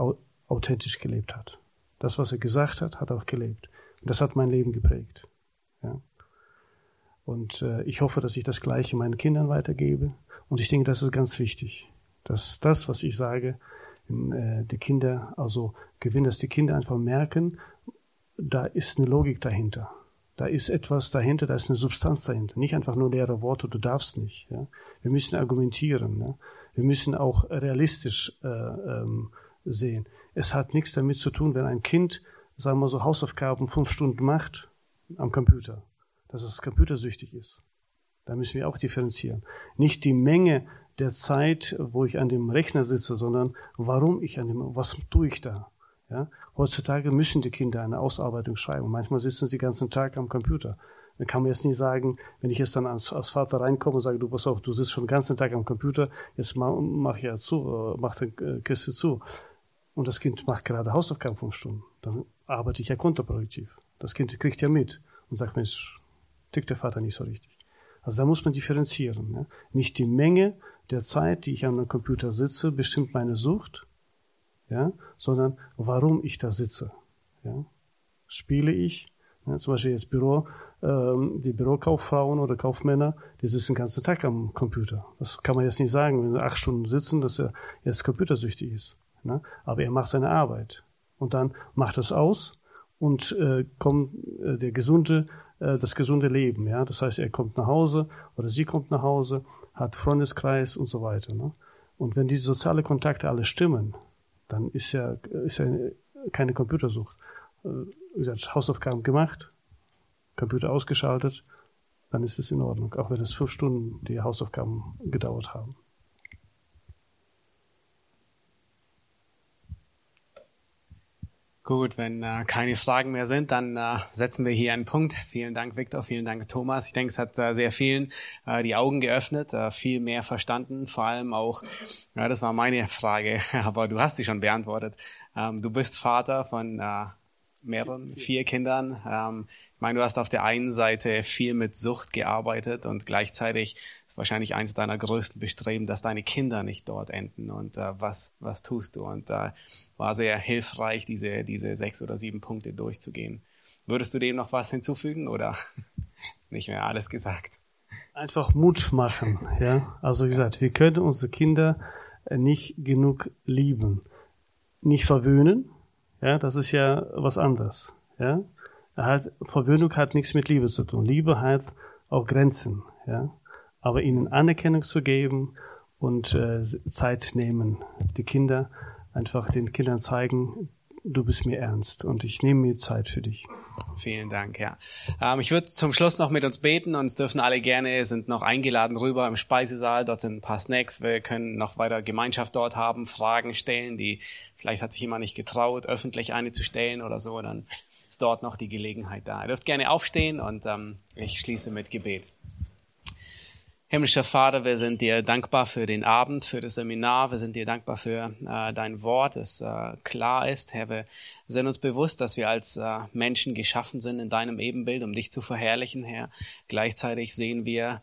authentisch gelebt hat. Das, was er gesagt hat, hat auch gelebt. Und das hat mein Leben geprägt. Ja. Und äh, ich hoffe, dass ich das Gleiche meinen Kindern weitergebe. Und ich denke, das ist ganz wichtig, dass das, was ich sage, äh, die Kinder, also gewinnen, dass die Kinder einfach merken, da ist eine Logik dahinter. Da ist etwas dahinter, da ist eine Substanz dahinter. Nicht einfach nur leere Worte, du darfst nicht. Ja? Wir müssen argumentieren. Ne? Wir müssen auch realistisch äh, ähm, sehen. Es hat nichts damit zu tun, wenn ein Kind, sagen wir so, Hausaufgaben fünf Stunden macht am Computer, dass es computersüchtig ist. Da müssen wir auch differenzieren. Nicht die Menge der Zeit, wo ich an dem Rechner sitze, sondern warum ich an dem, was tue ich da? Ja? Heutzutage müssen die Kinder eine Ausarbeitung schreiben. Manchmal sitzen sie den ganzen Tag am Computer. Dann kann man jetzt nicht sagen, wenn ich jetzt dann als, als Vater reinkomme und sage, du pass auf, du sitzt schon den ganzen Tag am Computer, jetzt mach, mach ja zu, äh, mach die äh, Kiste zu. Und das Kind macht gerade Hausaufgaben fünf Stunden. Dann arbeite ich ja kontraproduktiv. Das Kind kriegt ja mit und sagt, Mensch, tickt der Vater nicht so richtig. Also da muss man differenzieren. Ne? Nicht die Menge der Zeit, die ich an einem Computer sitze, bestimmt meine Sucht, ja, sondern warum ich da sitze. Ja. Spiele ich, ja, zum Beispiel jetzt Büro, ähm, die Bürokauffrauen oder Kaufmänner, die sitzen den ganzen Tag am Computer. Das kann man jetzt nicht sagen, wenn sie acht Stunden sitzen, dass er jetzt computersüchtig ist. Ne? Aber er macht seine Arbeit. Und dann macht es aus und äh, kommt äh, der gesunde, äh, das gesunde Leben. Ja? Das heißt, er kommt nach Hause oder sie kommt nach Hause, hat Freundeskreis und so weiter. Ne? Und wenn diese sozialen Kontakte alle stimmen, dann ist ja, ist ja keine Computersucht. Äh, wie gesagt, Hausaufgaben gemacht, Computer ausgeschaltet, dann ist es in Ordnung, auch wenn es fünf Stunden die Hausaufgaben gedauert haben. Gut, wenn äh, keine Fragen mehr sind, dann äh, setzen wir hier einen Punkt. Vielen Dank, Viktor. Vielen Dank, Thomas. Ich denke, es hat äh, sehr vielen äh, die Augen geöffnet, äh, viel mehr verstanden. Vor allem auch, ja, das war meine Frage, aber du hast sie schon beantwortet. Ähm, du bist Vater von äh, mehreren, vier Kindern. Ähm, ich meine, du hast auf der einen Seite viel mit Sucht gearbeitet und gleichzeitig ist wahrscheinlich eines deiner größten Bestreben, dass deine Kinder nicht dort enden. Und äh, was, was tust du? Und äh, war sehr hilfreich, diese, diese sechs oder sieben Punkte durchzugehen. Würdest du dem noch was hinzufügen oder nicht mehr alles gesagt? Einfach Mut machen, ja. Also wie gesagt, wir können unsere Kinder nicht genug lieben. Nicht verwöhnen, ja, das ist ja was anderes, ja. Hat, Verwöhnung hat nichts mit Liebe zu tun. Liebe hat auch Grenzen, ja. Aber ihnen Anerkennung zu geben und äh, Zeit nehmen, die Kinder einfach den Kindern zeigen, du bist mir ernst und ich nehme mir Zeit für dich. Vielen Dank, ja. Ähm, ich würde zum Schluss noch mit uns beten und es dürfen alle gerne, sind noch eingeladen rüber im Speisesaal. Dort sind ein paar Snacks. Wir können noch weiter Gemeinschaft dort haben, Fragen stellen, die vielleicht hat sich jemand nicht getraut, öffentlich eine zu stellen oder so. Dann ist dort noch die Gelegenheit da. Ihr dürft gerne aufstehen und ähm, ich schließe mit Gebet. Himmlischer Vater, wir sind dir dankbar für den Abend, für das Seminar. Wir sind dir dankbar für äh, dein Wort, das äh, klar ist. Herr, wir sind uns bewusst, dass wir als äh, Menschen geschaffen sind in deinem Ebenbild, um dich zu verherrlichen, Herr. Gleichzeitig sehen wir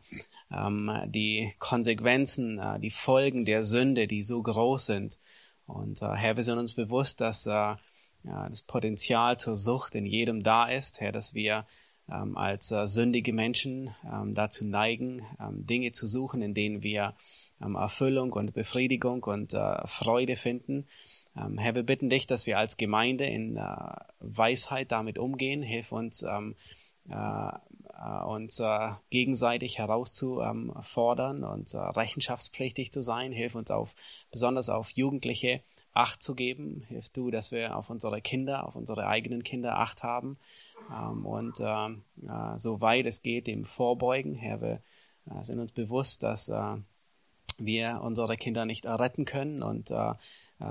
ähm, die Konsequenzen, äh, die Folgen der Sünde, die so groß sind. Und äh, Herr, wir sind uns bewusst, dass äh, ja, das Potenzial zur Sucht in jedem da ist, Herr, dass wir ähm, als äh, sündige Menschen ähm, dazu neigen, ähm, Dinge zu suchen, in denen wir ähm, Erfüllung und Befriedigung und äh, Freude finden. Ähm, Herr, wir bitten dich, dass wir als Gemeinde in äh, Weisheit damit umgehen. Hilf uns, ähm, äh, äh, uns äh, gegenseitig herauszufordern und rechenschaftspflichtig zu sein. Hilf uns auf, besonders auf Jugendliche Acht zu geben. Hilf du, dass wir auf unsere Kinder, auf unsere eigenen Kinder Acht haben und ähm, äh, soweit es geht, dem vorbeugen. Herr, wir äh, sind uns bewusst, dass äh, wir unsere Kinder nicht retten können und äh,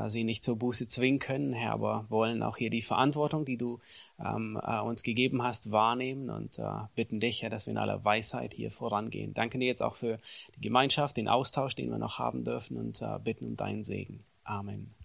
sie nicht zur Buße zwingen können, Herr, aber wollen auch hier die Verantwortung, die du ähm, äh, uns gegeben hast, wahrnehmen und äh, bitten dich, Herr, dass wir in aller Weisheit hier vorangehen. Danke dir jetzt auch für die Gemeinschaft, den Austausch, den wir noch haben dürfen und äh, bitten um deinen Segen. Amen.